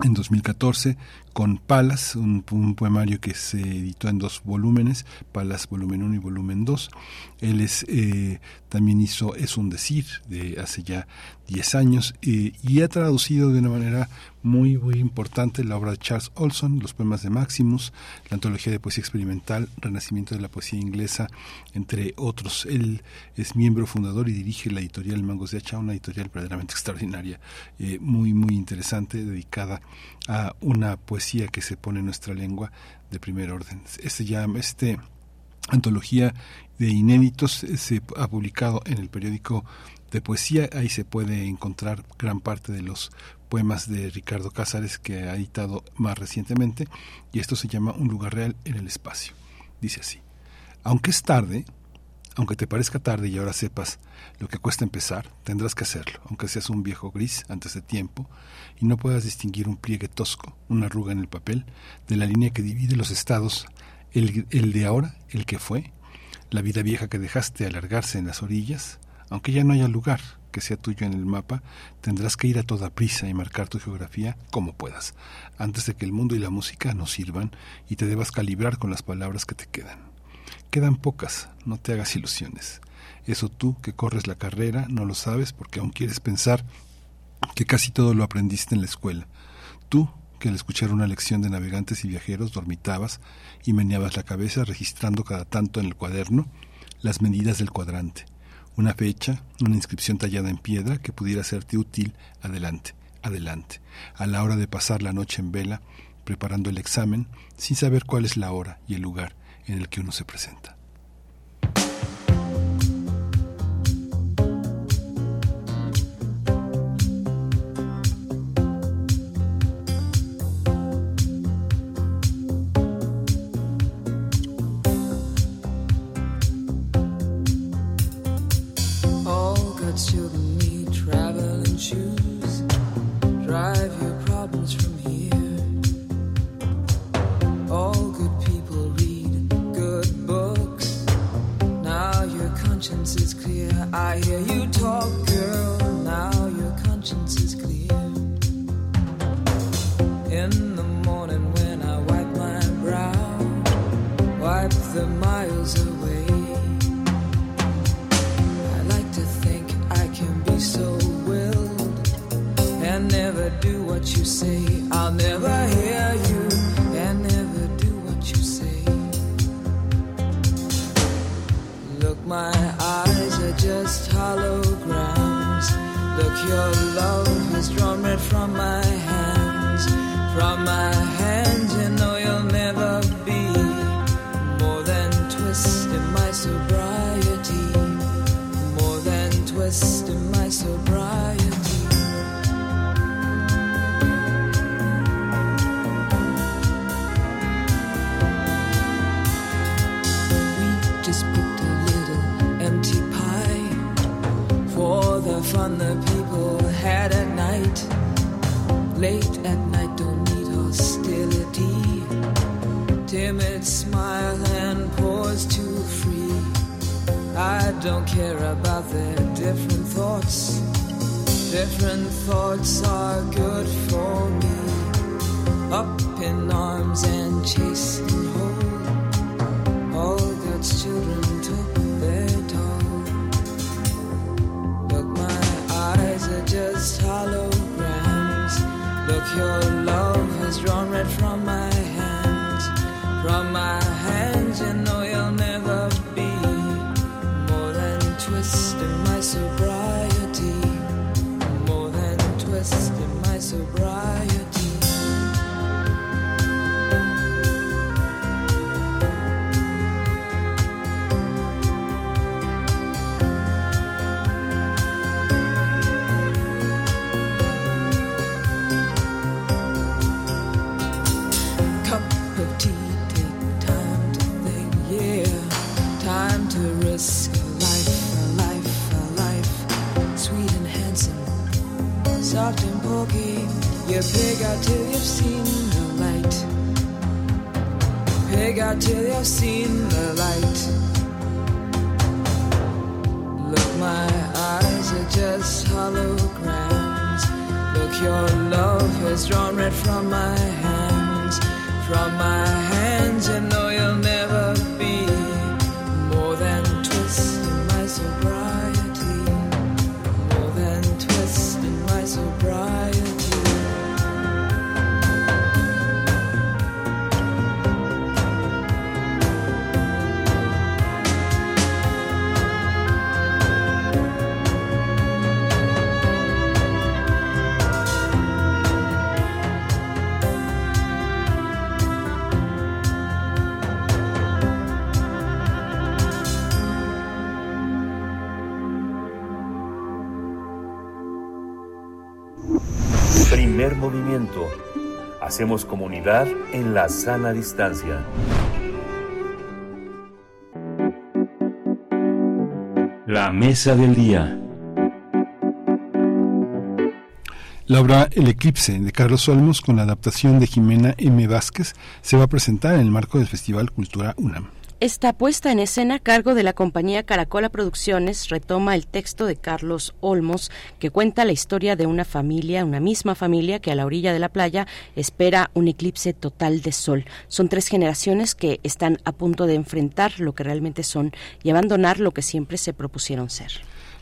en 2014 con Palas, un, poemario que se editó en dos volúmenes, Palas volumen 1 y volumen 2. Él es, eh, también hizo Es un decir de hace ya 10 años eh, y ha traducido de una manera muy, muy importante la obra de Charles Olson, los poemas de Maximus, la antología de poesía experimental, Renacimiento de la poesía inglesa, entre otros. Él es miembro fundador y dirige la editorial Mangos de Hacha, una editorial verdaderamente extraordinaria, eh, muy, muy interesante, dedicada a una poesía que se pone en nuestra lengua de primer orden. Este llama, este antología de inéditos se ha publicado en el periódico de poesía, ahí se puede encontrar gran parte de los poemas de Ricardo Cázares que ha editado más recientemente y esto se llama Un lugar real en el espacio. Dice así, aunque es tarde, aunque te parezca tarde y ahora sepas lo que cuesta empezar, tendrás que hacerlo, aunque seas un viejo gris antes de tiempo y no puedas distinguir un pliegue tosco, una arruga en el papel, de la línea que divide los estados, el, el de ahora, el que fue, la vida vieja que dejaste alargarse en las orillas, aunque ya no haya lugar que sea tuyo en el mapa, tendrás que ir a toda prisa y marcar tu geografía como puedas, antes de que el mundo y la música nos sirvan y te debas calibrar con las palabras que te quedan. Quedan pocas, no te hagas ilusiones. Eso tú que corres la carrera no lo sabes porque aún quieres pensar que casi todo lo aprendiste en la escuela. Tú que al escuchar una lección de navegantes y viajeros dormitabas y meneabas la cabeza registrando cada tanto en el cuaderno las medidas del cuadrante, una fecha, una inscripción tallada en piedra que pudiera serte útil, adelante, adelante, a la hora de pasar la noche en vela, preparando el examen, sin saber cuál es la hora y el lugar, en el que uno se presenta. I hear you talk, girl. Now your conscience is clear. In the morning when I wipe my brow, wipe the miles away. I like to think I can be so willed and never do what you say. I'll never hear just holograms. Look, your love has drawn red from my hands. From my hands, fun the people had at night.
Late at night, don't need hostility. Timid smile and pause too free. I don't care about their different thoughts. Different thoughts are good for me. Up in arms and chasing home. All God's children. You pig out till you've seen the light. Pig out till you've seen the light. Look, my eyes are just holograms. Look, your love has drawn red from my hands. From my hands, you know you'll never
Hacemos comunidad en la sana distancia.
La mesa del día.
La obra El Eclipse de Carlos Olmos con la adaptación de Jimena M. Vázquez se va a presentar en el marco del Festival Cultura UNAM.
Esta puesta en escena a cargo de la compañía Caracola Producciones retoma el texto de Carlos Olmos que cuenta la historia de una familia, una misma familia que a la orilla de la playa espera un eclipse total de sol. Son tres generaciones que están a punto de enfrentar lo que realmente son y abandonar lo que siempre se propusieron ser.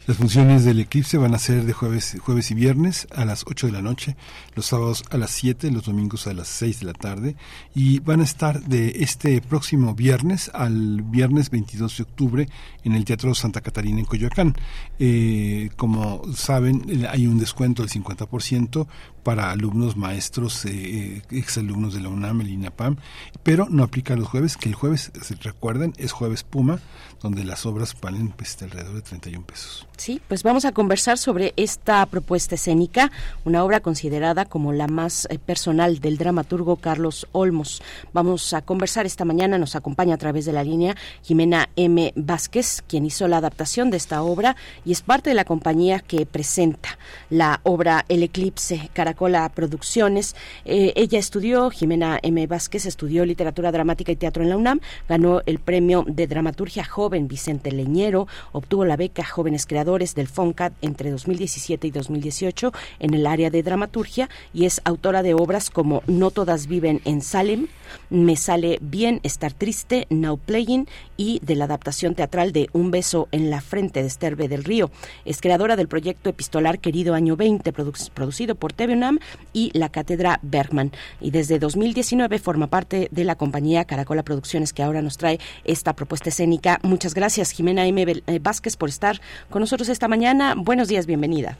Las funciones del eclipse van a ser de jueves, jueves y viernes a las 8 de la noche, los sábados a las 7, los domingos a las 6 de la tarde y van a estar de este próximo viernes al viernes 22 de octubre en el Teatro Santa Catarina en Coyoacán. Eh, como saben, hay un descuento del 50% para alumnos, maestros, eh, exalumnos de la UNAM, el INAPAM, pero no aplica los jueves, que el jueves, recuerden, es jueves Puma, donde las obras valen pues, alrededor de 31 pesos.
Sí, pues vamos a conversar sobre esta propuesta escénica, una obra considerada como la más eh, personal del dramaturgo Carlos Olmos. Vamos a conversar esta mañana, nos acompaña a través de la línea Jimena M. Vázquez, quien hizo la adaptación de esta obra y es parte de la compañía que presenta la obra El Eclipse, Caracola Producciones. Eh, ella estudió, Jimena M. Vázquez estudió literatura dramática y teatro en la UNAM, ganó el premio de dramaturgia joven Vicente Leñero, obtuvo la beca Jóvenes Creadores del FONCAD entre 2017 y 2018 en el área de dramaturgia y es autora de obras como No todas viven en Salem, Me sale bien estar triste, Now Playing y de la adaptación teatral de Un beso en la frente de Esterbe del Río. Es creadora del proyecto epistolar Querido Año 20, produ- producido por TV UNAM y la Cátedra Bergman. Y desde 2019 forma parte de la compañía Caracola Producciones que ahora nos trae esta propuesta escénica. Muchas gracias, Jimena M. Eh, Vázquez, por estar con nosotros esta mañana. Buenos días, bienvenida.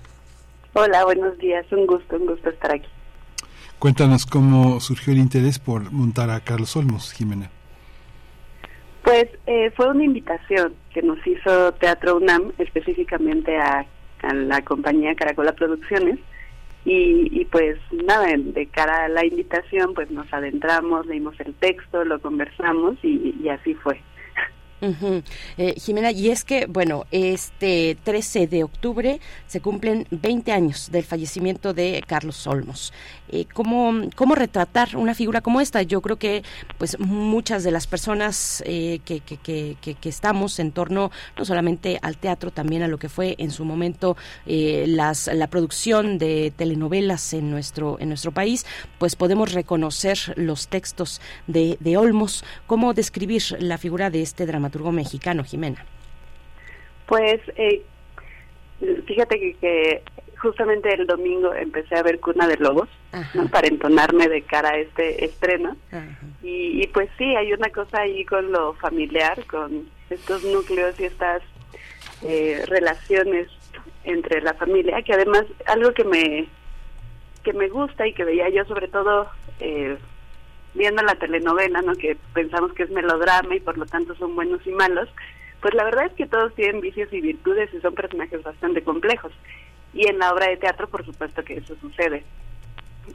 Hola, buenos días. Un gusto, un gusto estar aquí.
Cuéntanos cómo surgió el interés por montar a Carlos Olmos, Jimena.
Pues eh, fue una invitación que nos hizo Teatro UNAM, específicamente a, a la compañía Caracola Producciones. Y, y pues nada, de cara a la invitación, pues nos adentramos, leímos el texto, lo conversamos y, y así fue.
Eh, Jimena, y es que, bueno, este 13 de octubre se cumplen 20 años del fallecimiento de Carlos Olmos. Eh, ¿cómo, ¿Cómo retratar una figura como esta? Yo creo que pues muchas de las personas eh, que, que, que, que, estamos en torno no solamente al teatro, también a lo que fue en su momento eh, las, la producción de telenovelas en nuestro, en nuestro país, pues podemos reconocer los textos de, de Olmos. ¿Cómo describir la figura de este dramaturgo mexicano, Jimena?
Pues eh, fíjate que, que, justamente el domingo empecé a ver Cuna de Lobos para entonarme de cara a este estreno. Y, pues sí, hay una cosa ahí con lo familiar, con estos núcleos y estas eh, relaciones entre la familia, que además algo que me que me gusta y que veía yo sobre todo eh, viendo la telenovela, ¿no? que pensamos que es melodrama y por lo tanto son buenos y malos, pues la verdad es que todos tienen vicios y virtudes y son personajes bastante complejos. Y en la obra de teatro, por supuesto que eso sucede.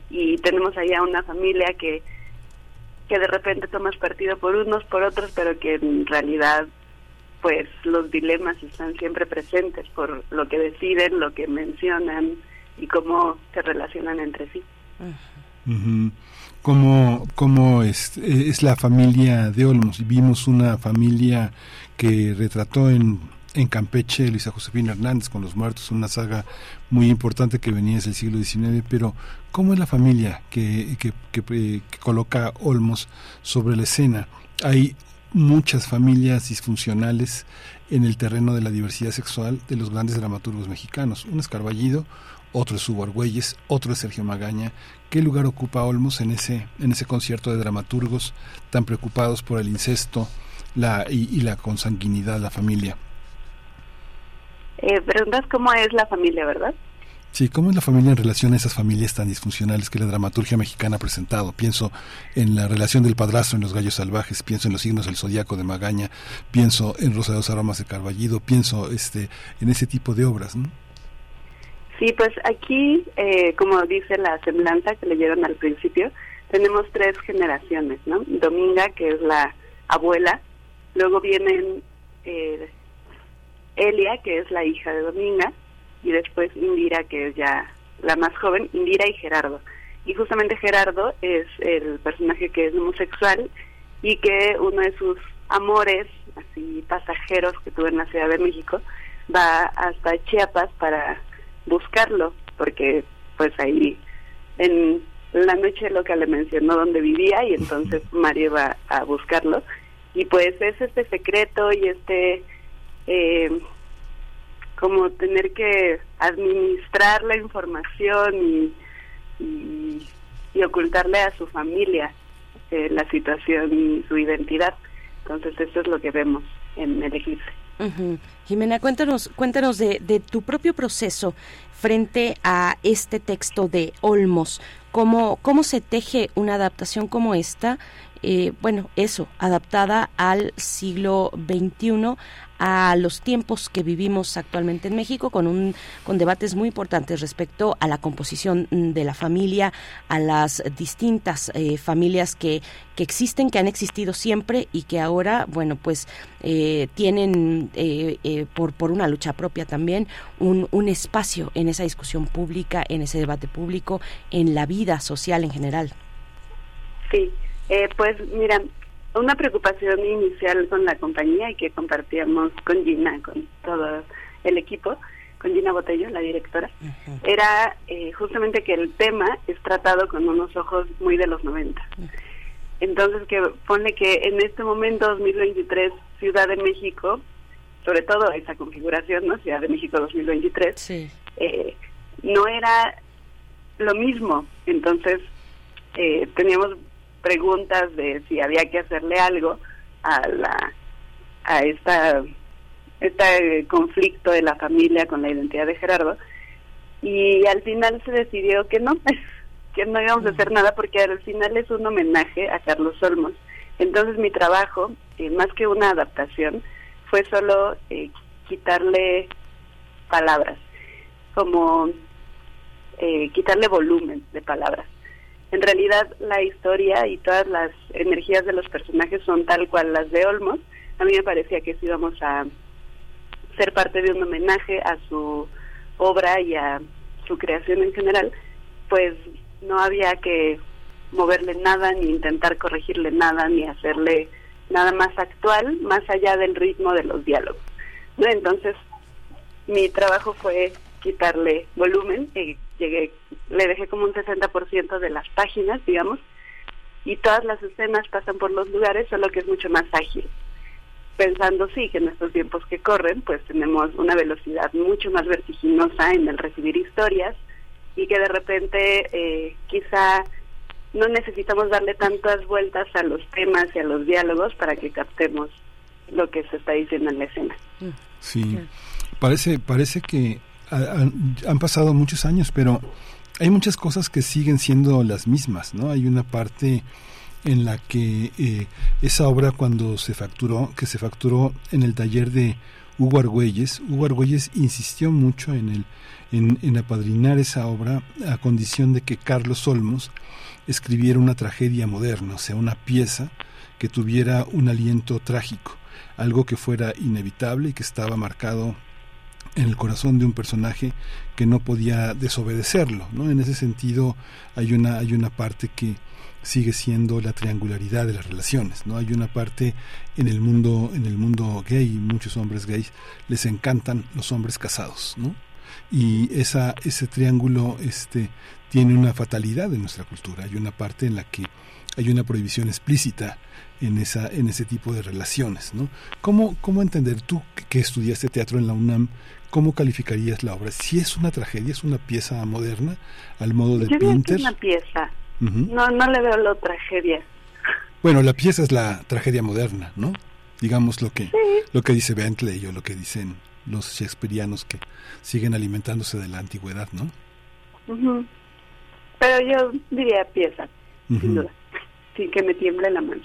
Y tenemos ahí a una familia que, que de repente tomas partido por unos, por otros, pero que en realidad pues los dilemas están siempre presentes por lo que deciden, lo que mencionan y cómo se relacionan entre sí
cómo, cómo es, es, la familia de Olmos. Vimos una familia que retrató en, en Campeche Luisa Josefina Hernández con los muertos, una saga muy importante que venía desde el siglo XIX, pero ¿cómo es la familia que, que, que, que coloca Olmos sobre la escena? Hay muchas familias disfuncionales en el terreno de la diversidad sexual de los grandes dramaturgos mexicanos. Un es Carballido, otro es Hugo Argüelles, otro es Sergio Magaña. ¿Qué lugar ocupa Olmos en ese, en ese concierto de dramaturgos tan preocupados por el incesto la, y, la consanguinidad, la familia?
Eh, preguntas cómo es la familia, ¿verdad?
Sí, ¿cómo es la familia en relación a esas familias tan disfuncionales que la dramaturgia mexicana ha presentado? Pienso en la relación del padrastro en Los Gallos Salvajes, pienso en los signos del zodiaco de Magaña, pienso en Rosados Aromas de Carballido, pienso este, en ese tipo de obras, ¿no?
Sí, pues aquí, eh, como dice la semblanza que leyeron al principio, tenemos tres generaciones, ¿no? Dominga, que es la abuela, luego vienen eh, Elia, que es la hija de Dominga, y después Indira, que es ya la más joven, Indira y Gerardo. Y justamente Gerardo es el personaje que es homosexual y que uno de sus amores, así pasajeros que tuvo en la Ciudad de México, va hasta Chiapas para buscarlo, porque pues ahí en la noche loca le mencionó dónde vivía y entonces Mario va a buscarlo. Y pues es este secreto y este, eh, como tener que administrar la información y, y, ocultarle a su familia eh, la situación y su identidad. Entonces eso es lo que vemos en
Jimena, cuéntanos, cuéntanos de, de, tu propio proceso frente a este texto de Olmos. ¿Cómo, cómo se teje una adaptación como esta? Eh, bueno, eso, adaptada al siglo XXI, a los tiempos que vivimos actualmente en México con un con debates muy importantes respecto a la composición de la familia, a las distintas eh, familias que, que existen, que han existido siempre y que ahora, bueno, pues eh, tienen eh, por, por una lucha propia también un, un espacio en esa discusión pública, en ese debate público, en la vida social en general.
Sí, pues mira, una preocupación inicial con la compañía y que compartíamos con Gina, con todo el equipo, con Gina Botello, la directora, era eh, justamente que el tema es tratado con unos ojos muy de los 90. Entonces, que pone que en este momento, 2023, Ciudad de México, sobre todo esa configuración, ¿no? Ciudad de México 2023, eh, no era lo mismo. Entonces, eh, teníamos preguntas de si había que hacerle algo a la a esta este conflicto de la familia con la identidad de Gerardo. Y al final se decidió que no que no íbamos a hacer nada porque al final es un homenaje a Carlos Olmos. Entonces mi trabajo eh, más que una adaptación fue solo eh, quitarle palabras como eh, quitarle volumen de palabras en realidad la historia y todas las energías de los personajes son tal cual las de Olmos, a mí me parecía que si íbamos a ser parte de un homenaje a su obra y a su creación en general, pues no había que moverle nada, ni intentar corregirle nada, ni hacerle nada más actual, más allá del ritmo de los diálogos. Entonces, mi trabajo fue quitarle volumen, y llegué, le dejé como un 60% de las páginas, digamos, y todas las escenas pasan por los lugares, solo que es mucho más ágil. Pensando, sí, que en estos tiempos que corren, pues tenemos una velocidad mucho más vertiginosa en el recibir historias y que de repente eh, quizá no necesitamos darle tantas vueltas a los temas y a los diálogos para que captemos lo que se está diciendo en la escena.
Sí, parece, parece que han pasado muchos años, pero hay muchas cosas que siguen siendo las mismas, ¿no? Hay una parte en la que eh, esa obra cuando se facturó, que se facturó en el taller de Hugo Argüelles, Hugo Argüelles insistió mucho en, el, en, en apadrinar esa obra a condición de que Carlos Olmos escribiera una tragedia moderna, o sea, una pieza que tuviera un aliento trágico, algo que fuera inevitable y que estaba marcado en el corazón de un personaje que no podía desobedecerlo, ¿no? En ese sentido hay una hay una parte que sigue siendo la triangularidad de las relaciones, ¿no? Hay una parte en el mundo en el mundo gay, muchos hombres gays les encantan los hombres casados, ¿no? Y esa ese triángulo este tiene una fatalidad en nuestra cultura. Hay una parte en la que hay una prohibición explícita en esa en ese tipo de relaciones, ¿no? ¿Cómo cómo entender tú que estudiaste teatro en la UNAM ¿Cómo calificarías la obra? Si es una tragedia, es una pieza moderna, al modo de
Yo
Pinter.
es una pieza. No, no le veo la tragedia.
Bueno, la pieza es la tragedia moderna, ¿no? Digamos lo que lo que dice Bentley o lo que dicen los shakespearianos que siguen alimentándose de la antigüedad, ¿no?
Pero yo diría pieza, sin duda, sin que me tiemble la mano.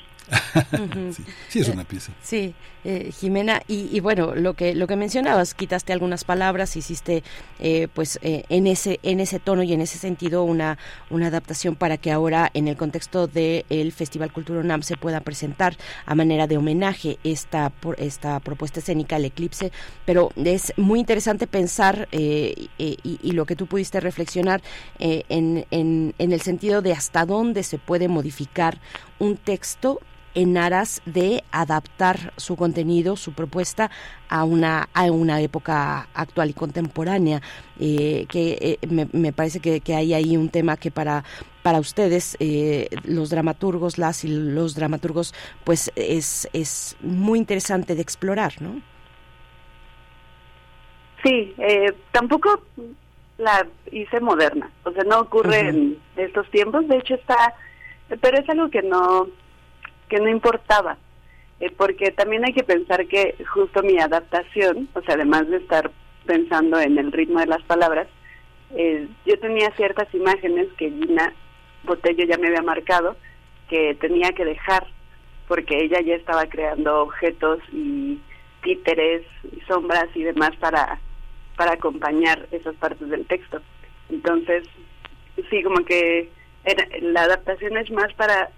Sí, es una pieza.
Sí, eh, Jimena, y, bueno, lo que lo que mencionabas, quitaste algunas palabras, hiciste eh, pues eh, en ese en ese tono y en ese sentido una una adaptación para que ahora en el contexto del Festival Cultura UNAM se pueda presentar a manera de homenaje esta por esta propuesta escénica el eclipse, pero es muy interesante pensar y, y, lo que tú pudiste reflexionar en, en, en el sentido de hasta dónde se puede modificar un texto en aras de adaptar su contenido, su propuesta a una, a una época actual y contemporánea, eh, que eh, me, parece que, hay ahí un tema que para para ustedes, eh, los dramaturgos, las y los dramaturgos, pues es, es muy interesante de explorar, ¿no?
Sí, tampoco la hice moderna, o sea, no ocurre en estos tiempos, de hecho está, pero es algo que no, que no importaba, eh, porque también hay que pensar que justo mi adaptación, o sea, además de estar pensando en el ritmo de las palabras, eh, yo tenía ciertas imágenes que Gina Botello ya me había marcado que tenía que dejar, porque ella ya estaba creando objetos y títeres y sombras y demás para, para acompañar esas partes del texto. Entonces, sí, como que la adaptación es más para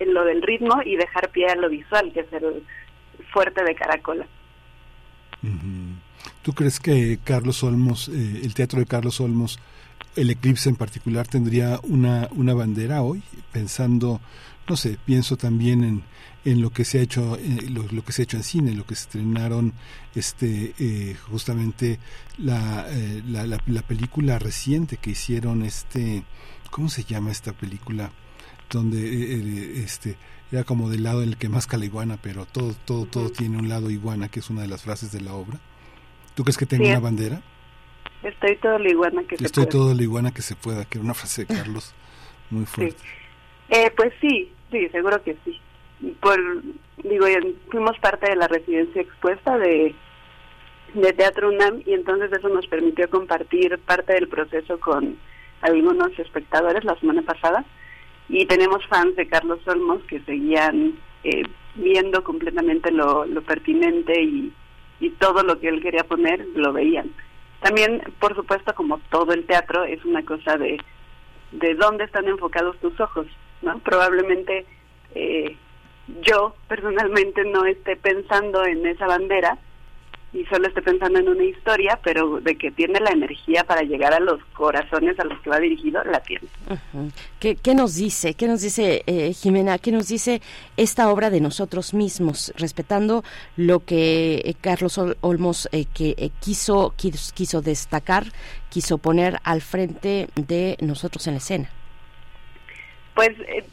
en lo del ritmo y dejar pie a lo visual, que es el fuerte de Caracola.
¿Tú crees que Carlos Olmos, eh, el teatro de Carlos Olmos, el eclipse en particular, tendría una, una bandera hoy? Pensando, no sé, pienso también en, en lo que se ha hecho eh, lo, que se ha hecho en cine lo que se estrenaron este eh, justamente la, la, la, la, película reciente que hicieron este cómo se llama esta película donde eh, eh, este era como del lado en el que más la iguana, pero todo todo todo tiene un lado iguana, que es una de las frases de la obra. ¿Tú crees que tenga una bandera?
Estoy todo la iguana que
se Estoy todo la iguana que se pueda, que era una frase de Carlos muy fuerte.
Eh, pues sí, sí, seguro que sí. Por, digo, fuimos parte de la residencia expuesta de, de Teatro UNAM y entonces eso nos permitió compartir parte del proceso con algunos espectadores la semana pasada y tenemos fans de Carlos Olmos que seguían eh, viendo completamente lo, pertinente y, y todo lo que él quería poner lo veían. También, por supuesto, como todo el teatro, es una cosa de, de dónde están enfocados tus ojos, ¿no? Probablemente eh, yo personalmente no esté pensando en esa bandera y solo esté pensando en una historia, pero de que tiene la energía para llegar a los corazones a los que va dirigido, la tiene.
¿Qué, nos dice? ¿Qué nos dice eh, Jimena? ¿Qué nos dice esta obra de nosotros mismos, respetando lo que eh, Carlos Olmos eh, que quiso, quiso quiso destacar, quiso poner al frente de nosotros en la escena?
Pues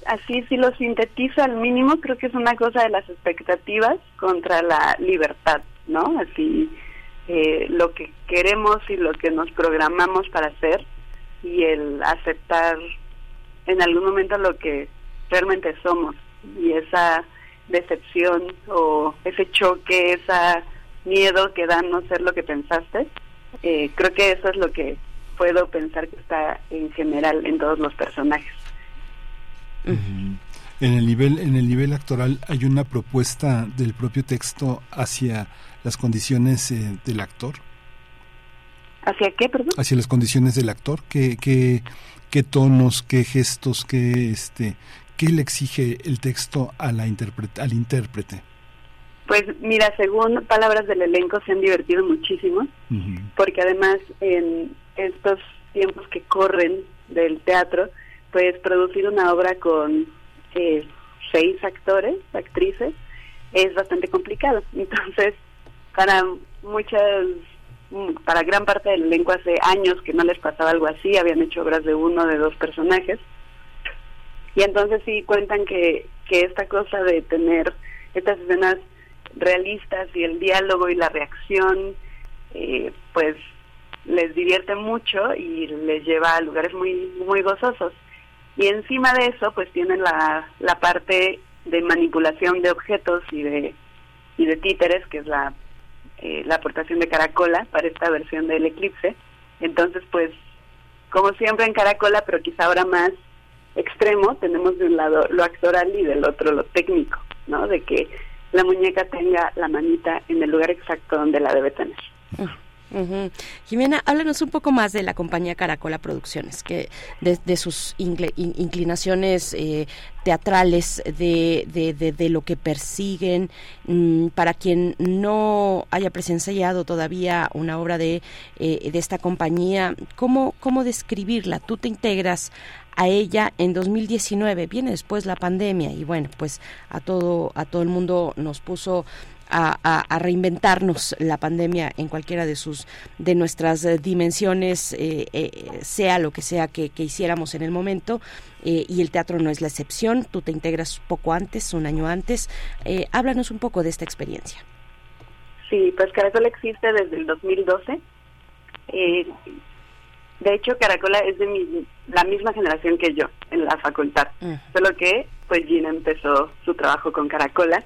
así si lo sintetizo al mínimo, creo que es una cosa de las expectativas contra la libertad ¿no? Así eh, lo que queremos y lo que nos programamos para hacer y el aceptar en algún momento lo que realmente somos y esa decepción o ese choque, ese miedo que da no ser lo que pensaste, eh, creo que eso es lo que puedo pensar que está en general en todos los personajes.
En el nivel en el nivel actoral hay una propuesta del propio texto hacia las condiciones eh, del actor?
¿Hacia qué, perdón?
Hacia las condiciones del actor, ¿qué, qué, qué tonos, qué gestos, qué, este, qué le exige el texto a la al intérprete?
Pues mira, según palabras del elenco se han divertido muchísimo, porque además en estos tiempos que corren del teatro, pues producir una obra con eh, seis actores, actrices, es bastante complicado. Entonces, para muchas, para gran parte del elenco hace años que no les pasaba algo así, habían hecho obras de uno, de dos personajes. Y entonces sí cuentan que, que esta cosa de tener estas escenas realistas y el diálogo y la reacción, eh, pues les divierte mucho y les lleva a lugares muy, muy gozosos. Y encima de eso, pues tienen la, la parte de manipulación de objetos y de, y de títeres, que es la eh, la aportación de Caracola para esta versión del Eclipse. Entonces, pues, como siempre en Caracola, pero quizá ahora más extremo, tenemos de un lado lo actoral y del otro lo técnico, ¿no? De que la muñeca tenga la manita en el lugar exacto donde la debe tener.
Jimena, háblanos un poco más de la compañía Caracola Producciones, que de, sus inclinaciones eh, teatrales, de, de, lo que persiguen. Mm, para quien no haya presenciado todavía una obra de, eh, de esta compañía, ¿cómo, ¿cómo describirla? Tú te integras a ella en 2019, viene después la pandemia y bueno, pues a todo, a todo el mundo nos puso a, reinventarnos la pandemia en cualquiera de sus de nuestras eh, dimensiones eh, eh, sea lo que sea que, hiciéramos en el momento y el teatro no es la excepción. Tú te integras poco antes un año antes. Háblanos un poco de esta experiencia.
Sí pues Caracola existe desde el 2012 de hecho Caracola es de la misma generación que yo en la facultad. Solo que pues Gina empezó su trabajo con Caracola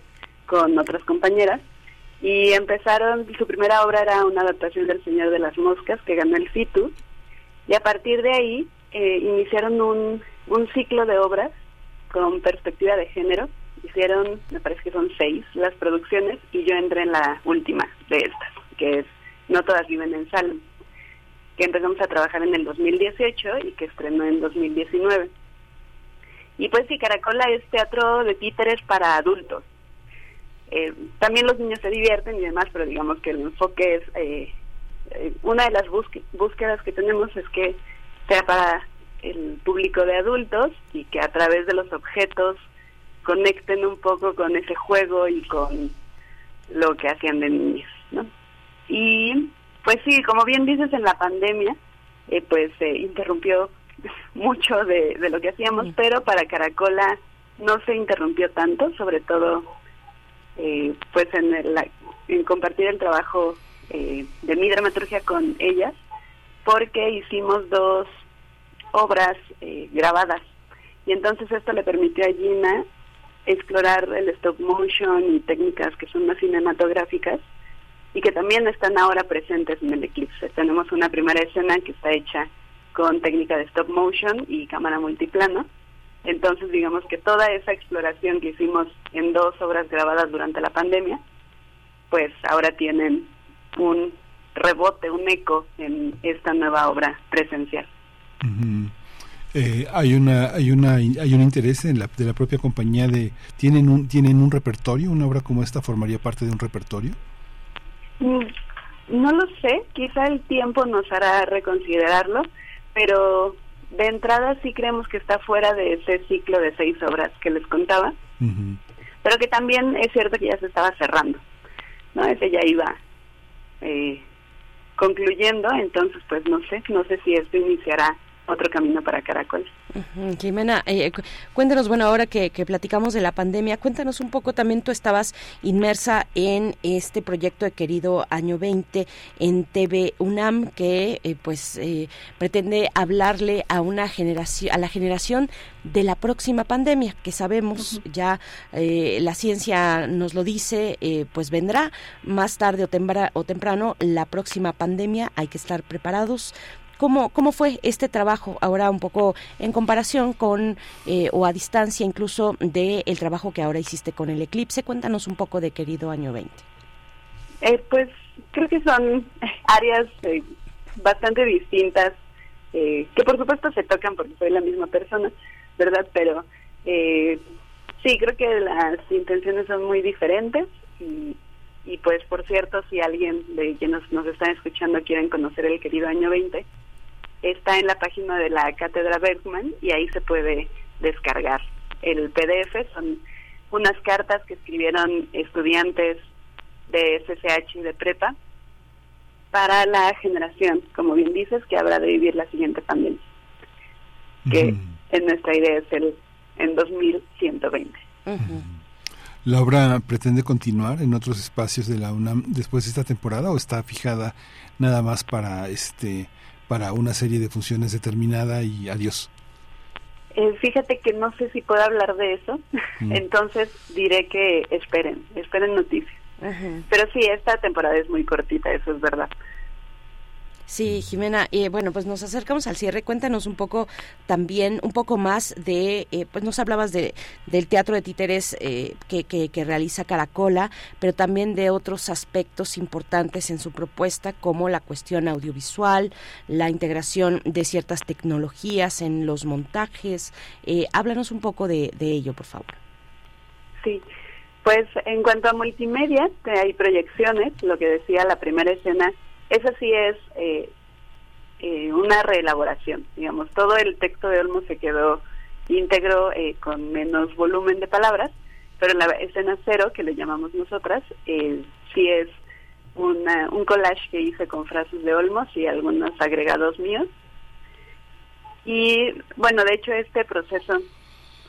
con otras compañeras y empezaron, su primera obra era una adaptación del Señor de las Moscas que ganó el FITU y a partir de ahí eh, iniciaron un, un ciclo de obras con perspectiva de género. Hicieron, me parece que son seis las producciones y yo entré en la última de estas, que es No todas viven en Salem, que empezamos a trabajar en el 2018 y que estrenó en 2019. Y pues sí, Caracola es teatro de títeres para adultos. Eh, también los niños se divierten y demás, pero digamos que el enfoque es, eh, eh, una de las búsquedas que tenemos es que sea para el público de adultos y que a través de los objetos conecten un poco con ese juego y con lo que hacían de niños, ¿no? Y pues sí, como bien dices, en la pandemia, pues se interrumpió mucho de, de lo que hacíamos, pero para Caracola no se interrumpió tanto, sobre todo eh, pues en, en compartir el trabajo eh, de mi dramaturgia con ellas, porque hicimos dos obras eh, grabadas. Y entonces esto le permitió a Gina explorar el stop motion y técnicas que son más cinematográficas y que también están ahora presentes en el eclipse. Tenemos una primera escena que está hecha con técnica de stop motion y cámara multiplano entonces, digamos que toda esa exploración que hicimos en dos obras grabadas durante la pandemia, pues ahora tienen un rebote, un eco en esta nueva obra presencial.
Eh, hay una hay una hay un interés en la, de la propia compañía de tienen un tienen un repertorio una obra como esta formaría parte de un repertorio
mm, no lo sé. Quizá el tiempo nos hará reconsiderarlo pero de entrada sí creemos que está fuera de ese ciclo de seis obras que les contaba pero que también es cierto que ya se estaba cerrando no ese ya iba eh, concluyendo entonces pues no sé no sé si esto iniciará otro camino para Caracol.
Jimena, eh, cuéntanos, bueno, ahora que, platicamos de la pandemia, cuéntanos un poco, también tú estabas inmersa en este proyecto de Querido Año 20 en TV UNAM, que eh, pues eh, pretende hablarle a una generación, a la generación de la próxima pandemia, que sabemos ya la ciencia nos lo dice, pues vendrá más tarde o, o temprano la próxima pandemia, hay que estar preparados ¿Cómo, ¿Cómo fue este trabajo ahora un poco en comparación con eh, o a distancia incluso del el trabajo que ahora hiciste con el eclipse? Cuéntanos un poco de querido año 20.
Eh, pues creo que son áreas eh, bastante distintas, que por supuesto se tocan porque soy la misma persona, ¿verdad? Pero sí, creo que las intenciones son muy diferentes y, y pues por cierto, si alguien de quienes nos están escuchando quieren conocer el querido año 20, está en la página de la Cátedra Bergman y ahí se puede descargar el PDF. Son unas cartas que escribieron estudiantes de SSH y de prepa para la generación, como bien dices, que habrá de vivir la siguiente pandemia, que en nuestra idea es el en 2120.
¿La obra pretende continuar en otros espacios de la UNAM después de esta temporada o está fijada nada más para este para una serie de funciones determinada y adiós.
Eh, fíjate que no sé si puedo hablar de eso, mm. entonces diré que esperen, esperen noticias. Pero sí, esta temporada es muy cortita, eso es verdad.
Sí, Jimena, eh, bueno, pues nos acercamos al cierre. Cuéntanos un poco también, un poco más de, eh, pues nos hablabas de, del teatro de títeres eh, que, que, realiza Caracola, pero también de otros aspectos importantes en su propuesta, como la cuestión audiovisual, la integración de ciertas tecnologías en los montajes. háblanos un poco de, de ello, por favor.
Sí, pues en cuanto a multimedia, hay proyecciones, lo que decía la primera escena esa sí es eh, eh, una reelaboración, digamos, todo el texto de Olmo se quedó íntegro eh, con menos volumen de palabras, pero la escena cero, que le llamamos nosotras, sí es una, un collage que hice con frases de Olmos y algunos agregados míos. Y bueno, de hecho este proceso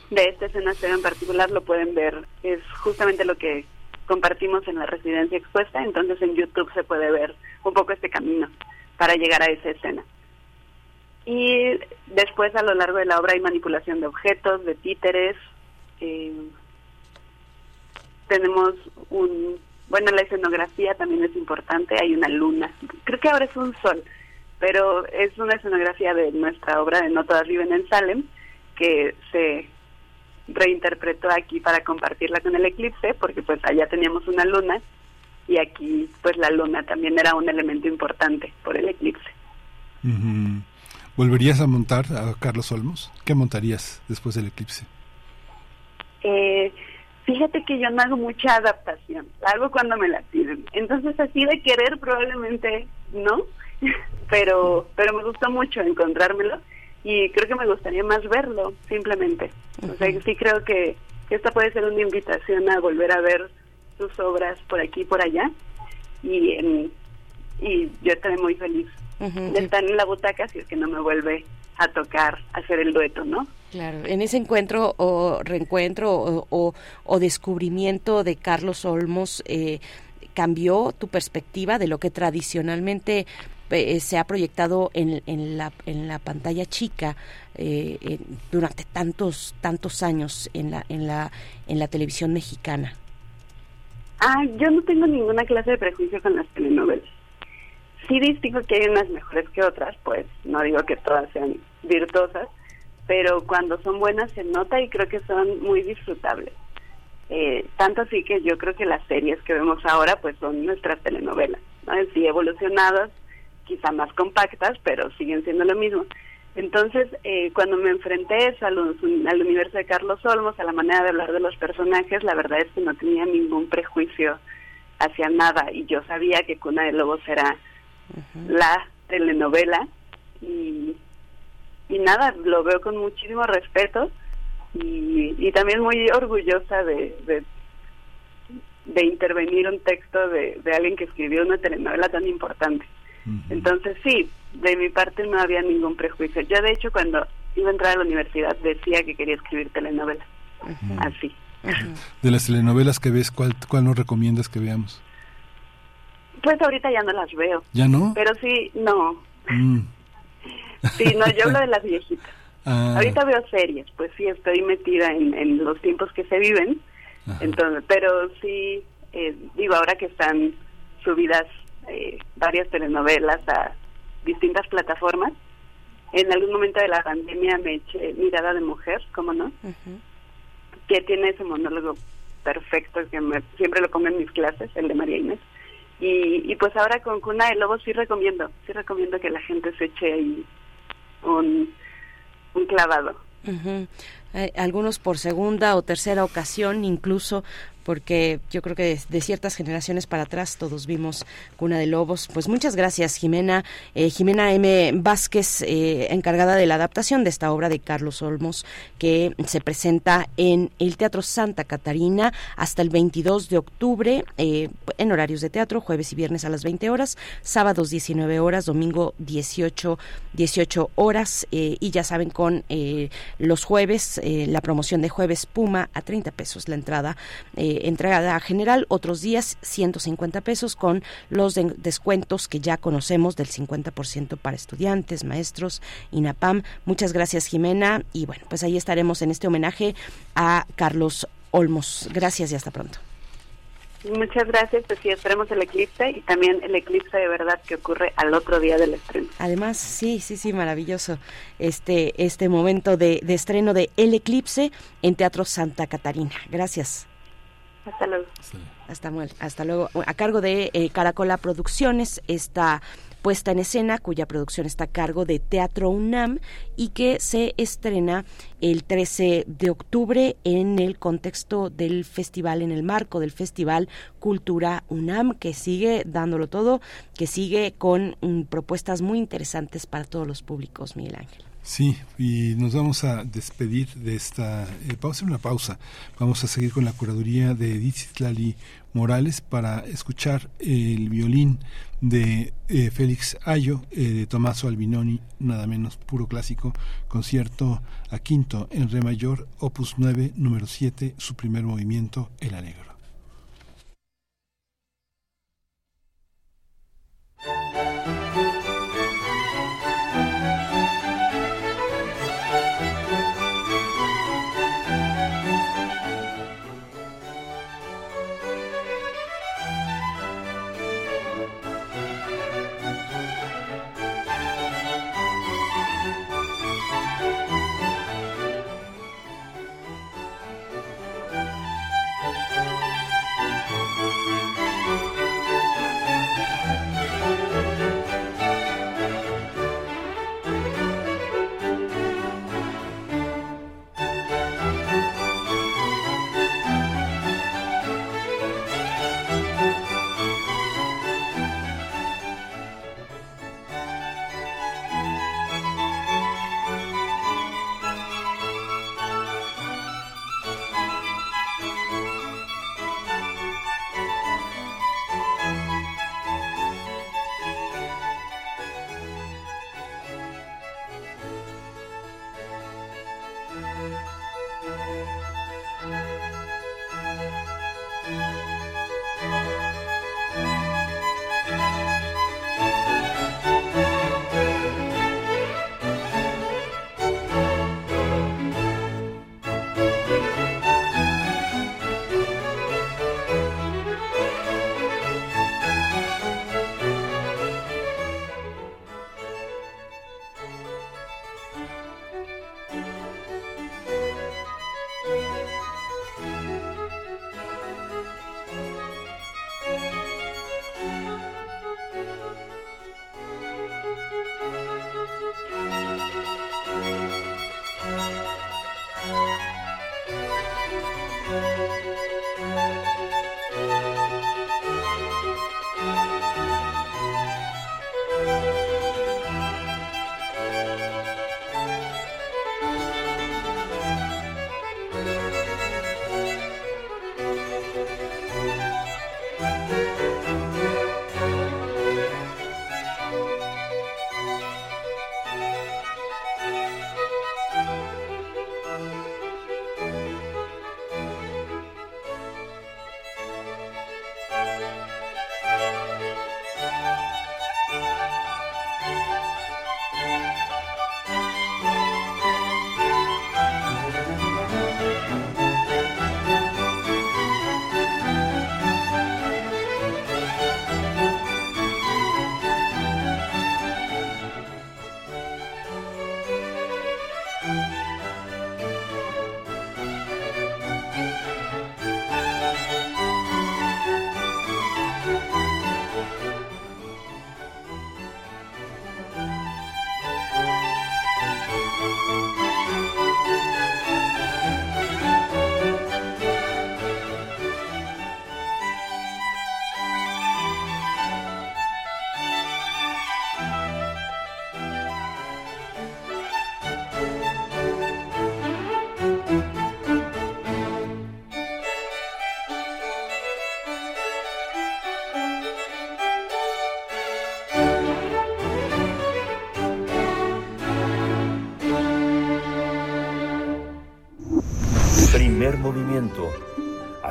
de esta escena cero en particular lo pueden ver, es justamente lo que compartimos en la residencia expuesta, entonces en YouTube se puede ver un poco este camino para llegar a esa escena. Y después a lo largo de la obra hay manipulación de objetos, de títeres. Eh, tenemos un, bueno, la escenografía también es importante, hay una luna. Creo que ahora es un sol, pero es una escenografía de nuestra obra de No todas viven en Salem, que se reinterpretó aquí para compartirla con el eclipse, porque pues allá teníamos una luna y aquí pues la luna también era un elemento importante por el eclipse.
¿Volverías a montar a Carlos Olmos? ¿Qué montarías después del eclipse?
Eh, fíjate que yo no hago mucha adaptación, la hago cuando me la piden. Entonces así de querer probablemente no, pero pero me gustó mucho encontrármelo y creo que me gustaría más verlo, simplemente. O sea, sí creo que, esta puede ser una invitación a volver a ver sus obras por aquí y por allá. Y, y yo estaré muy feliz de estar en la butaca si es que no me vuelve a tocar hacer el dueto, ¿no?
Claro, en ese encuentro o reencuentro o, o, descubrimiento de Carlos Olmos, eh, ¿cambió tu perspectiva de lo que tradicionalmente eh, se ha proyectado en, la, en la pantalla chica eh, durante tantos tantos años en la en la en la televisión mexicana.
Ah, yo no tengo ninguna clase de prejuicio con las telenovelas. Sí distingo que hay unas mejores que otras, pues no digo que todas sean virtuosas, pero cuando son buenas se nota y creo que son muy disfrutables. Eh, tanto así que yo creo que las series que vemos ahora pues son nuestras telenovelas, ¿no? Sí evolucionadas, quizá más compactas, pero siguen siendo lo mismo. Entonces, eh, cuando me enfrenté a los, al universo de Carlos Olmos, a la manera de hablar de los personajes, la verdad es que no tenía ningún prejuicio hacia nada y yo sabía que Cuna de Lobos era la telenovela y, y nada, lo veo con muchísimo respeto y, y también muy orgullosa de, de, de intervenir un texto de, de alguien que escribió una telenovela tan importante. Entonces sí, de mi parte no había ningún prejuicio. Yo de hecho cuando iba a entrar a la universidad decía que quería escribir telenovelas. Así.
De las telenovelas que ves, ¿cuál, ¿cuál nos recomiendas que veamos?
Pues ahorita ya no las veo.
¿Ya no?
Pero sí, no.
Mm.
Sí, no, yo hablo de las viejitas.
Ah.
Ahorita veo series, pues sí, estoy metida en, en los tiempos que se viven. Entonces, pero sí, eh, digo, ahora que están subidas eh, varias telenovelas a distintas plataformas, en algún momento de la pandemia me eché Mirada de Mujer, ¿cómo no? Que tiene ese monólogo perfecto que me, siempre lo pongo en mis clases, el de María Inés. Y, y pues ahora con Cuna de Lobos sí recomiendo, sí recomiendo que la gente se eche ahí un, un clavado.
Ujú. Eh, algunos por segunda o tercera ocasión incluso porque yo creo que de, ciertas generaciones para atrás todos vimos Cuna de Lobos. Pues muchas gracias, Jimena. Eh, Jimena M. Vázquez, eh, encargada de la adaptación de esta obra de Carlos Olmos, que se presenta en el Teatro Santa Catarina hasta el 22 de octubre, eh, en horarios de teatro, jueves y viernes a las 20 horas, sábados 19 horas, domingo 18, 18 horas, eh, y ya saben, con eh, los jueves, eh, la promoción de jueves Puma a 30 pesos la entrada. Eh, entrada general, otros días 150 pesos con los de- descuentos que ya conocemos del 50% para estudiantes, maestros, INAPAM. Muchas gracias Jimena y bueno, pues ahí estaremos en este homenaje a Carlos Olmos. Gracias y hasta pronto.
Muchas gracias, pues sí, esperemos el eclipse y también el eclipse de verdad que ocurre al otro día del estreno.
Además, sí, sí, sí, maravilloso este, este momento de, de estreno de El Eclipse en Teatro Santa Catarina. Gracias.
Hasta luego.
Hasta, mu- hasta luego. A cargo de eh, Caracola Producciones, esta puesta en escena cuya producción está a cargo de Teatro UNAM y que se estrena el 13 de octubre en el contexto del festival, en el marco del festival Cultura UNAM, que sigue dándolo todo, que sigue con mm, propuestas muy interesantes para todos los públicos, Miguel Ángel.
Sí, y nos vamos a despedir de esta... Eh, vamos a hacer una pausa. Vamos a seguir con la curaduría de Edith Citlali Morales para escuchar el violín de eh, Félix Ayo, eh, de Tommaso Albinoni, nada menos puro clásico, concierto a quinto en re mayor, opus 9, número 7, su primer movimiento, el alegro.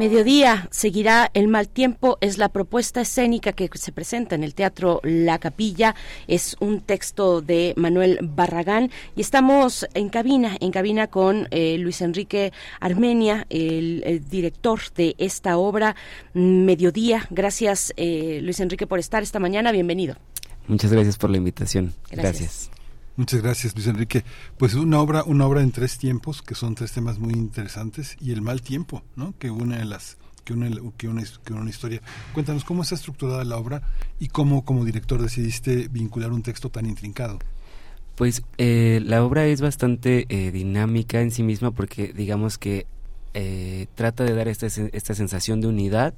Mediodía seguirá el mal tiempo, es la propuesta escénica que se presenta en el Teatro La Capilla, es un texto de Manuel Barragán y estamos en cabina, en cabina con eh, Luis Enrique Armenia, el, director de esta obra Mediodía. Gracias eh, Luis Enrique por estar esta mañana, bienvenido.
Muchas gracias por la invitación. gracias.
Muchas gracias, Luis Enrique. Pues una obra, una obra en tres tiempos, que son tres temas muy interesantes, y el mal tiempo, ¿no? Que una de las que una, que una, historia. Cuéntanos cómo está estructurada la obra y cómo como director decidiste vincular un texto tan intrincado.
Pues eh, la obra es bastante eh, dinámica en sí misma porque digamos que eh, trata de dar esta, esta sensación de unidad,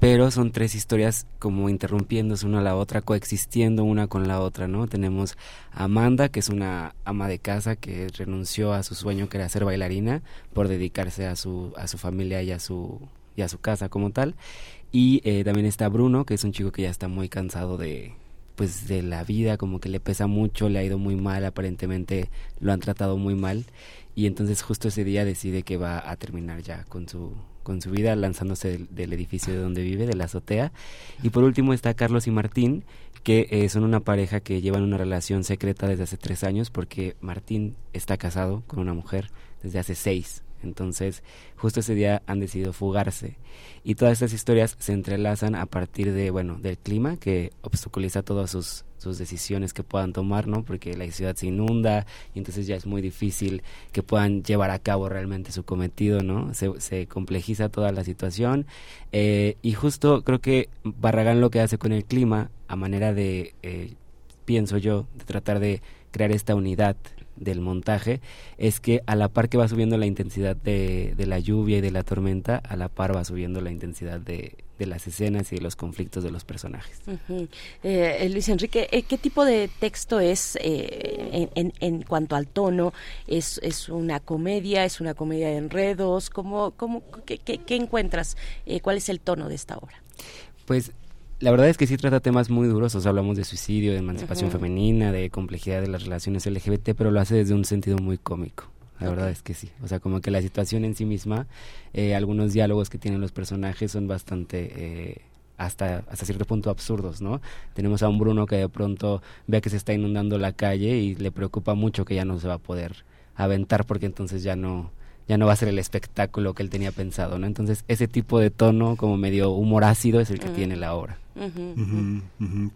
pero son tres historias como interrumpiéndose una a la otra, coexistiendo una con la otra, ¿no? Tenemos a Amanda, que es una ama de casa que renunció a su sueño que era ser bailarina por dedicarse a su, a su familia y a su, y a su casa como tal. Y eh, también está Bruno, que es un chico que ya está muy cansado de pues de la vida, como que le pesa mucho, le ha ido muy mal, aparentemente lo han tratado muy mal y entonces justo ese día decide que va a terminar ya con su con su vida lanzándose del, edificio de donde vive, de la azotea. Y por último está Carlos y Martín, que eh, son una pareja que llevan una relación secreta desde hace tres años porque Martín está casado con una mujer desde hace seis. Entonces, justo ese día han decidido fugarse. Y todas estas historias se entrelazan a partir de, bueno, del clima que obstaculiza todas sus, sus decisiones que puedan tomar, ¿no? Porque la ciudad se inunda y entonces ya es muy difícil que puedan llevar a cabo realmente su cometido, ¿no? Se, se complejiza toda la situación. Eh, y justo creo que Barragán lo que hace con el clima, a manera de, eh, pienso yo, de tratar de crear esta unidad del montaje es que a la par que va subiendo la intensidad de, de la lluvia y de la tormenta, a la par va subiendo la intensidad de, de las escenas y de los conflictos de los personajes.
Eh, Luis Enrique, eh, ¿qué tipo de texto es eh, en, en, cuanto al tono? ¿Es, ¿Es una comedia? ¿Es una comedia de enredos? ¿Cómo, cómo, qué, qué, qué encuentras? ¿Cuál es el tono de esta obra?
Pues la verdad es que sí trata temas muy duros, o sea, hablamos de suicidio, de emancipación femenina, de complejidad de las relaciones LGBT, pero lo hace desde un sentido muy cómico. La verdad es que sí. O sea, como que la situación en sí misma, eh, algunos diálogos que tienen los personajes son bastante... Eh, hasta, hasta cierto punto absurdos, ¿no? Tenemos a un Bruno que de pronto ve que se está inundando la calle y le preocupa mucho que ya no se va a poder aventar porque entonces ya no, ya no va a ser el espectáculo que él tenía pensado, ¿no? Entonces, ese tipo de tono como medio humor ácido es el que tiene la obra.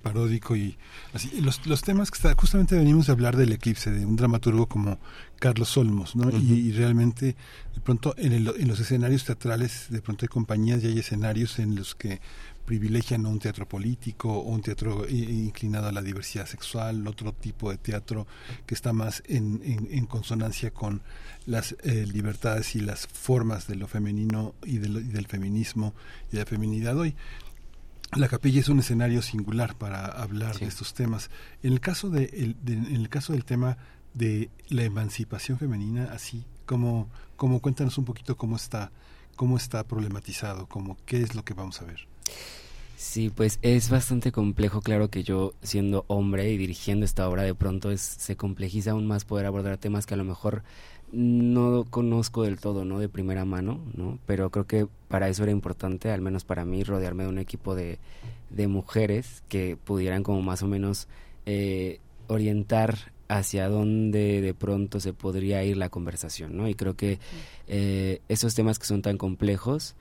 Paródico y así los, los temas que está, justamente venimos de hablar del eclipse de un dramaturgo como Carlos Olmos ¿no? y, realmente de pronto en, en los escenarios teatrales de pronto hay compañías y hay escenarios en los que privilegian un teatro político o un teatro inclinado a la diversidad sexual, otro tipo de teatro que está más en, en, consonancia con las eh, libertades y las formas de lo femenino y, del feminismo y de la feminidad hoy. La capilla es un escenario singular para hablar de estos temas. En el caso de, en el caso del tema de la emancipación femenina, así como, como cuéntanos un poquito cómo está cómo está problematizado, como qué es lo que vamos a ver.
Sí, pues es bastante complejo, claro que yo siendo hombre y dirigiendo esta obra de pronto es, se complejiza aún más poder abordar temas que a lo mejor no conozco del todo, ¿no? De primera mano, ¿no? Pero creo que para eso era importante, al menos para mí, rodearme de un equipo de, de mujeres que pudieran como más o menos eh, orientar hacia dónde de pronto se podría ir la conversación, ¿no? Y creo que eh, esos temas que son tan complejos,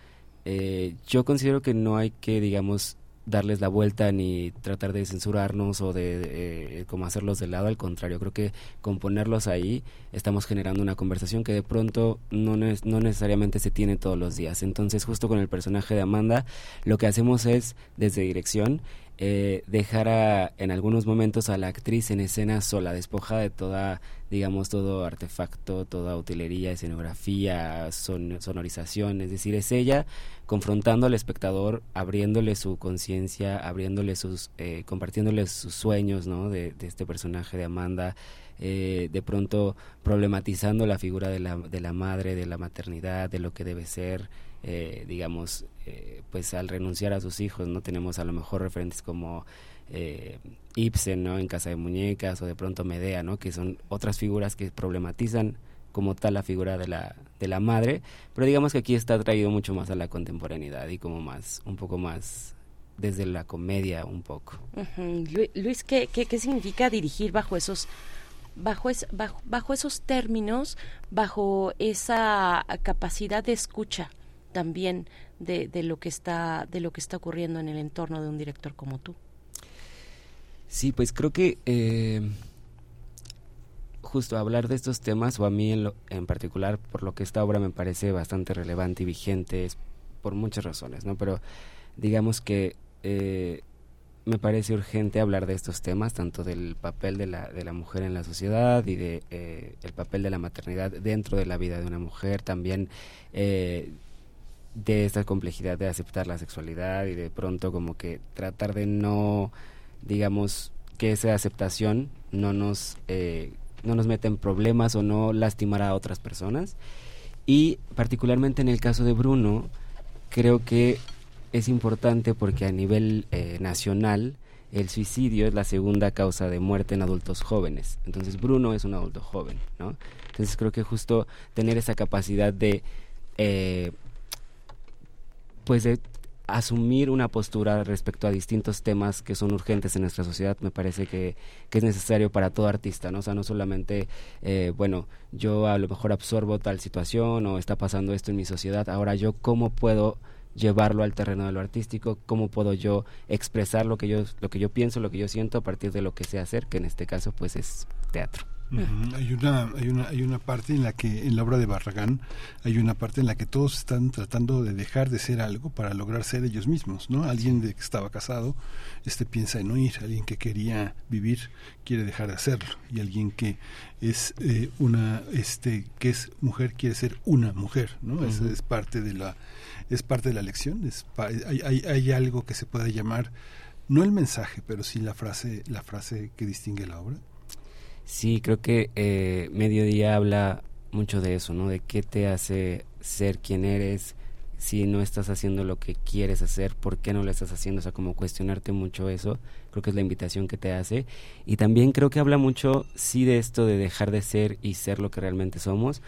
eh, yo considero que no hay que, digamos, darles la vuelta ni tratar de censurarnos o de, eh, como hacerlos de lado, al contrario, creo que con ponerlos ahí estamos generando una conversación que de pronto no, no necesariamente se tiene todos los días. Entonces, justo con el personaje de Amanda, lo que hacemos es, desde dirección, eh, dejara en algunos momentos a la actriz en escena sola, despojada de toda, digamos, todo artefacto, toda utilería, escenografía, sonorización, es decir, es ella confrontando al espectador, abriéndole su conciencia, abriéndole sus, eh, compartiéndole sus sueños, ¿no? De, este personaje de Amanda, eh, de pronto problematizando la figura de la, de la madre, de la maternidad, de lo que debe ser, eh, digamos, eh, pues al renunciar a sus hijos, ¿no? Tenemos a lo mejor referentes como eh, Ibsen, ¿no? En Casa de Muñecas o de pronto Medea, ¿no? Que son otras figuras que problematizan como tal la figura de la, de la madre, pero digamos que aquí está traído mucho más a la contemporaneidad y como más, un poco más desde la comedia un poco.
Luis, ¿qué, ¿qué, qué, significa dirigir bajo esos bajo, es, bajo, bajo esos términos, bajo esa capacidad de escucha? También de, de, lo que está de lo que está ocurriendo en el entorno de un director como tú.
Sí, pues creo que eh, justo hablar de estos temas, o a mí en, en, particular, por lo que esta obra me parece bastante relevante y vigente, es por muchas razones, ¿no? Pero digamos que eh, me parece urgente hablar de estos temas, tanto del papel de la, de la mujer en la sociedad y de eh, el papel de la maternidad dentro de la vida de una mujer, también de esta complejidad de aceptar la sexualidad y de pronto como que tratar de no, digamos, que esa aceptación no nos, eh, no nos meta en problemas o no lastimara a otras personas. Y particularmente en el caso de Bruno, creo que es importante porque a nivel eh, nacional el suicidio es la segunda causa de muerte en adultos jóvenes. Entonces Bruno es un adulto joven, ¿no? Entonces creo que justo tener esa capacidad de eh, pues de asumir una postura respecto a distintos temas que son urgentes en nuestra sociedad me parece que, que es necesario para todo artista, ¿no? O sea, no solamente, eh, bueno, yo a lo mejor absorbo tal situación o está pasando esto en mi sociedad, ahora yo cómo puedo llevarlo al terreno de lo artístico, cómo puedo yo expresar lo que yo, lo que yo pienso, lo que yo siento a partir de lo que sé hacer, que en este caso pues es teatro.
Hay una, hay una, hay una parte en la que, en la obra de Barragán, hay una parte en la que todos están tratando de dejar de ser algo para lograr ser ellos mismos, ¿no? Alguien de que estaba casado, este piensa en huir, alguien que quería vivir quiere dejar de hacerlo, y alguien que es eh, una, este, que es mujer quiere ser una mujer, ¿no? Esa es parte de la, es parte de la lección, es, hay, hay, hay algo que se puede llamar no el mensaje, pero sí la frase, la frase que distingue la obra.
Sí, creo que eh, Mediodía habla mucho de eso, ¿no? De qué te hace ser quien eres, si no estás haciendo lo que quieres hacer, por qué no lo estás haciendo, o sea, como cuestionarte mucho eso, creo que es la invitación que te hace. Y también creo que habla mucho, sí, de esto de dejar de ser y ser lo que realmente somos,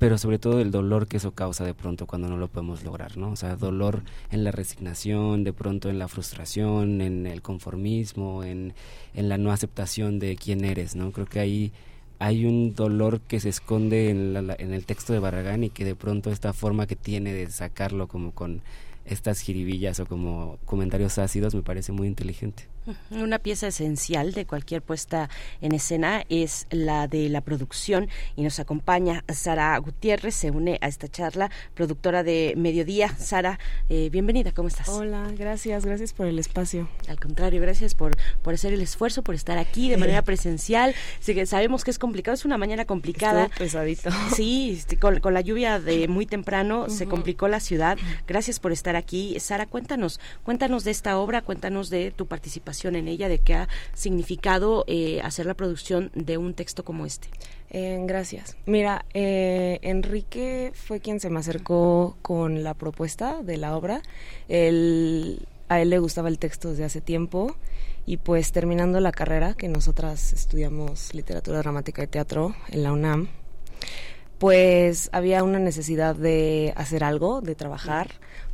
pero sobre todo el dolor que eso causa de pronto cuando no lo podemos lograr, ¿no? O sea, dolor en la resignación, de pronto en la frustración, en el conformismo, en, en la no aceptación de quién eres, ¿no? Creo que ahí hay un dolor que se esconde en, en el texto de Barragán y que de pronto esta forma que tiene de sacarlo como con estas jiribillas o como comentarios ácidos me parece muy inteligente.
Una pieza esencial de cualquier puesta en escena es la de la producción y nos acompaña Sara Gutiérrez, se une a esta charla, productora de Mediodía. Sara, eh, bienvenida, ¿cómo estás?
Hola, gracias, gracias por el espacio.
Al contrario, gracias por, por hacer el esfuerzo, por estar aquí de manera presencial. Sí, que sabemos que es complicado, es una mañana complicada.
pesadito.
Sí, este, con, la lluvia de muy temprano se complicó la ciudad. Gracias por estar aquí. Sara, cuéntanos, cuéntanos de esta obra, cuéntanos de tu participación en ella, de qué ha significado eh, hacer la producción de un texto como este.
Eh, gracias. Mira, eh, Enrique fue quien se me acercó con la propuesta de la obra. Él, a él le gustaba el texto desde hace tiempo y pues terminando la carrera, que nosotras estudiamos literatura dramática y teatro en la UNAM, pues había una necesidad de hacer algo, de trabajar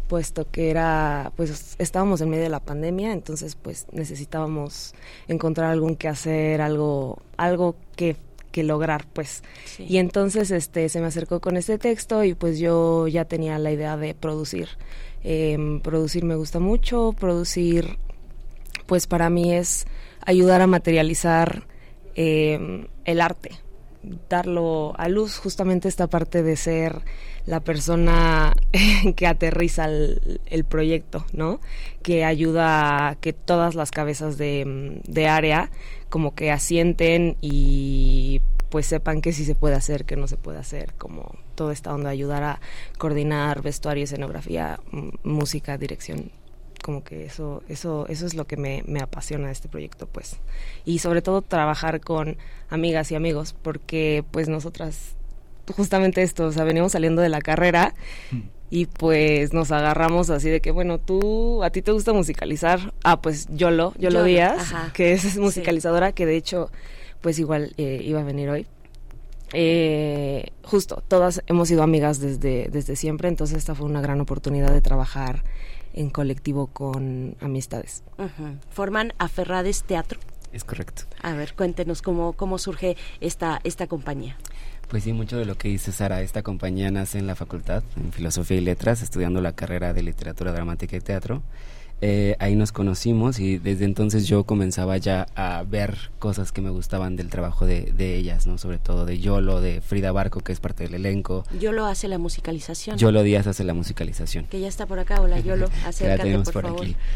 puesto que era, pues estábamos en medio de la pandemia, entonces pues necesitábamos encontrar algún que hacer, algo, algo que, que lograr, pues. Y entonces este se me acercó con este texto y pues yo ya tenía la idea de producir. Em, producir me gusta mucho, producir pues para mí es ayudar a materializar em, el arte, darlo a luz, justamente esta parte de ser la persona que aterriza el, proyecto, ¿no? Que ayuda a que todas las cabezas de, de área como que asienten y pues sepan que sí se puede hacer, que no se puede hacer, como toda esta onda, ayudar a coordinar vestuario, escenografía, música, dirección como que eso eso eso es lo que me, me, apasiona de este proyecto pues. Y sobre todo trabajar con amigas y amigos porque pues nosotras justamente esto o sea venimos saliendo de la carrera mm. y pues nos agarramos así de que bueno tú a ti te gusta musicalizar ah pues yo lo yo lo Díaz que es musicalizadora que de hecho pues igual eh, iba a venir hoy. Eh, justo, todas hemos sido amigas desde, desde siempre, entonces esta fue una gran oportunidad de trabajar en colectivo con amistades.
¿Forman Aferrades Teatro?
Es correcto.
A ver, cuéntenos cómo, cómo surge esta, esta compañía.
Pues sí, mucho de lo que dice Sara, esta compañía nace en la facultad, en Filosofía y Letras, estudiando la carrera de Literatura Dramática y Teatro. Eh, ahí nos conocimos y desde entonces yo comenzaba ya a ver cosas que me gustaban del trabajo de, ellas, ¿no? Sobre todo de Yolo, de Frida Barco, que es parte del elenco.
Yolo hace la musicalización.
Yolo Díaz hace la musicalización.
Que ya está por acá, hola Yolo, acércate por, por, favor. Aquí.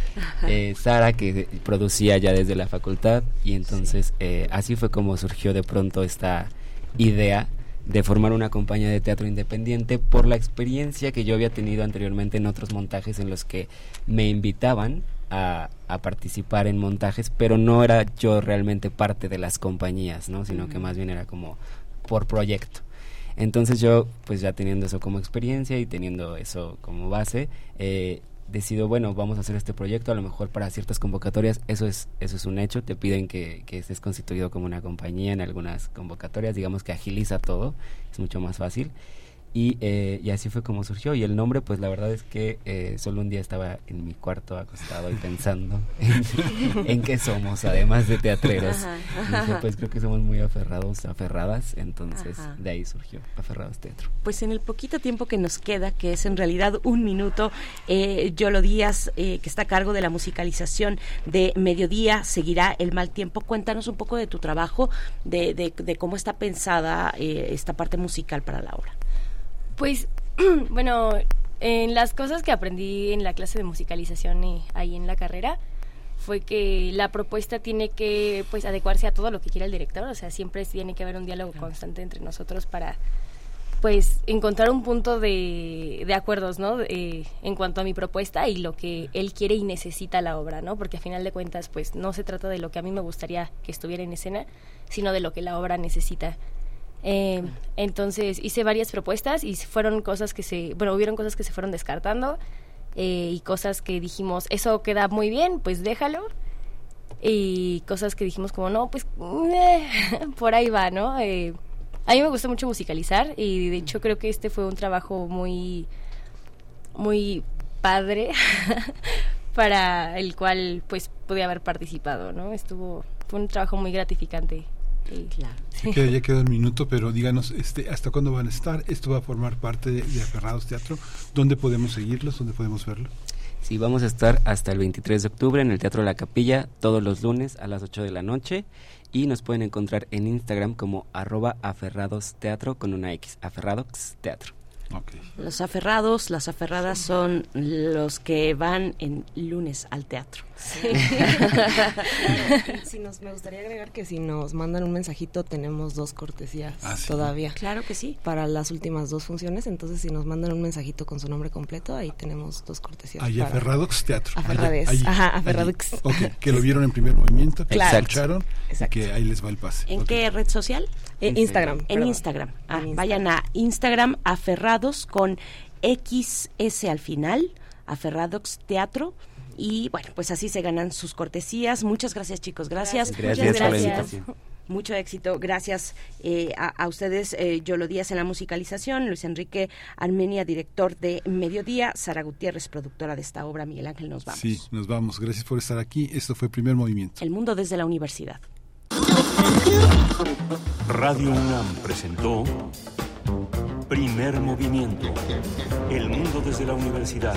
Eh, Sara, que producía ya desde la facultad y entonces eh, así fue como surgió de pronto esta idea de formar una compañía de teatro independiente por la experiencia que yo había tenido anteriormente en otros montajes en los que me invitaban a, participar en montajes, pero no era yo realmente parte de las compañías, ¿no? Sino que más bien era como por proyecto. Entonces yo, pues ya teniendo eso como experiencia y teniendo eso como base, eh, decido, bueno, vamos a hacer este proyecto, a lo mejor para ciertas convocatorias, eso es, eso es un hecho, te piden que, que estés constituido como una compañía en algunas convocatorias, digamos que agiliza todo, es mucho más fácil. Y, eh, y, así fue como surgió. Y el nombre, pues la verdad es que eh, solo un día estaba en mi cuarto acostado y pensando en, qué somos, además de teatreros. pues creo que somos muy aferrados, aferradas. Entonces de ahí surgió Aferrados Teatro.
Pues en el poquito tiempo que nos queda, que es en realidad un minuto, eh, Yolo Díaz, eh, que está a cargo de la musicalización de Mediodía, seguirá el mal tiempo. Cuéntanos un poco de tu trabajo, de, de, de cómo está pensada esta parte musical para la obra.
Pues, bueno, en las cosas que aprendí en la clase de musicalización y ahí en la carrera fue que la propuesta tiene que pues adecuarse a todo lo que quiera el director, o sea, siempre tiene que haber un diálogo constante entre nosotros para pues encontrar un punto de, de acuerdos, ¿no? en cuanto a mi propuesta y lo que él quiere y necesita la obra, ¿no? Porque a final de cuentas, pues no se trata de lo que a mí me gustaría que estuviera en escena, sino de lo que la obra necesita. Eh, entonces hice varias propuestas y fueron cosas que se, bueno, hubieron cosas que se fueron descartando eh, y cosas que dijimos, eso queda muy bien, pues déjalo. Y cosas que dijimos como, no, pues por ahí va, ¿no? Eh, a mí me gusta mucho musicalizar y de hecho creo que este fue un trabajo muy, muy padre para el cual pues pude haber participado, ¿no? Estuvo, fue un trabajo muy gratificante
claro. ya queda un minuto, pero díganos, este, ¿hasta cuándo van a estar? ¿Esto va a formar parte de, Aferrados Teatro? ¿Dónde podemos seguirlos? ¿Dónde podemos verlo?
Sí, vamos a estar hasta el 23 de octubre en el Teatro La Capilla, todos los lunes a las 8 de la noche. Y nos pueden encontrar en Instagram como arroba aferrados teatro con una X, aferrados teatro.
Los aferrados, las aferradas son los que van en lunes al teatro.
Si nos, me gustaría agregar que si nos mandan un mensajito tenemos dos cortesías ah, todavía.
Claro que sí.
Para las últimas dos funciones, entonces si nos mandan un mensajito con su nombre completo, ahí tenemos dos cortesías.
Ahí Aferrados Teatro.
Aferrades. Ajá, Aferrados.
que lo vieron en primer movimiento, que escucharon, que ahí les va el pase.
¿En qué red social?
En Instagram.
En Instagram. Ah, vayan a Instagram aferrados con XS al final, aferrados teatro. Y bueno, pues así se ganan sus cortesías. Muchas gracias chicos, gracias.
Gracias, gracias.
Mucho éxito. Gracias eh, a, ustedes, eh, Yolo Díaz en la musicalización, Luis Enrique Armenia, director de Mediodía, Sara Gutiérrez, productora de esta obra. Miguel Ángel, nos vamos.
Sí, nos vamos. Gracias por estar aquí. Esto fue Primer Movimiento.
El mundo desde la universidad.
Radio UNAM presentó Primer Movimiento. El mundo desde la universidad.